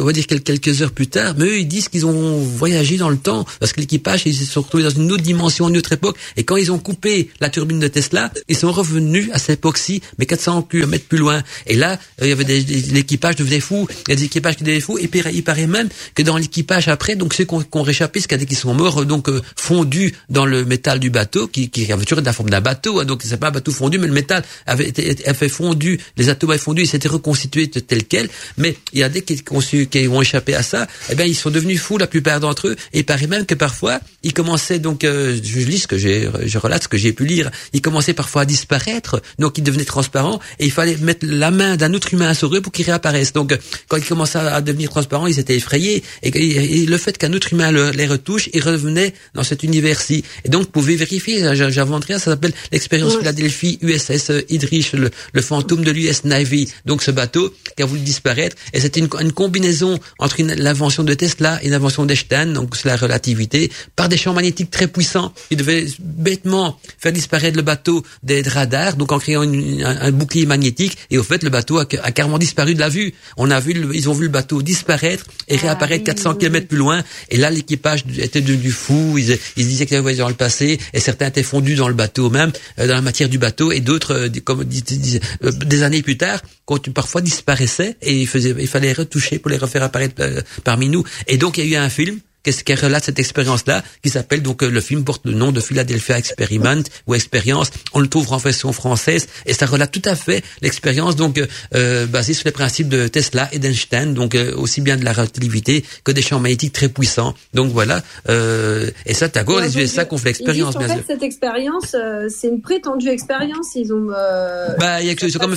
on va dire quelques heures plus tard, mais eux ils disent qu'ils ont voyagé dans le temps parce que l'équipage ils se sont retrouvés dans une autre dimension, une autre époque, et quand ils ont coupé la turbine de Tesla, ils sont revenus à cette époque-ci, mais 400 kilomètres plus loin. Et là, il y avait des, l'équipage devenait fou, il y a des équipages qui devenaient fous, et puis il paraît même que dans l'équipage après, donc ceux qui ont, réchappé, ce qu'il y a des qui sont morts, donc fondus dans le métal du bateau, qui, qui avait de la forme d'un bateau bateau, hein, donc c'est pas un bateau fondu, mais le métal avait été fait fondu, les atomes avaient fondu, ils s'étaient reconstitués tel quel. Mais il y a des qui, qui ont échappé à ça, eh bien ils sont devenus fous la plupart d'entre eux. Et il paraît même que parfois ils commençaient donc, euh, je lis ce que j'ai, je relate ce que j'ai pu lire, ils commençaient parfois à disparaître, donc ils devenaient transparents et il fallait mettre la main d'un autre humain sur eux pour qu'ils réapparaissent. Donc quand ils commençaient à devenir transparents, ils étaient effrayés et, le fait qu'un autre humain les retouche, ils revenaient dans cet univers-ci. Et donc vous pouvez vérifier, j'invente rien, ça s'appelle l'expérience Philadelphie USS Idrich, le, le fantôme de l'US Navy. Donc ce bateau qui a voulu disparaître. Et c'était une, une, combinaison entre l'invention de Tesla et l'invention d'Einstein, donc c'est la relativité, par des champs magnétiques très puissants. Ils devaient bêtement faire disparaître le bateau des radars, donc en créant une, un, bouclier magnétique. Et au fait, le bateau a, a, carrément disparu de la vue. On a vu, ils ont vu le bateau disparaître et ah réapparaître 400 km plus loin. Et là, l'équipage était devenu fou. Ils, ils disaient qu'ils avaient voyagé dans le passé et certains étaient fondus dans le bateau même. Euh, dans la matière du bateau et d'autres, euh, comme euh, des années plus tard, quand parfois disparaissaient et il, faisait, il fallait retoucher pour les refaire apparaître parmi nous. Et donc il y a eu un film qu'est-ce qui relate cette expérience-là, qui s'appelle donc le film porte le nom de Philadelphia Experiment ou expérience. On le trouve en version française et ça relate tout à fait l'expérience donc euh, basée sur les principes de Tesla et d'Einstein, donc aussi bien de la relativité que des champs magnétiques très puissants. Donc voilà. Euh, et ça, t'as quoi les USA qu'on fait l'expérience, bien en fait, Cette expérience, c'est une prétendue expérience. Ils ont. Euh, bah, il y a que comme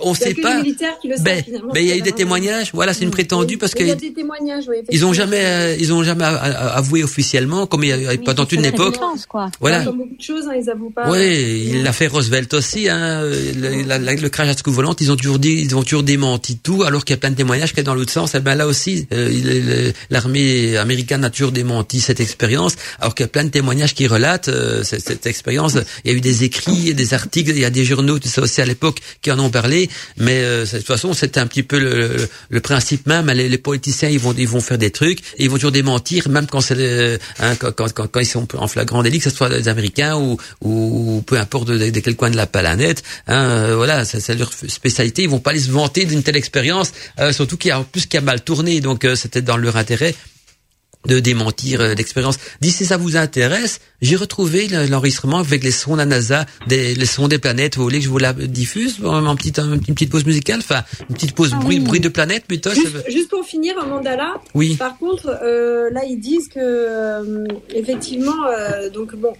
on sait pas. Qui le ben, ben, il y a eu des témoignages. Voilà, c'est une prétendue parce que. Il y a des témoignages. Oui, ils ont jamais, ils ont jamais avoué officiellement, comme il y a pendant une époque. Voilà. Comme beaucoup de choses, hein, ils avouent pas. Oui, il l'a fait Roosevelt aussi. Hein, le, le crash à scoop volante, ils ont toujours dit, ils ont toujours démenti tout, alors qu'il y a plein de témoignages qui est dans l'autre sens. Et eh ben là aussi, euh, l'armée américaine a toujours démenti cette expérience, alors qu'il y a plein de témoignages qui relatent euh, cette, cette, expérience. Il y a eu des écrits, des articles, il y a des journaux, tout ça aussi à l'époque qui en ont parlé. Mais euh, de toute façon, c'était un petit peu le, le, principe même. Les, les, politiciens, ils vont, ils vont faire des trucs, et ils vont toujours démentir, même quand c'est hein, quand, quand, quand, ils sont en flagrant délit, que ce soit les Américains ou, ou peu importe de, de, quel coin de la planète. Hein, euh, voilà, c'est leur spécialité. Ils vont pas aller se vanter d'une telle expérience, euh, surtout qu'il y a plus qui a mal tourné. Donc euh, c'était dans leur intérêt de démentir euh, l'expérience. Dis si ça vous intéresse, j'ai retrouvé l'enregistrement avec les sons de la NASA, des, les sons des planètes. Vous voulez que je vous la diffuse en petite, une petite pause musicale, enfin une petite pause ah bruit, bruit de planète plutôt. Juste, juste, pour finir, Mandala. Oui. Par contre, euh, là ils disent que euh, effectivement, euh, donc bon.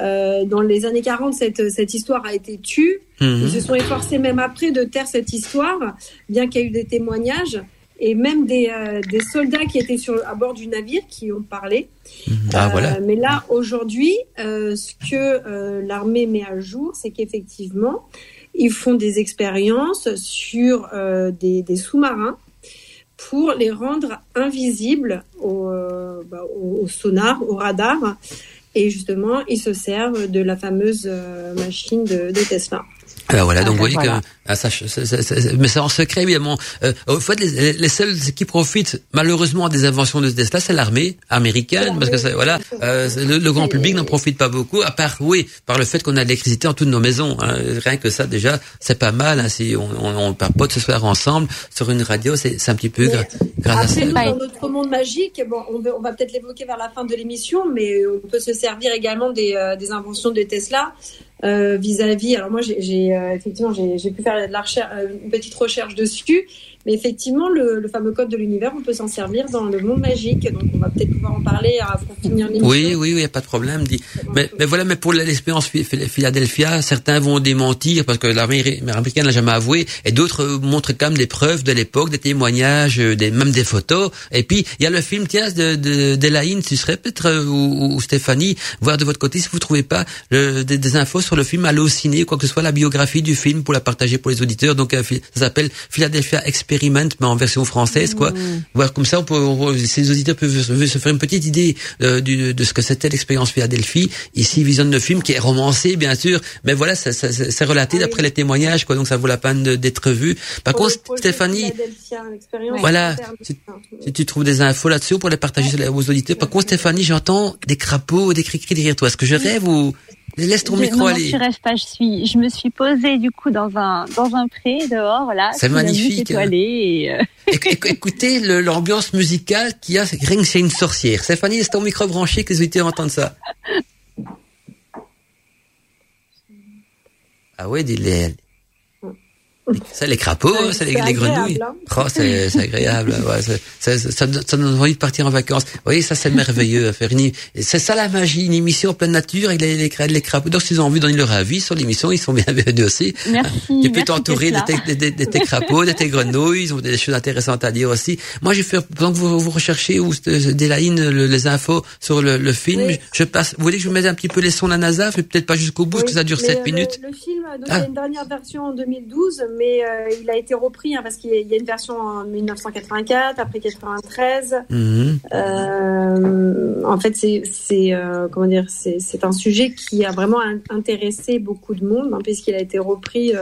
Euh, dans les années 40, cette, cette histoire a été tue. Mhm. Ils se sont efforcés même après de taire cette histoire, bien qu'il y ait eu des témoignages et même des, euh, des, soldats qui étaient sur, à bord du navire qui ont parlé. Mhm. Ah, voilà. Euh, mais là, aujourd'hui, euh, ce que l'armée met à jour, c'est qu'effectivement, ils font des expériences sur des, des sous-marins pour les rendre invisibles au, bah, au, sonar, au radar. Et justement, ils se servent de la fameuse machine de, de Tesla. Alors voilà, donc vous voyez que ah, ça, mais c'est en secret évidemment. Euh, au fait, les, les, seuls qui profitent malheureusement des inventions de Tesla, c'est l'armée américaine, parce que ça, voilà, euh, le, grand public n'en profite pas beaucoup, à part oui, par le fait qu'on a de l'électricité en toutes nos maisons. Hein. Rien que ça déjà, c'est pas mal. Hein, si on, on, on papote ce soir ensemble sur une radio, c'est un petit peu grâce à ça. Dans notre monde magique, bon, on, on va peut-être l'évoquer vers la fin de l'émission, mais on peut se servir également des, euh, des inventions de Tesla. Euh, vis-à-vis. alors moi, j'ai euh, effectivement, j'ai pu faire de la recherche, euh, une petite recherche dessus, Mais effectivement, le, le fameux code de l'univers, on peut s'en servir dans le monde magique. Donc, on va peut-être pouvoir en parler à finir l'émission. Oui, oui, oui, a pas de problème. Mais, mais voilà, mais pour l'expérience Philadelphia, certains vont démentir parce que l'armée américaine n'a jamais avoué, et d'autres montrent quand même des preuves de l'époque, des témoignages, des, même des photos. Et puis, il y a le film, tiens, de, de, d'Elaine, tu serais peut-être, euh, ou, ou, Stéphanie, voir de votre côté si vous trouvez pas le, des, des, infos sur le film Allociné, quoi que ce soit la biographie du film pour la partager pour les auditeurs. Donc, euh, ça s'appelle Philadelphia Experiment, mais en version française, quoi. Mmh. Voir comme ça, on peut, on, ces auditeurs peuvent se faire une petite idée euh, du, de ce que c'était l'expérience Philadelphie. Ici, ils visionnent le film qui est romancé, bien sûr, mais voilà, ça, ça, c'est relaté ah, d'après oui. les témoignages, quoi. Donc, ça vaut la peine d'être vu. Par pour contre, Stéphanie, voilà, si, si, tu trouves des infos là-dessus pour les partager ouais. aux auditeurs. Par contre, Stéphanie, j'entends des crapauds, des cris-cris derrière toi. Est-ce que je rêve ou Laisse ton micro non, aller. Non, je rêve pas. Je suis, je me suis posée du coup dans un dans un pré dehors là. C'est magnifique. Et, euh... Écoutez l'ambiance musicale qu'il y a. Rien que c'est une sorcière. Stéphanie, laisse ton micro branché que les auditeurs entendent ça. Ah ouais, dis-les. Ça, les crapauds, c'est les, les grenouilles. Hein. Oh, c'est agréable. Ouais, ça, ça, ça, ça, donne envie de partir en vacances. Vous voyez, ça, c'est merveilleux à faire. C'est ça la magie, une émission en pleine nature avec les, les, les crapauds. Donc, s'ils ont envie de donner leur avis sur l'émission, ils sont bienvenus aussi. Merci. Tu peux t'entourer de, tes, de, de, tes crapauds, de tes grenouilles. Ils ont des choses intéressantes à dire aussi. Moi, j'ai fait, pendant que vous, vous recherchez ou Délaïne, le, les infos sur le, le film, oui. je passe, vous voulez que je mette un petit peu les sons de la NASA, mais peut-être pas jusqu'au bout, oui, parce que ça dure 7 minutes. Le, le film, donc, ah. il y a une dernière version en 2012, mais euh, il a été repris hein, parce qu'il y a une version en 1984, après 93. Mmh. Euh, en fait, c'est euh, comment dire, c'est un sujet qui a vraiment intéressé beaucoup de monde, hein, puisqu'il a été repris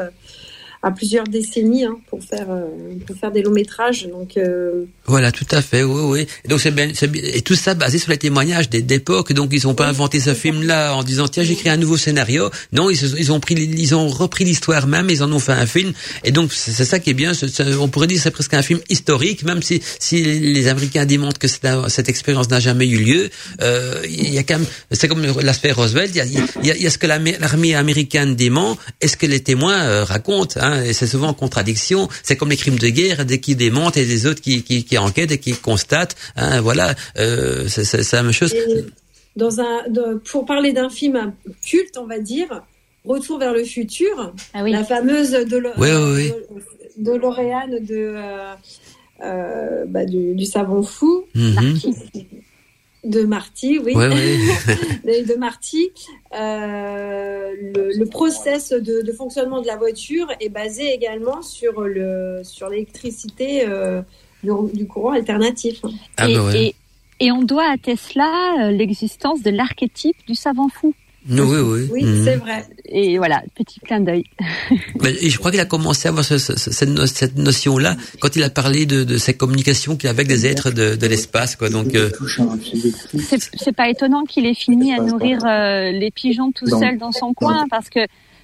à plusieurs décennies hein, pour faire euh, pour faire des longs métrages. Donc euh... voilà, tout à fait, oui, oui. Et donc c'est bien, et tout ça basé sur les témoignages d'époque. Donc ils n'ont pas inventé ce film-là en disant tiens créé un nouveau scénario. Non, ils, ils ont pris, ils ont repris l'histoire même, ils en ont fait un film. Et donc c'est ça qui est bien. on pourrait dire c'est presque un film historique, même si si les Américains démontrent que cette expérience n'a jamais eu lieu. Euh, il y a quand même, c'est comme l'aspect Roosevelt. Il y a, il y a, y a ce que l'armée américaine dément et ce que les témoins euh, racontent. Hein et c'est souvent en contradiction. C'est comme les crimes de guerre, dès qu'ils démontent et des autres qui, qui, qui enquêtent et qui constatent. Hein, voilà, euh, c'est la même chose. Et dans un, de, pour parler d'un film culte, on va dire, Retour vers le futur, ah oui. la fameuse de oui, oui, de, de euh, euh, bah, du, du, savon fou. Mm -hmm de Marty, oui, ouais, ouais. de Marty, euh, le, le, process de, de, fonctionnement de la voiture est basé également sur le sur l'électricité euh, du, du, courant alternatif. Ah et, bah ouais. et, et, on doit à Tesla l'existence de l'archétype du savant fou. Oui, oui. Oui, mmh. c'est vrai. Et voilà, petit clin d'œil. Et je crois qu'il a commencé à avoir ce, ce, cette, cette notion-là quand il a parlé de, de ces communications qu'il avec des êtres de, de l'espace, quoi. Donc, euh... c'est pas étonnant qu'il ait fini à nourrir euh, les pigeons tout seul dans son coin, parce que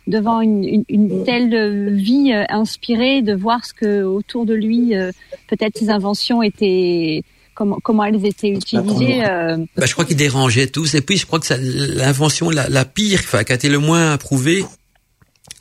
devant une, une, une telle vie euh, inspirée, de voir ce que autour de lui, euh, peut-être ses inventions étaient comment, comment elles étaient utilisées. Euh... Bah, je crois qu'ils dérangeaient tous. Et puis, je crois que l'invention la, la, pire, enfin, qui a été le moins approuvée,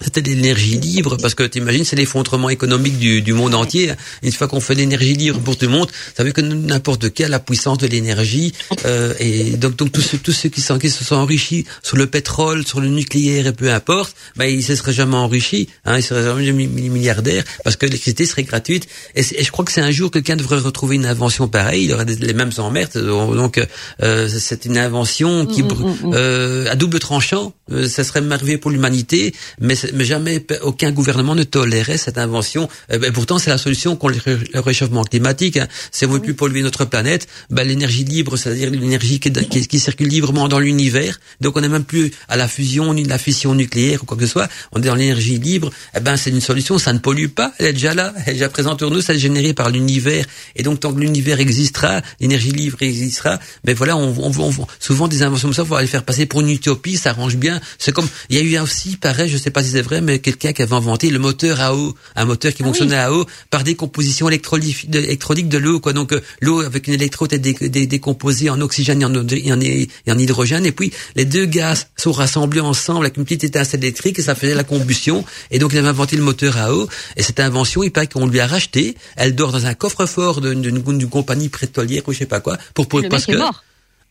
c'était l'énergie libre, parce que t'imagines, c'est l'effondrement économique du, du, monde entier. Une fois qu'on fait l'énergie libre pour tout le monde, ça veut que n'importe quelle la puissance de l'énergie. Euh, et donc, donc tous ceux, tous ceux qui, sont, qui se sont enrichis sur le pétrole, sur le nucléaire et peu importe, ben ils se seraient jamais enrichis, hein, ils seraient jamais milliardaires, parce que l'électricité serait gratuite. Et, et, je crois que c'est un jour quelqu'un devrait retrouver une invention pareille, il y aurait des, les mêmes emmerdes. Donc, euh, c'est une invention qui, mmh, mmh, euh, à double tranchant, euh, ça serait merveilleux pour l'humanité, mais mais jamais aucun gouvernement ne tolérait cette invention. Et ben, pourtant, c'est la solution contre le réchauffement climatique. Hein. Si on veut plus polluer notre planète, ben, l'énergie libre, c'est-à-dire l'énergie qui, qui, qui, circule librement dans l'univers. Donc, on n'est même plus à la fusion ni la fission nucléaire ou quoi que ce soit. On est dans l'énergie libre. Eh ben, c'est une solution. Ça ne pollue pas. Elle est déjà là. Elle est déjà présente pour nous. Ça est généré par l'univers. Et donc, tant que l'univers existera, l'énergie libre existera. Mais ben, voilà, on, on, on, souvent des inventions comme ça, il faut les faire passer pour une utopie. Ça arrange bien. C'est comme il y a eu aussi, pareil, je sais pas si c'est vrai, mais quelqu'un qui avait inventé le moteur à eau, un moteur qui Ah fonctionnait à eau par décomposition électrolytique de, l'eau, quoi. Donc euh, l'eau avec une électrode est dé- dé- décomposée en oxygène et en, et en- et en hydrogène, et puis les deux gaz sont rassemblés ensemble avec une petite étincelle électrique et ça faisait la combustion. Et donc il avait inventé le moteur à eau. Et cette invention, il paraît qu'on lui a racheté. Elle dort dans un coffre-fort d'une compagnie pétrolière ou je sais pas quoi, pour, pour parce que mort.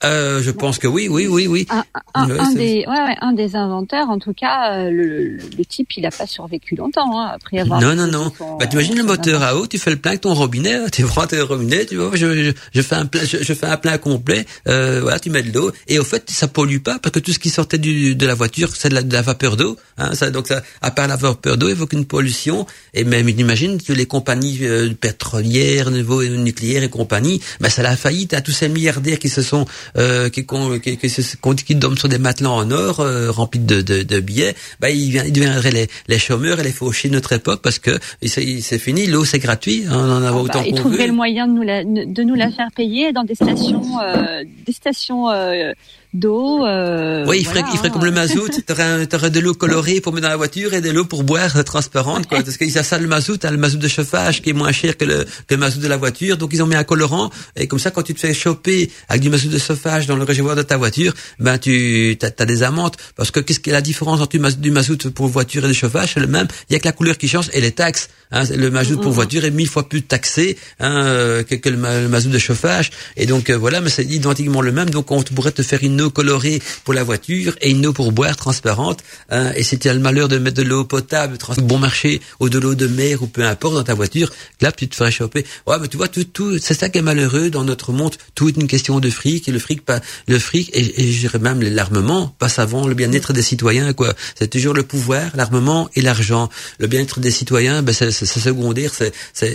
Euh, je pense que oui, oui, oui, oui. Un, un- Ouais, un des, ouais, ouais, un des inventeurs, en tout cas, euh, le, le, type, il a pas survécu longtemps hein, après avoir. Non, non, non. son- Bah, t'imagines le moteur à eau, tu fais le plein avec ton robinet, tu prends ton robinet, tu vois, je, je, je fais un plein, je, je fais un plein complet, euh, voilà, tu mets de l'eau, et au fait, ça pollue pas, parce que tout ce qui sortait du, de la voiture, c'est de la, de la vapeur d'eau, hein, ça, donc ça, à part la vapeur d'eau, il évoque une pollution, et même, imagine, que les compagnies euh, pétrolières, niveau nucléaire et compagnie, bah, ça la faillite à tous ces milliardaires qui se sont, euh, qui, qui, qui, qui, dorment sur des matelas en or, euh, remplis de, de, de billets, bah, ils, vient- ils deviendraient les, les chômeurs et les fauchés de notre époque parce que c'est fini, l'eau c'est gratuit, hein, on en a Ah bah, autant il qu'on trouverait veut. le moyen de nous la, de nous la faire payer dans des stations, euh, des stations euh, d'eau. Euh, Oui, il voilà, ferait, il ferait hein. comme le mazout. T'aurais, t'aurais de l'eau colorée pour mettre dans la voiture et de l'eau pour boire euh, transparente, quoi. Parce qu'ils a ça le mazout, hein, le mazout de chauffage qui est moins cher que le, que le mazout de la voiture. Donc ils ont mis un colorant et comme ça, quand tu te fais choper avec du mazout de chauffage dans le réservoir de ta voiture, ben tu as, des amendes. Parce que qu'est-ce que la différence entre du mazout, pour voiture et de chauffage? C'est le même. Il y a que la couleur qui change et les taxes. Hein, le mazout pour voiture est mille fois plus taxé hein, euh, que, que le, ma- le mazout de chauffage. Et donc euh, voilà, mais c'est identiquement le même. Donc on pourrait te faire une colorée pour la voiture et une eau pour boire transparente. hein. et si tu as le malheur de mettre de l'eau potable, bon marché, ou de l'eau de mer ou peu importe dans ta voiture, là tu te ferais choper. Ouais, mais tu vois, tout, tout, c'est ça qui est malheureux dans notre monde. Tout est une question de fric et le fric, pas le fric et, et je même l'armement passe avant le bien-être des citoyens. quoi. C'est toujours le pouvoir, l'armement et l'argent. Le bien-être des citoyens, ben c'est secondaire. C'est,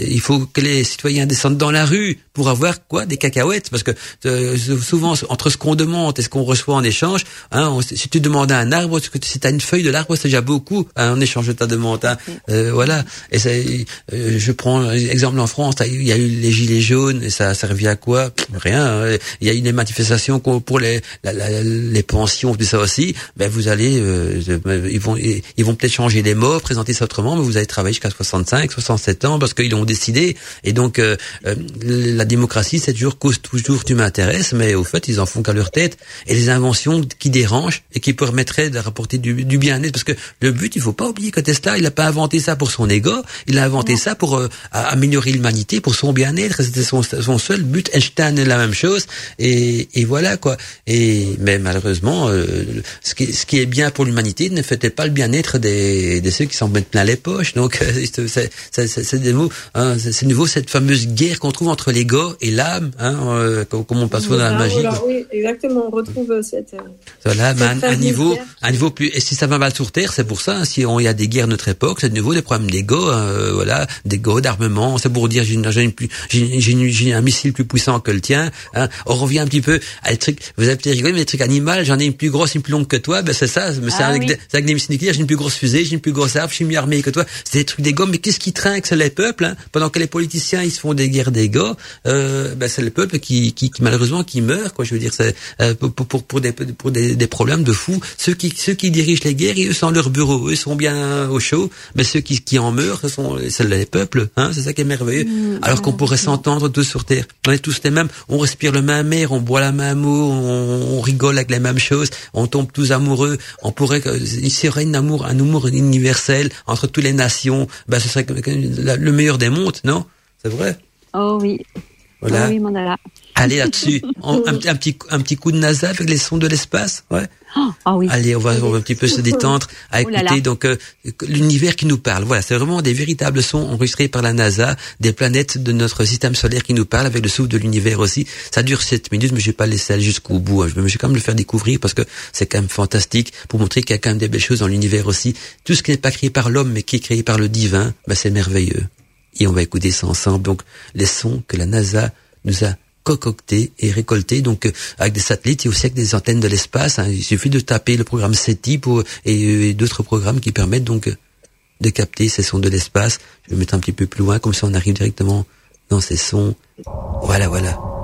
il faut que les citoyens descendent dans la rue pour avoir quoi des cacahuètes, parce que euh, souvent entre ce qu'on demande et ce qu'on reçoit en échange, hein, on- si tu demandes un arbre, si tu as une feuille de l'arbre, c'est déjà beaucoup hein, en échange de ta demande. Hein. Euh, voilà. Et c'est, euh, je prends exemple en France, il y a eu les gilets jaunes et ça, ça revient à quoi? Rien. hein. Il y a eu des manifestations pour les, la- la- les pensions, tout ça aussi. Ben vous allez, euh, ils vont, ils vont peut-être changer les mots, présenter ça autrement, mais vous allez travailler jusqu'à 65, 67 ans parce qu'ils l'ont décidé. Et donc euh, euh, la démocratie, c'est toujours cause toujours tu m'intéresses, mais au fait ils en font qu'à leur tête. Et les inventions qui dérangent et qui permettraient de rapporter du, du bien-être, parce que le but, il faut pas oublier que Tesla, il n'a pas inventé ça pour son ego, il a inventé ça pour euh, améliorer l'humanité, pour son bien-être. C'était son, son seul but. Einstein est la même chose. Et, et voilà quoi. Et mais malheureusement, euh, ce, qui, ce qui est bien pour l'humanité ne fait pas le bien-être des, des ceux qui s'en mettent plein les poches. Donc euh, c'est c'est- c'est- c'est de nouveau, hein, c'est nouveau cette fameuse guerre qu'on trouve entre l'ego et l'âme, hein, euh, comme, on passe souvent dans la magie. voilà, quoi. oui, exactement. On retrouve euh, cette. euh, Voilà, mais Cette un, un fameuse niveau, guerre. un niveau plus. Et si ça va mal sur terre, c'est pour ça. hein, si on y a des guerres à notre époque, c'est de nouveau des problèmes d'ego, euh, voilà, d'ego, d'armement. C'est pour dire j'ai une- j'ai une plus- j'ai j'ai une- j'ai un missile plus puissant que le tien. Hein. On revient un petit peu à les trucs. Vous avez peut-être rigolé, mais les trucs animaux. J'en ai une plus grosse, une plus longue que toi. Ben c'est ça. Mais c'est Ah avec, oui. des- c'est avec des missiles nucléaires. J'ai une plus grosse fusée, j'ai une plus grosse arme, je suis mieux armé que toi. C'est des trucs d'ego. Mais qu'est-ce qui trinque C'est les peuples. Hein. Pendant que les politiciens ils se font des guerres d'ego, euh, ben c'est le peuple qui, qui, qui malheureusement qui meurt. Quoi, je veux dire, c'est euh, pour, pour, pour, pour des pour des, des problèmes de fous. Ceux qui ceux qui dirigent les guerres, eux sont dans leur bureau, eux sont bien au chaud. Mais ceux qui qui en meurent, ce sont les peuples. Hein, c'est ça qui est merveilleux. Alors qu'on pourrait s'entendre tous sur terre. On est tous les mêmes. On respire le même air, on boit la même eau, on, on rigole avec les mêmes choses, on tombe tous amoureux. On pourrait que- il serait un amour un amour universel entre toutes les nations. Ben ce serait le meilleur des mondes, non? C'est vrai? Oh oui. Voilà. Oh oui, Mandala. Allez là-dessus. Un, un petit un petit coup de NASA avec les sons de l'espace. Ouais. Ah oui. Allez, on va, on va un petit peu se détendre à Oh là écouter là. donc euh, l'univers qui nous parle. Voilà, c'est vraiment des véritables sons enregistrés par la NASA, des planètes de notre système solaire qui nous parlent avec le souffle de l'univers aussi. Ça dure 7 minutes, mais je vais pas laisser aller jusqu'au bout. hein. Je vais quand même le faire découvrir parce que c'est quand même fantastique pour montrer qu'il y a quand même des belles choses dans l'univers aussi. Tout ce qui n'est pas créé par l'homme mais qui est créé par le divin, bah, c'est merveilleux. Et on va écouter ça ensemble. Donc, les sons que la NASA nous a concoctés et récoltés, donc euh, avec des satellites et aussi avec des antennes de l'espace. hein. Il suffit de taper le programme SETI pour, et, euh, d'autres programmes qui permettent donc de capter ces sons de l'espace. Je vais mettre un petit peu plus loin, comme ça on arrive directement dans ces sons. Voilà, voilà.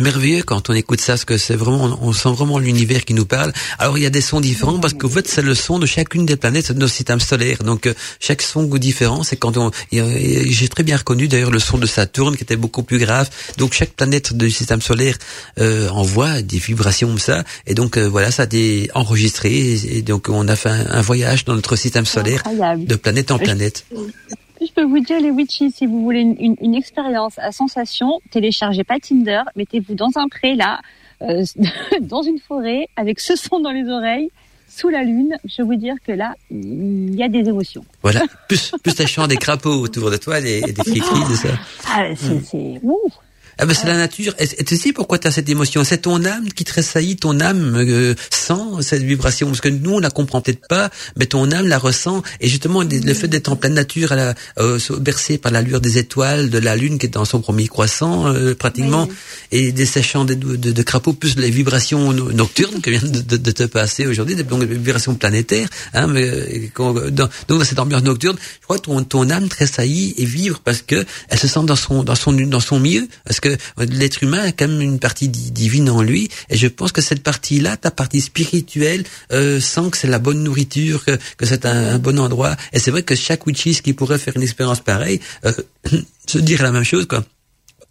C'est merveilleux quand on écoute ça, parce que c'est vraiment, on sent vraiment l'univers qui nous parle. Alors il y a des sons différents parce qu'en fait c'est le son de chacune des planètes de nos systèmes solaires. Donc euh, chaque son différent, c'est quand on, j'ai très bien reconnu d'ailleurs le son de Saturne qui était beaucoup plus grave. Donc chaque planète du système solaire euh, envoie des vibrations comme ça, et donc euh, voilà, ça a été enregistré, et, donc on a fait un, voyage dans notre système solaire de planète en planète je peux vous dire, les witches, si vous voulez une, une, expérience à sensation, téléchargez pas Tinder, mettez-vous dans un pré là, euh, dans une forêt, avec ce son dans les oreilles, sous la lune. Je vais vous dire que là, il y a des émotions. Voilà, plus, plus t'as des crapauds autour de toi, des, des cris-cris, c'est ça. Ah, c'est, c'est, ah ben c'est la nature. Et tu sais pourquoi tu as cette émotion? C'est ton âme qui tressaillit, ton âme euh, sent cette vibration. Parce que nous, on la comprend peut-être pas, mais ton âme la ressent. Et justement, le fait d'être en pleine nature, la, euh, bercé par la lueur des étoiles, de la lune qui est dans son premier croissant, euh, pratiquement, et des séchants de, de, de, crapauds, plus les vibrations nocturnes que vient de, de te passer aujourd'hui, des vibrations planétaires. Hein, mais, dans, donc dans cette ambiance nocturne, je crois que ton, ton âme tressaillit et vibre parce que elle se sent dans son dans son dans son milieu, parce que l'être humain a quand même une partie divine en lui, et je pense que cette partie-là, ta partie spirituelle, euh, sent que c'est la bonne nourriture, que, c'est un, bon endroit. Et c'est vrai que chaque witches qui pourrait faire une expérience pareille, euh, se dire la même chose, quoi.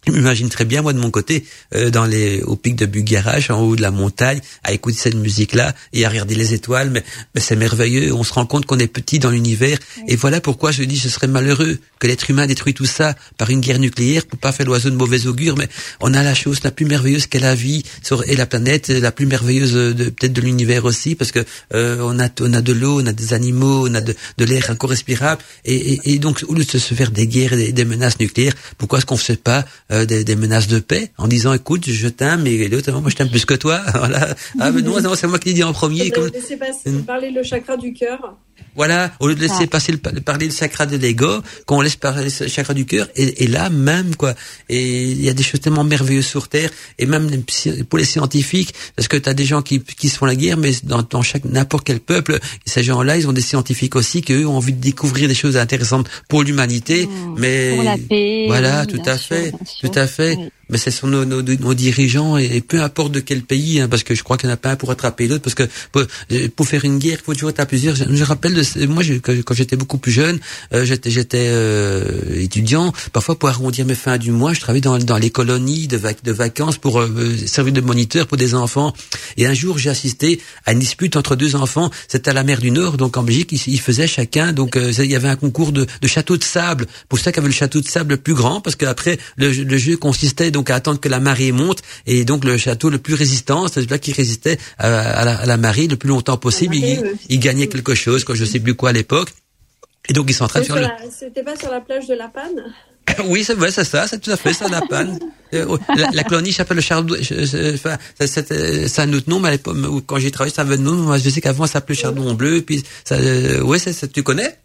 Je m'imagine très bien, moi, de mon côté, euh, dans les, au pic de Bugarach, en haut de la montagne, à écouter cette musique-là et à regarder les étoiles. Mais, mais c'est merveilleux. On se rend compte qu'on est petit dans l'univers. Et voilà pourquoi je dis, ce serait malheureux que l'être humain détruit tout ça par une guerre nucléaire pour pas faire l'oiseau de mauvais augure. Mais on a la chose la plus merveilleuse qu'est la vie sur, et la planète, la plus merveilleuse de, peut-être de l'univers aussi, parce que euh, on a, on a de l'eau, on a des animaux, on a de, de l'air encore respirable. Et, et, et, donc, au lieu de se faire des guerres et des, menaces nucléaires, pourquoi est-ce qu'on ne fait pas euh, des, des, menaces de paix en disant écoute je t'aime mais l'autre moi je t'aime plus que toi voilà. Ah mais non, non c'est moi qui l'ai dit en premier comme... laissez parler le chakra du cœur voilà, au lieu de laisser passer le, parler le chakra de l'ego, qu'on laisse parler le chakra du cœur, et, et, là même quoi. Et il y a des choses tellement merveilleuses sur Terre, et même pour les scientifiques, parce que tu as des gens qui, qui se font la guerre, mais dans, dans chaque n'importe quel peuple, ces gens-là, ils ont des scientifiques aussi qui eux ont envie de découvrir des choses intéressantes pour l'humanité, mmh. mais pour la paix, voilà, tout à fait, tout à fait mais ce sont nos, nos, nos dirigeants et, peu importe de quel pays, hein, parce que je crois qu'il n'y en a pas un pour attraper l'autre, parce que pour, pour, faire une guerre, il faut toujours être à plusieurs. Je, je rappelle, de, moi, je, quand, j'étais beaucoup plus jeune, euh, j'étais j'étais euh, étudiant. Parfois, pour arrondir mes fins du mois, je travaillais dans, dans les colonies de, vac de vacances pour euh, servir de moniteur pour des enfants. Et un jour, j'ai assisté à une dispute entre deux enfants. C'était à la mer du Nord, donc en Belgique, ils, ils faisaient chacun. Donc, euh, il y avait un concours de, de château de sable. Pour ça qu'il y avait le château de sable le plus grand, parce qu'après, le, le jeu consistait donc à attendre que la marée monte et donc le château le plus résistant, c'est celui-là qui résistait à, la, à, la, marée le plus longtemps possible. il, gagnait quelque chose, quand je sais plus quoi à l'époque. Et donc ils sont en train de faire le... C'était pas sur la plage de La Panne oui, c'est vrai, c'est ça, c'est tout à fait ça, la panne. Euh, oh, la, colonie s'appelle le Chardon. Enfin, c'est un autre nom, mais quand j'ai travaillé, ça avait un nom. Moi, je sais qu'avant, ça s'appelait Chardon bleu. Puis, ça, euh, ouais, ça, tu connais?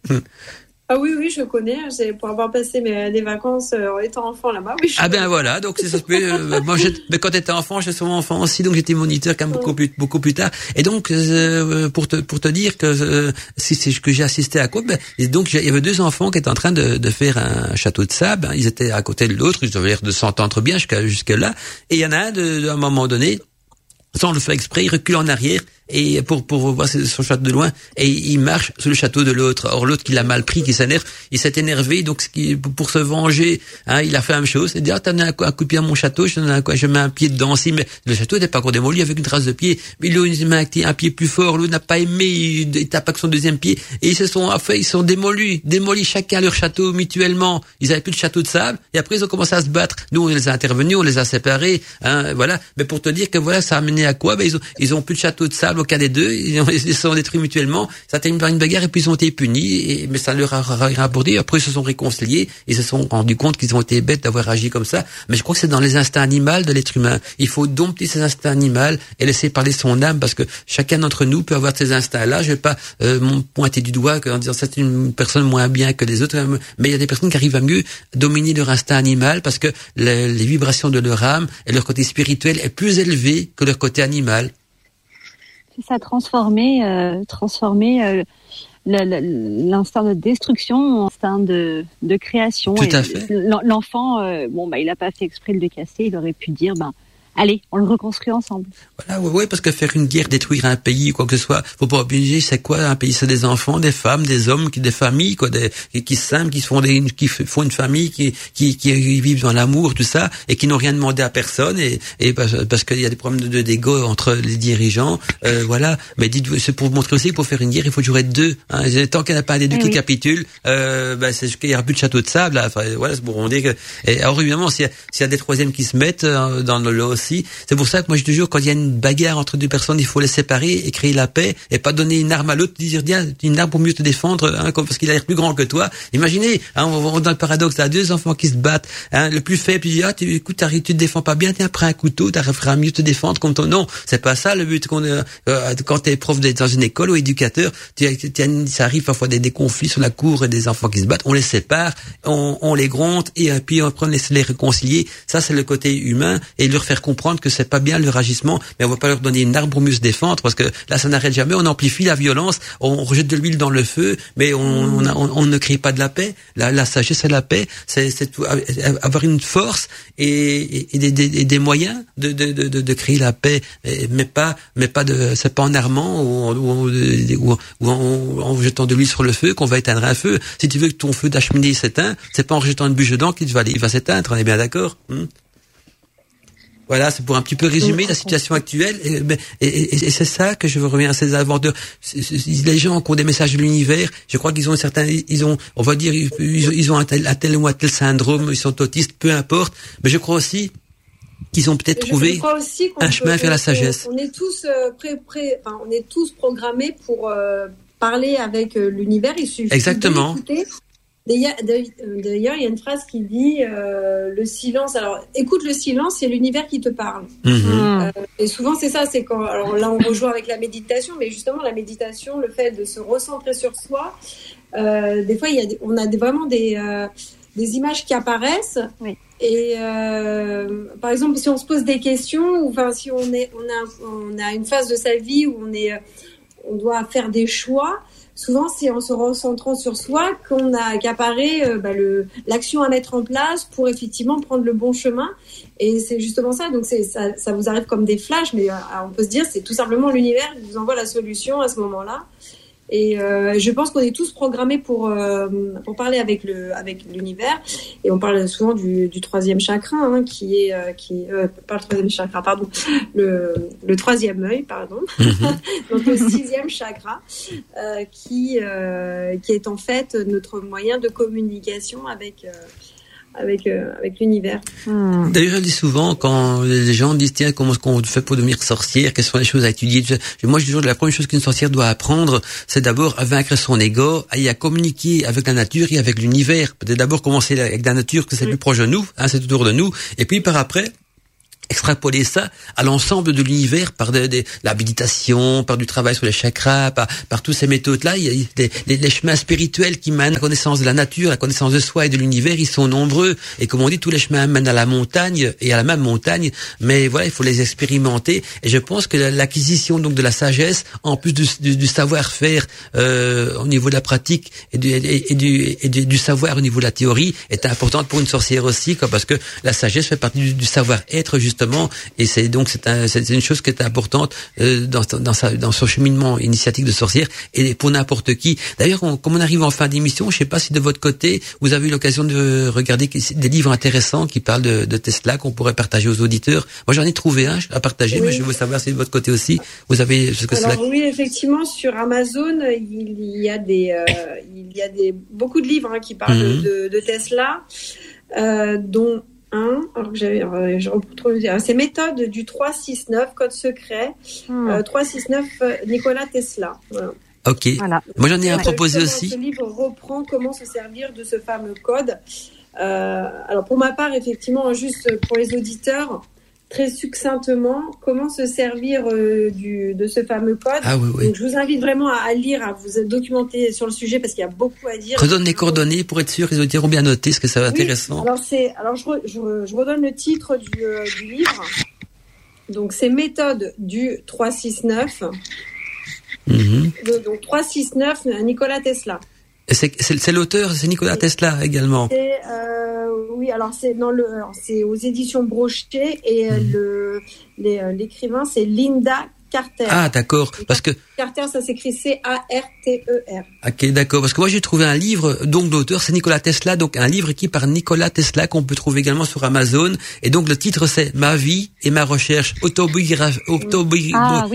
Ah oui, oui, je connais. C'est pour avoir passé mes, des vacances euh, en étant enfant là-bas. Oui, ah ben voilà, donc c'est ça. Euh, moi, mais quand j'étais enfant, j'étais souvent enfant aussi, donc j'étais moniteur quand même beaucoup plus beaucoup plus tard. Et donc euh, pour te pour te dire que si c'est que j'ai assisté à quoi, ben, et donc il y avait deux enfants qui étaient en train de, de faire un château de sable. Ils étaient à côté de l'autre, ils avaient l'air de s'entendre bien jusqu'à jusque là. Et il y en a un de, à un moment donné, sans le faire exprès, il recule en arrière et pour pour voir son château de loin et il marche sur le château de l'autre. Or l'autre qui l'a mal pris, qui s'énerve, il s'est énervé donc pour se venger, hein, il a fait la même chose. Il dit ah t'as un, un coup de pied à mon château, je un je mets un pied dedans aussi, mais le château n'était pas encore démoli avec une trace de pied. Mais l'autre il met un, pied plus fort, l'autre n'a pas aimé, il, tape avec son deuxième pied et ils se sont fait, ils sont démolis, démolis chacun leur château mutuellement. Ils avaient plus de château de sable et après ils ont commencé à se battre. Nous on les a intervenus, on les a séparés, hein, voilà. Mais pour te dire que voilà ça a mené à quoi? Ben ils ont ils ont plus de château de sable au cas des deux, ils, se sont détruits mutuellement, ça a terminé par une bagarre et puis ils ont été punis, et, mais ça leur a rapporté, après ils se sont réconciliés, ils se sont rendus compte qu'ils ont été bêtes d'avoir agi comme ça, mais je crois que c'est dans les instincts animaux de l'être humain. Il faut dompter ses instincts animaux et laisser parler son âme, parce que chacun d'entre nous peut avoir ces instincts-là, je vais pas euh, pointer du doigt en disant c'est une personne moins bien que les autres, mais il y a des personnes qui arrivent à mieux dominer leur instinct animal parce que les vibrations de leur âme et leur côté spirituel est plus élevé que leur côté animal c'est ça, transformer, euh, transformer euh, l'instinct de destruction en instinct de, de création. Tout à fait. L'enfant, euh, bon, bah, il n'a pas fait exprès de le casser. Il aurait pu dire, ben, allez, on le reconstruit ensemble. Voilà, ouais, ouais, parce que faire une guerre, détruire un pays, quoi que ce soit, faut pas obliger, c'est quoi un pays? C'est des enfants, des femmes, des hommes, qui, des familles, quoi, des, qui s'aiment, qui font des, qui font une famille, qui, qui, qui vivent dans l'amour, tout ça, et qui n'ont rien demandé à personne, et, et parce, qu'il y a des problèmes de d'égo entre les dirigeants, euh, voilà. Mais dites, c'est pour montrer aussi que pour faire une guerre, il faut toujours être deux. Hein. Tant qu'il n'y a pas des deux qui capitulent, euh, ben, c'est qu'il n'y aura plus de château de sable. Enfin, voilà, c'est pour on dit que. Et alors évidemment, s'il y, y, a des troisièmes qui se mettent euh, dans le c'est pour ça que moi je te jure, quand il y a une bagarre entre deux personnes, il faut les séparer et créer la paix et pas donner une arme à l'autre, dire tiens, une arme pour mieux te défendre, hein, parce qu'il a l'air plus grand que toi. Imaginez, hein, on va dans le paradoxe, a deux enfants qui se battent, hein, le plus faible, tu dis ah, tu, écoute, tu te défends pas bien, tiens, prends un couteau, tu à mieux te défendre comme ton. Non, c'est pas ça le but. Qu'on, euh, quand t'es prof dans une école ou éducateur, tu, ça arrive parfois des, des, conflits sur la cour et des enfants qui se battent, on les sépare, on, on les gronde et puis on prend les, les réconcilier. Ça, c'est le côté humain et leur faire comprendre que c'est pas bien leur agissement, mais on va pas leur donner une pour mieux se défendre parce que là, ça n'arrête jamais. On amplifie la violence, on rejette de l'huile dans le feu, mais on, on, on, ne crée pas de la paix. La, la sagesse et la paix, c'est avoir une force et, et, des, des, des, moyens de, de, de, de, créer la paix, mais pas, mais pas de, c'est pas en armant ou, ou, ou, en, en, jetant de l'huile sur le feu qu'on va éteindre un feu. Si tu veux que ton feu d'acheminée s'éteint, c'est pas en jetant une bûche dedans qu'il va, il va s'éteindre. On est bien d'accord. Hmm voilà, c'est pour un petit peu résumer la situation actuelle. Et, et, et, c'est ça que je veux revenir à ces aventures. Les gens qui ont des messages de l'univers, je crois qu'ils ont certains, ils ont, on va dire, ils, ont un tel, un tel ou un tel syndrome, ils sont autistes, peu importe. Mais je crois aussi qu'ils ont peut-être trouvé un chemin vers la sagesse. On est tous euh, pré, pré, enfin, on est tous programmés pour euh, parler avec euh, l'univers. Il suffit Exactement. D'ailleurs, il y a une phrase qui dit euh, le silence. Alors, écoute le silence, c'est l'univers qui te parle. Mhm. Euh, et souvent, c'est ça. C'est quand. Alors là, on rejoint avec la méditation, mais justement, la méditation, le fait de se recentrer sur soi. Euh, des fois, il y a, on a vraiment des des images qui apparaissent. Oui. Et par exemple, si on se pose des questions, ou enfin, si on est, on a, on a une phase de sa vie où on est, on doit faire des choix souvent c'est en se recentrant sur soi qu'on a qu'apparaît euh, bah, l'action à mettre en place pour effectivement prendre le bon chemin. Et c'est justement ça. Donc ça, ça vous arrive comme des flashs mais euh, on peut se dire c'est tout simplement l'univers qui vous envoie la solution à ce moment-là et euh, je pense qu'on est tous programmés pour euh, pour parler avec le avec l'univers. Et on parle souvent du, du troisième chakra, hein, qui est euh, qui euh, pas le troisième chakra, pardon, le le troisième œil, pardon. Mhm. Donc le sixième chakra, euh, qui qui est en fait notre moyen de communication avec avec euh, avec l'univers. Hmm. D'ailleurs, je dis souvent quand les gens disent tiens comment est-ce qu'on fait pour devenir sorcière, quelles sont les choses à étudier. moi, je dis toujours la première chose qu'une sorcière doit apprendre, c'est d'abord à vaincre son ego et à communiquer avec la nature et avec l'univers. Peut-être d'abord commencer avec la nature, que c'est plus proche de nous, hein, c'est autour de nous, et puis par après extrapoler ça à l'ensemble de l'univers par de, de, la méditation, par du travail sur les chakras, par, par toutes ces méthodes-là. Il y a des, les, les, chemins spirituels qui mènent à la connaissance de la nature, à la connaissance de soi et de l'univers, ils sont nombreux. Et comme on dit, tous les chemins mènent à la montagne et à la même montagne. Mais voilà, il faut les expérimenter. Et je pense que l'acquisition donc de la sagesse, en plus du, du, du savoir-faire euh, au niveau de la pratique et, du, et, du, et du, savoir au niveau de la théorie, est importante pour une sorcière aussi, quoi, parce que la sagesse fait partie du, savoir-être justement et c'est donc c'est un, une chose qui est importante euh, dans, dans, sa, dans son cheminement initiatique de sorcière et pour n'importe qui. D'ailleurs, comme on arrive en fin d'émission, je sais pas si de votre côté vous avez eu l'occasion de regarder des livres intéressants qui parlent de, de Tesla qu'on pourrait partager aux auditeurs. Moi, j'en ai trouvé un à partager, mais je veux savoir si de votre côté aussi vous avez. Ce que Alors, oui, effectivement, sur Amazon, il y a des, euh, il y a des beaucoup de livres hein, qui parlent mhm. de, de, Tesla, euh, dont alors que j'avais, euh, je retrouve, c'est méthode du 369, code secret, 369 hmm. euh, euh, Nicolas Tesla. Ok. Voilà. Moi j'en ai un proposé aussi. Ce livre reprend comment se servir de ce fameux code. alors pour ma part, effectivement, juste pour les auditeurs, très succinctement comment se servir euh, du, de ce fameux code. Ah oui, oui. Donc, je vous invite vraiment à, lire, à vous documenter sur le sujet parce qu'il y a beaucoup à dire. Redonne les coordonnées pour être sûr qu'ils ont bien noté, ce que ça va oui, intéressant. Alors, alors je, je, je, redonne le titre du, euh, du livre. Donc, c'est Méthode du 369. Mm -hmm. Donc, 369, Nicolas Tesla. C'est l'auteur, c'est Nicolas Tesla également. Euh, oui, alors c'est dans le, c'est aux éditions Brochet et euh, mmh. le l'écrivain c'est Linda Carter. Ah, d'accord. Parce que. Carter, ça s'écrit C-A-R-T-E-R. Ok, d'accord. Parce que moi, j'ai trouvé un livre, donc, d'auteur, c'est Nicolas Tesla, donc, un livre écrit par Nicolas Tesla, qu'on peut trouver également sur Amazon. Et donc, le titre, c'est Ma vie et ma recherche, autobiographie, ah,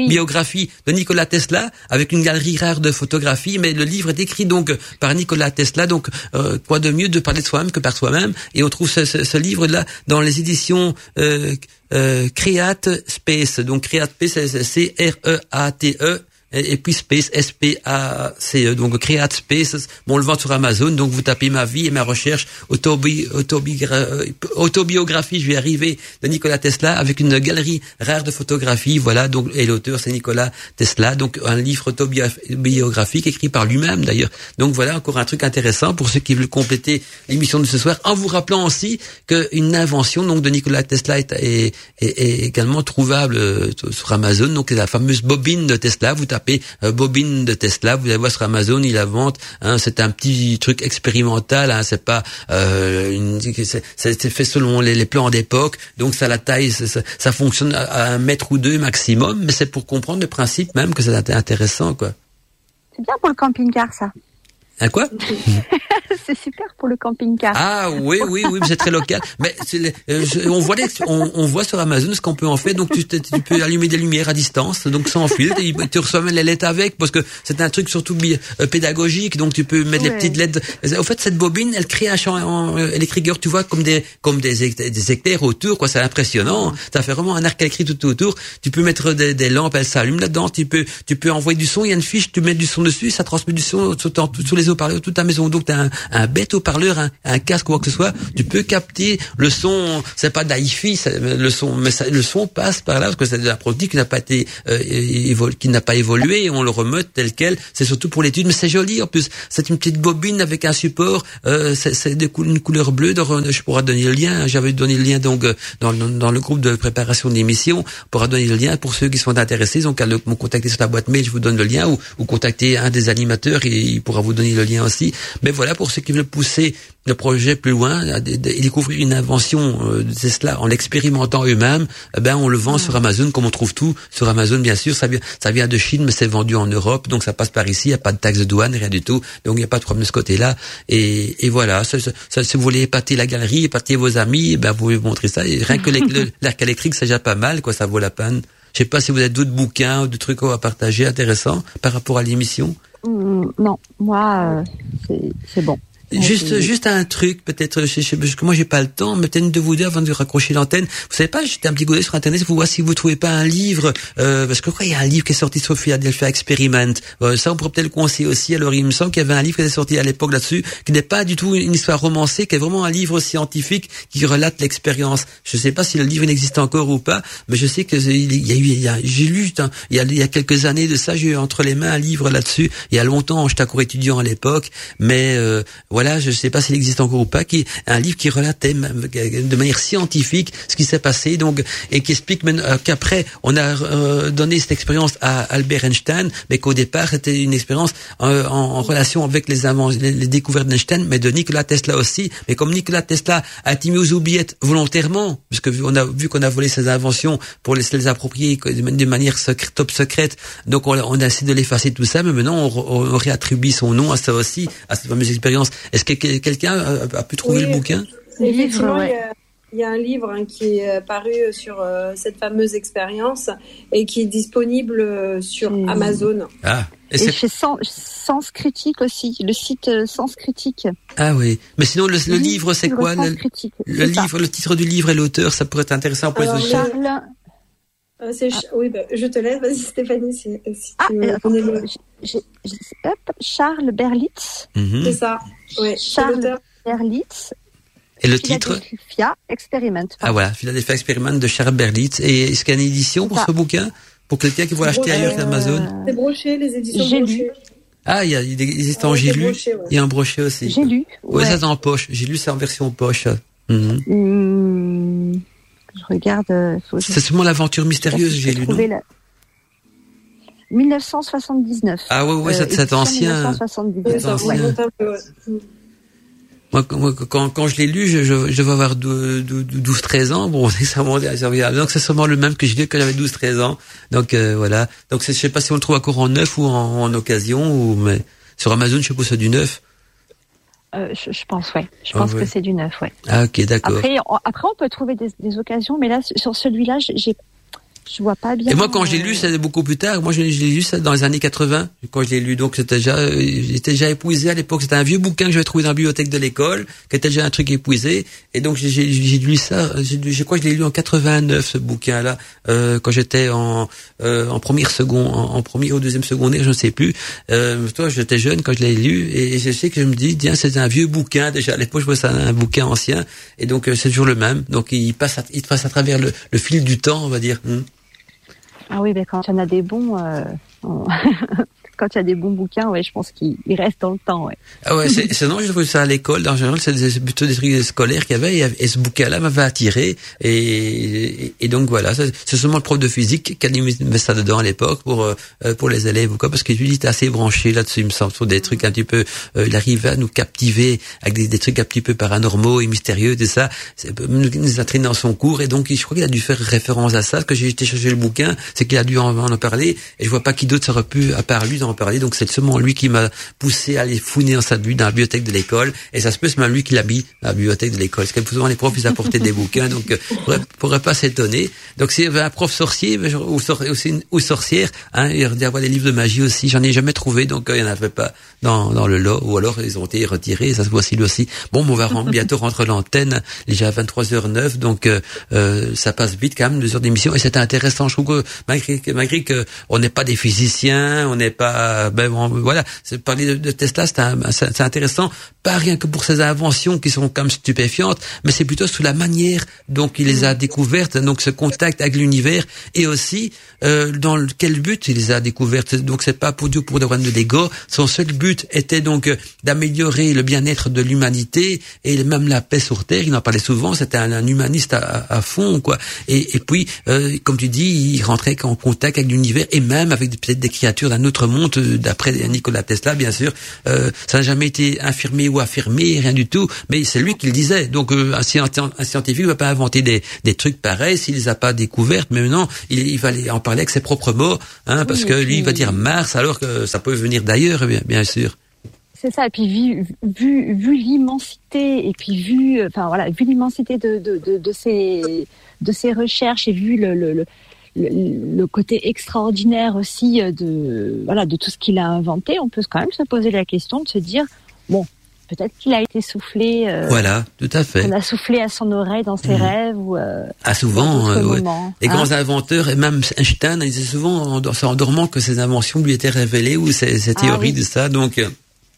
de Nicolas Tesla, avec une galerie rare de photographies. Mais le livre est écrit, donc, par Nicolas Tesla. Donc, euh, quoi de mieux de parler de soi-même que par soi-même? Et on trouve ce, ce, ce livre-là dans les éditions, euh, euh, Create Space. Donc Create Space, c'est C-R-E-A-T-E et, puis Space, S-P-A-C-E, donc Create Space, bon, on le vend sur Amazon, donc vous tapez ma vie et ma recherche, autobi autobiographie, je vais arriver, de Nicolas Tesla, avec une galerie rare de photographies, voilà, donc, et l'auteur c'est Nicolas Tesla, donc un livre autobiographique écrit par lui-même d'ailleurs. Donc voilà, encore un truc intéressant pour ceux qui veulent compléter l'émission de ce soir, en vous rappelant aussi qu'une invention donc de Nicolas Tesla est, est, est, également trouvable euh, sur Amazon, donc la fameuse bobine de Tesla, vous euh, bobine de Tesla, vous allez voir sur Amazon, il la vente. Hein, c'est un petit truc expérimental. Hein, c'est pas euh, c'est fait selon les, plans d'époque. Donc ça la taille, ça, fonctionne à un mètre ou deux maximum. Mais c'est pour comprendre le principe même que c'est intéressant, quoi. C'est bien pour le camping-car, ça. Un quoi? C'est super pour le camping-car. Ah oui, oui, oui, c'est très local. Mais euh, on voit on, on, voit sur Amazon ce qu'on peut en faire. Donc tu, tu, peux allumer des lumières à distance, donc sans fil. Et tu reçois même les lettres avec, parce que c'est un truc surtout euh, pédagogique. Donc tu peux mettre les petites lettres. Au fait, cette bobine, elle crée un champ électrique, tu vois, comme des comme des, des éclairs autour. Quoi, c'est impressionnant. Ça fait vraiment un arc électrique tout autour. Tu peux mettre des, des lampes, elles s'allument là-dedans. Tu peux tu peux envoyer du son. Il y a une fiche, tu mets du son dessus, ça transmet du son sur les haut-parleurs toute ta maison. Donc tu as un, un bête haut-parleur, un, un, casque ou quoi que ce soit, tu peux capter le son. C'est pas d'hi-fi, le son, mais ça, le son passe par là parce que c'est un produit qui n'a pas été euh, qui n'a pas évolué. On le remet tel quel. C'est surtout pour l'étude, mais c'est joli en plus. C'est une petite bobine avec un support. Euh, c'est une couleur bleue. je pourrais donner le lien. J'avais donné le lien donc euh, dans, dans le groupe de préparation d'émission. On pourra donner le lien pour ceux qui sont intéressés. Donc, à me contacter sur la boîte mail, je vous donne le lien ou, ou contacter un des animateurs et il pourra vous donner le lien aussi mais voilà, pour ceux qui veulent pousser le projet plus loin et découvrir une invention euh, de Tesla en l'expérimentant eux-mêmes, eh ben on le vend sur Amazon comme on trouve tout sur Amazon bien sûr. Ça vient, ça vient de Chine, mais c'est vendu en Europe, donc ça passe par ici. Il n'y a pas de taxe de douane, rien du tout. Donc il n'y a pas de problème de ce côté-là. Et, et voilà, ça, ça, si vous voulez épater la galerie, épater vos amis, eh ben vous pouvez montrer ça. Et rien que l'arc électrique, c'est déjà pas mal, quoi. Ça vaut la peine. Je sais pas si vous avez d'autres bouquins ou d'autres trucs à partager intéressants par rapport à l'émission. Non, moi, euh, c'est bon. Juste, juste un truc, peut-être, parce que moi j'ai pas le temps, mais peut-être de vous dire avant de raccrocher l'antenne. Vous savez pas, j'étais un petit coup sur internet, vous voyez si vous trouvez pas un livre, euh, parce que quoi, il y a un livre qui est sorti sur Philadelphia Experiment. Euh, ça, on pourrait peut-être le conseiller aussi. Alors, il me semble qu'il y avait un livre qui était sorti à l'époque là-dessus, qui n'est pas du tout une histoire romancée, qui est vraiment un livre scientifique qui relate l'expérience. Je sais pas si le livre n'existe encore ou pas, mais je sais que il y a eu, j'ai lu, il y a, il y a quelques années de ça, j'ai eu entre les mains un livre là-dessus. Il y a longtemps, j'étais encore étudiant à l'époque, mais euh, voilà, je ne sais pas s'il existe encore ou pas, qui un livre qui relatait de manière scientifique ce qui s'est passé, donc et qui explique euh, qu'après on a euh, donné cette expérience à Albert Einstein, mais qu'au départ c'était une expérience euh, en, relation avec les, les, découvertes d'Einstein, mais de Nikola Tesla aussi. Mais comme Nikola Tesla a été mis aux oubliettes volontairement, puisque on a vu qu'on a volé ses inventions pour les, les approprier de manière top secrète, donc on, a essayé de l'effacer tout ça, mais maintenant on, réattribue son nom à ça aussi, à cette fameuse expérience. Est-ce que quelqu'un a, pu trouver le bouquin? Effectivement, il, y a, un livre hein, qui est euh, paru sur euh, cette fameuse expérience et qui est disponible euh, sur Amazon. Ah. Et, chez Sens, Critique aussi, le site Sens Critique. Ah oui, mais sinon le, livre c'est quoi? Le, le livre, le titre du livre et l'auteur, ça pourrait être intéressant pour les Charles. Oui, bah, je te laisse, vas-y Stéphanie, si, ah, Charles Berlitz. Mhm. C'est ça. Charles Berlitz. Et le titre Philadelphia Experiment. Ah voilà, Philadelphia Experiment de Charles Berlitz. Et est-ce qu'il y a une édition pour ce bouquin Pour quelqu'un qui veut l'acheter ailleurs qu'Amazon C'est broché, les éditions J'ai lu. Ah, il, y a, il existe en j'ai lu. Il y a un brochet aussi. J'ai lu. Oui, ça c'est en poche. J'ai lu, c'est en version poche. Mhm. Hum, je regarde. Euh, c'est seulement l'aventure mystérieuse, j'ai lu. Non 1979. Ah ouais, ouais, c'est ancien. 1979. Ça Ancien. remonte un peu, ouais. Moi, quand- quand, quand je l'ai lu, je, je, je devais avoir 12-13 ans. Bon, ça revient. Donc c'est sûrement le même que j'ai lu quand j'avais 12-13 ans. Donc euh, voilà. Donc c'est- je sais pas si on le trouve encore en neuf ou en, en occasion, ou mais sur Amazon, je suppose c'est du neuf. Euh, je, je pense, ouais. Je Ah pense ouais. que c'est du neuf, ouais. Ah ok, d'accord. Après, on, après, on peut trouver des, des occasions, mais là, sur celui-là, j'ai, je vois pas bien. Et moi, quand je l'ai euh, lu, c'était beaucoup plus tard. Moi, je, l'ai lu ça dans les années 80, quand je l'ai lu. Donc, c'était déjà, euh, j'étais déjà épuisé à l'époque. C'était un vieux bouquin que j'avais trouvé dans la bibliothèque de l'école, qui était déjà un truc épuisé. Et donc, j'ai lu ça. Je crois que je l'ai lu en 89, ce bouquin-là, euh, quand j'étais en, euh, en première seconde, en, en première ou deuxième secondaire, je ne sais plus. Euh, toi, j'étais jeune quand je l'ai lu, et je sais que je me dis, tiens, c'est un vieux bouquin. Déjà, à l'époque, je vois ça un bouquin ancien, et donc euh, c'est toujours le même. Donc, il passe, à, il passe à travers le, le fil du temps, on va dire. Hmm. Ah oui, ben quand il y en a des bons, euh, quand il y a des bons bouquins, ouais, je pense qu'ils ils restent dans le temps, ouais. Ah ouais, c'est, non, j'ai trouvé ça à l'école. En général, c'est plutôt des trucs scolaires qu'il y avait. Et, et ce bouquin-là m'avait attiré. Et, et donc voilà, c'est, seulement le prof de physique qui a mis ça dedans à l'époque pour euh, pour les élèves ou quoi, parce que lui il était assez branché là-dessus. Il me semble sur des trucs un petit peu. euh, il arrivait à nous captiver avec des, trucs un petit peu paranormaux et mystérieux, tout ça. Nous, nous entraîner dans son cours. Et donc, je crois qu'il a dû faire référence à ça. Que j'ai été chercher le bouquin, c'est qu'il a dû en, en parler. Et je vois pas qui d'autre aurait pu, à part lui, Donc, c'est seulement lui qui m'a poussé à aller fouiner dans sa bu- dans la bibliothèque de l'école. Et ça se peut, c'est même lui qui l'a mis dans la bibliothèque de l'école. Parce que souvent, les profs, ils apportaient des bouquins. Donc, euh, pourrait, pas s'étonner. Donc, y avait un prof sorcier, ou, sor- ou sorcière, hein, il dû avoir des livres de magie aussi. J'en ai jamais trouvé. Donc, euh, il n'y en avait pas dans, dans le lot. Ou alors, ils ont été retirés. Ça se voit lui aussi. Bon, on va ren- bientôt rentrer l'antenne. Déjà à 23h09. Donc, euh, euh, ça passe vite quand même, deux heures d'émission. Et c'était intéressant. Je trouve que malgré, malgré que on n'est pas des physiciens, on n'est pas, ben bon, voilà, c'est parler de, de Tesla, c'est c'est c'est intéressant, pas rien que pour ses inventions qui sont quand même stupéfiantes, mais c'est plutôt sous la manière dont il les a découvertes, donc ce contact avec l'univers, et aussi euh, dans quel but il les a découvertes. Donc c'est pas pour Dieu pour des problèmes de l'ego. Son seul but était donc euh, d'améliorer le bien-être de l'humanité et même la paix sur terre. Il en parlait souvent. C'était un, un humaniste à, à fond, quoi. Et, et puis, euh, comme tu dis, il rentrait en contact avec l'univers et même avec peut-être des créatures d'un autre monde, euh, d'après Nikola Tesla, bien sûr. Euh, ça n'a jamais été infirmé ou affirmé, rien du tout. Mais c'est lui qui le disait. Donc, euh, un, scien- un scientifique ne va pas inventer des, des trucs pareils s'il les a pas découvertes. Mais maintenant, il, il va en parler avec ses propres mots, hein, parce Oui, que lui, il va dire Mars, alors que ça peut venir d'ailleurs, bien, bien sûr. C'est ça. Et puis vu, vu, vu l'immensité et puis vu, enfin voilà, vu l'immensité de, de, de, de ces de ces recherches et vu le, le, le le, le côté extraordinaire aussi de voilà de tout ce qu'il a inventé, on peut quand même se poser la question de se dire bon peut-être qu'il a été soufflé, euh, Voilà, tout à fait. on a soufflé à son oreille dans ses Mhm. rêves ou euh, Ah, souvent, euh, ouais. Les hein. grands inventeurs, et même Einstein, disait souvent en, en dormant que ses inventions lui étaient révélées ou ses, ses Ah théories oui. de ça. Donc, euh,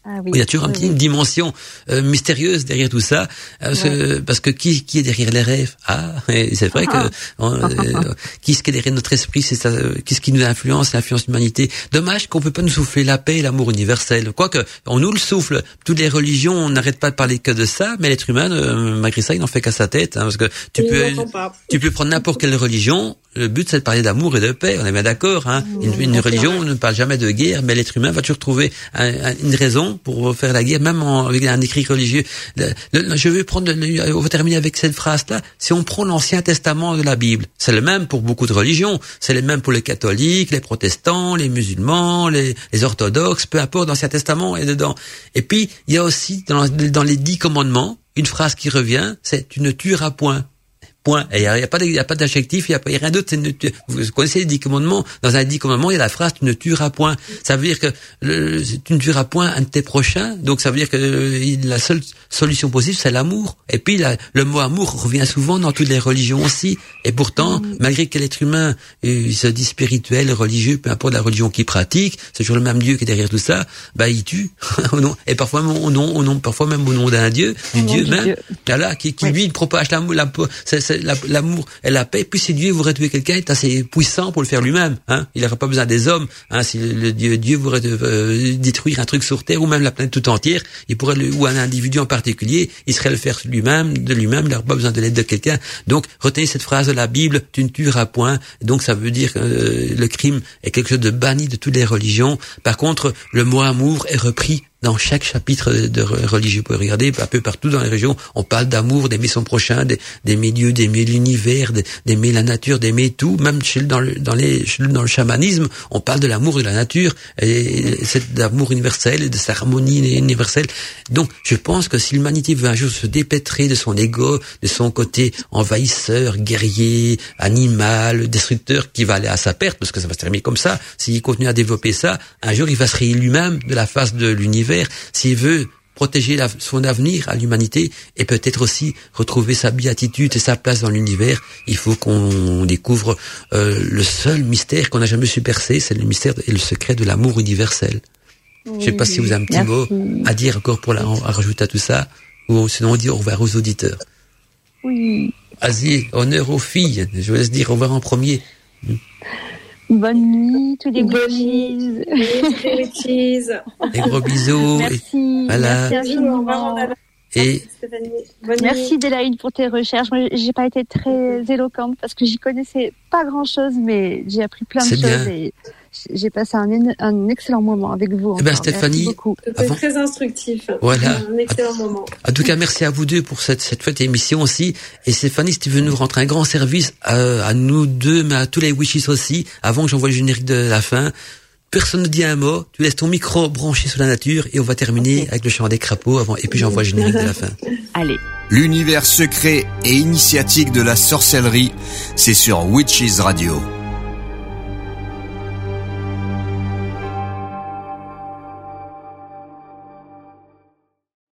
Ah oui, il y a toujours un oui, petit, oui. une dimension euh, mystérieuse derrière tout ça, euh, parce, que, parce que qui, qui est derrière les rêves? Ah, et c'est vrai que Ah. on, euh, qui ce qui est derrière notre esprit, c'est ça, euh, qu'est-ce qui nous influence, l'influence de l'humanité. Dommage qu'on peut pas nous souffler la paix et l'amour universel. Quoique, on nous le souffle. Toutes les religions, on n'arrête pas de parler que de ça, mais l'être humain, euh, malgré ça, il n'en fait qu'à sa tête, hein, parce que tu peux. Tu peux prendre n'importe quelle religion. Le but, c'est de parler d'amour et de paix. On est bien d'accord. Hein une, une religion ne parle jamais de guerre, mais l'être humain va toujours trouver un- un- une raison pour faire la guerre, même en, avec un écrit religieux. Le- le- je vais prendre. le- on va terminer avec cette phrase-là. Si on prend l'Ancien Testament de la Bible, c'est le même pour beaucoup de religions. C'est le même pour les catholiques, les protestants, les musulmans, les, les orthodoxes, peu importe. L'Ancien Testament est dedans. Et puis, il y a aussi dans, dans les dix commandements une phrase qui revient. C'est tu ne tueras point. Point. Et il n'y a, y a pas d'adjectif, il n'y a, a rien d'autre. Vous connaissez les dix commandements. Dans un dix commandements, il y a la phrase tu ne tueras point. Ça veut dire que le, tu ne tueras point un de tes prochains. Donc ça veut dire que euh, la seule solution possible, c'est l'amour. Et puis la- le mot amour revient souvent dans toutes les religions aussi. Et pourtant, malgré que l'être humain euh, il se dit spirituel, religieux, peu importe la religion qu'il pratique, c'est toujours le même Dieu qui est derrière tout ça. Bah il tue. Et parfois même au nom, au nom, parfois même au nom d'un Dieu, du Dieu même. Dieu. Voilà, qui, qui Oui. lui il propage l'amour, la, l'amour et la paix. Puis si Dieu voudrait tuer quelqu'un, est assez puissant pour le faire lui-même. Hein. Il n'aurait pas besoin des hommes. Hein. Si le Dieu, Dieu voudrait euh, détruire un truc sur terre ou même la planète tout entière, il pourrait le, ou un individu en particulier, il serait le faire lui-même, de lui-même. Il n'aurait pas besoin de l'aide de quelqu'un. Donc retenez cette phrase de la Bible tu ne tueras point. Donc ça veut dire que euh, le crime est quelque chose de banni de toutes les religions. Par contre, le mot amour est repris dans chaque chapitre de religieux. Vous pouvez regarder un peu partout dans les régions, on parle d'amour, d'aimer son prochain, d'aimer Dieu, d'aimer l'univers, d'aimer la nature, d'aimer tout. Même chez, dans, le, dans, les, dans le chamanisme, on parle de l'amour de la nature, et cet amour universel, de cette harmonie universelle. Donc, je pense que si l'humanité veut un jour se dépêtrer de son ego, de son côté envahisseur, guerrier, animal, destructeur, qui va aller à sa perte, parce que ça va se terminer comme ça, s'il continue à développer ça, un jour il va se rayer lui-même de la face de l'univers s'il veut protéger son avenir à l'humanité et peut-être aussi retrouver sa béatitude et sa place dans l'univers, il faut qu'on découvre euh, le seul mystère qu'on n'a jamais su percer, c'est le mystère et le secret de l'amour universel. Je ne sais pas si vous avez un petit mot à dire encore pour la, à rajouter à tout ça, ou sinon on dit au revoir aux auditeurs. Oui. Vas-y, honneur aux filles. Je vous laisse dire au revoir en premier. Bonne nuit, tous les witches. Des gros bisous. Merci. Voilà. Merci Et merci Delaine pour tes recherches. Moi, j'ai pas été très éloquente parce que j'y connaissais pas grand chose, mais j'ai appris plein de choses bien. et j'ai passé un, un, excellent moment avec vous. Eh ben, Stéphanie, c'était très instructif. Voilà. Un excellent moment. En tout cas, merci à vous deux pour cette, cette fête émission aussi. Et Stéphanie, si tu veux nous rendre un grand service à, à nous deux, mais à tous les wishes aussi, avant que j'envoie le générique de la fin. Personne ne dit un mot. Tu laisses ton micro branché sur la nature et on va terminer avec le chant des crapauds avant. Et puis j'envoie le générique de la fin. Allez. L'univers secret et initiatique de la sorcellerie, c'est sur Witches Radio.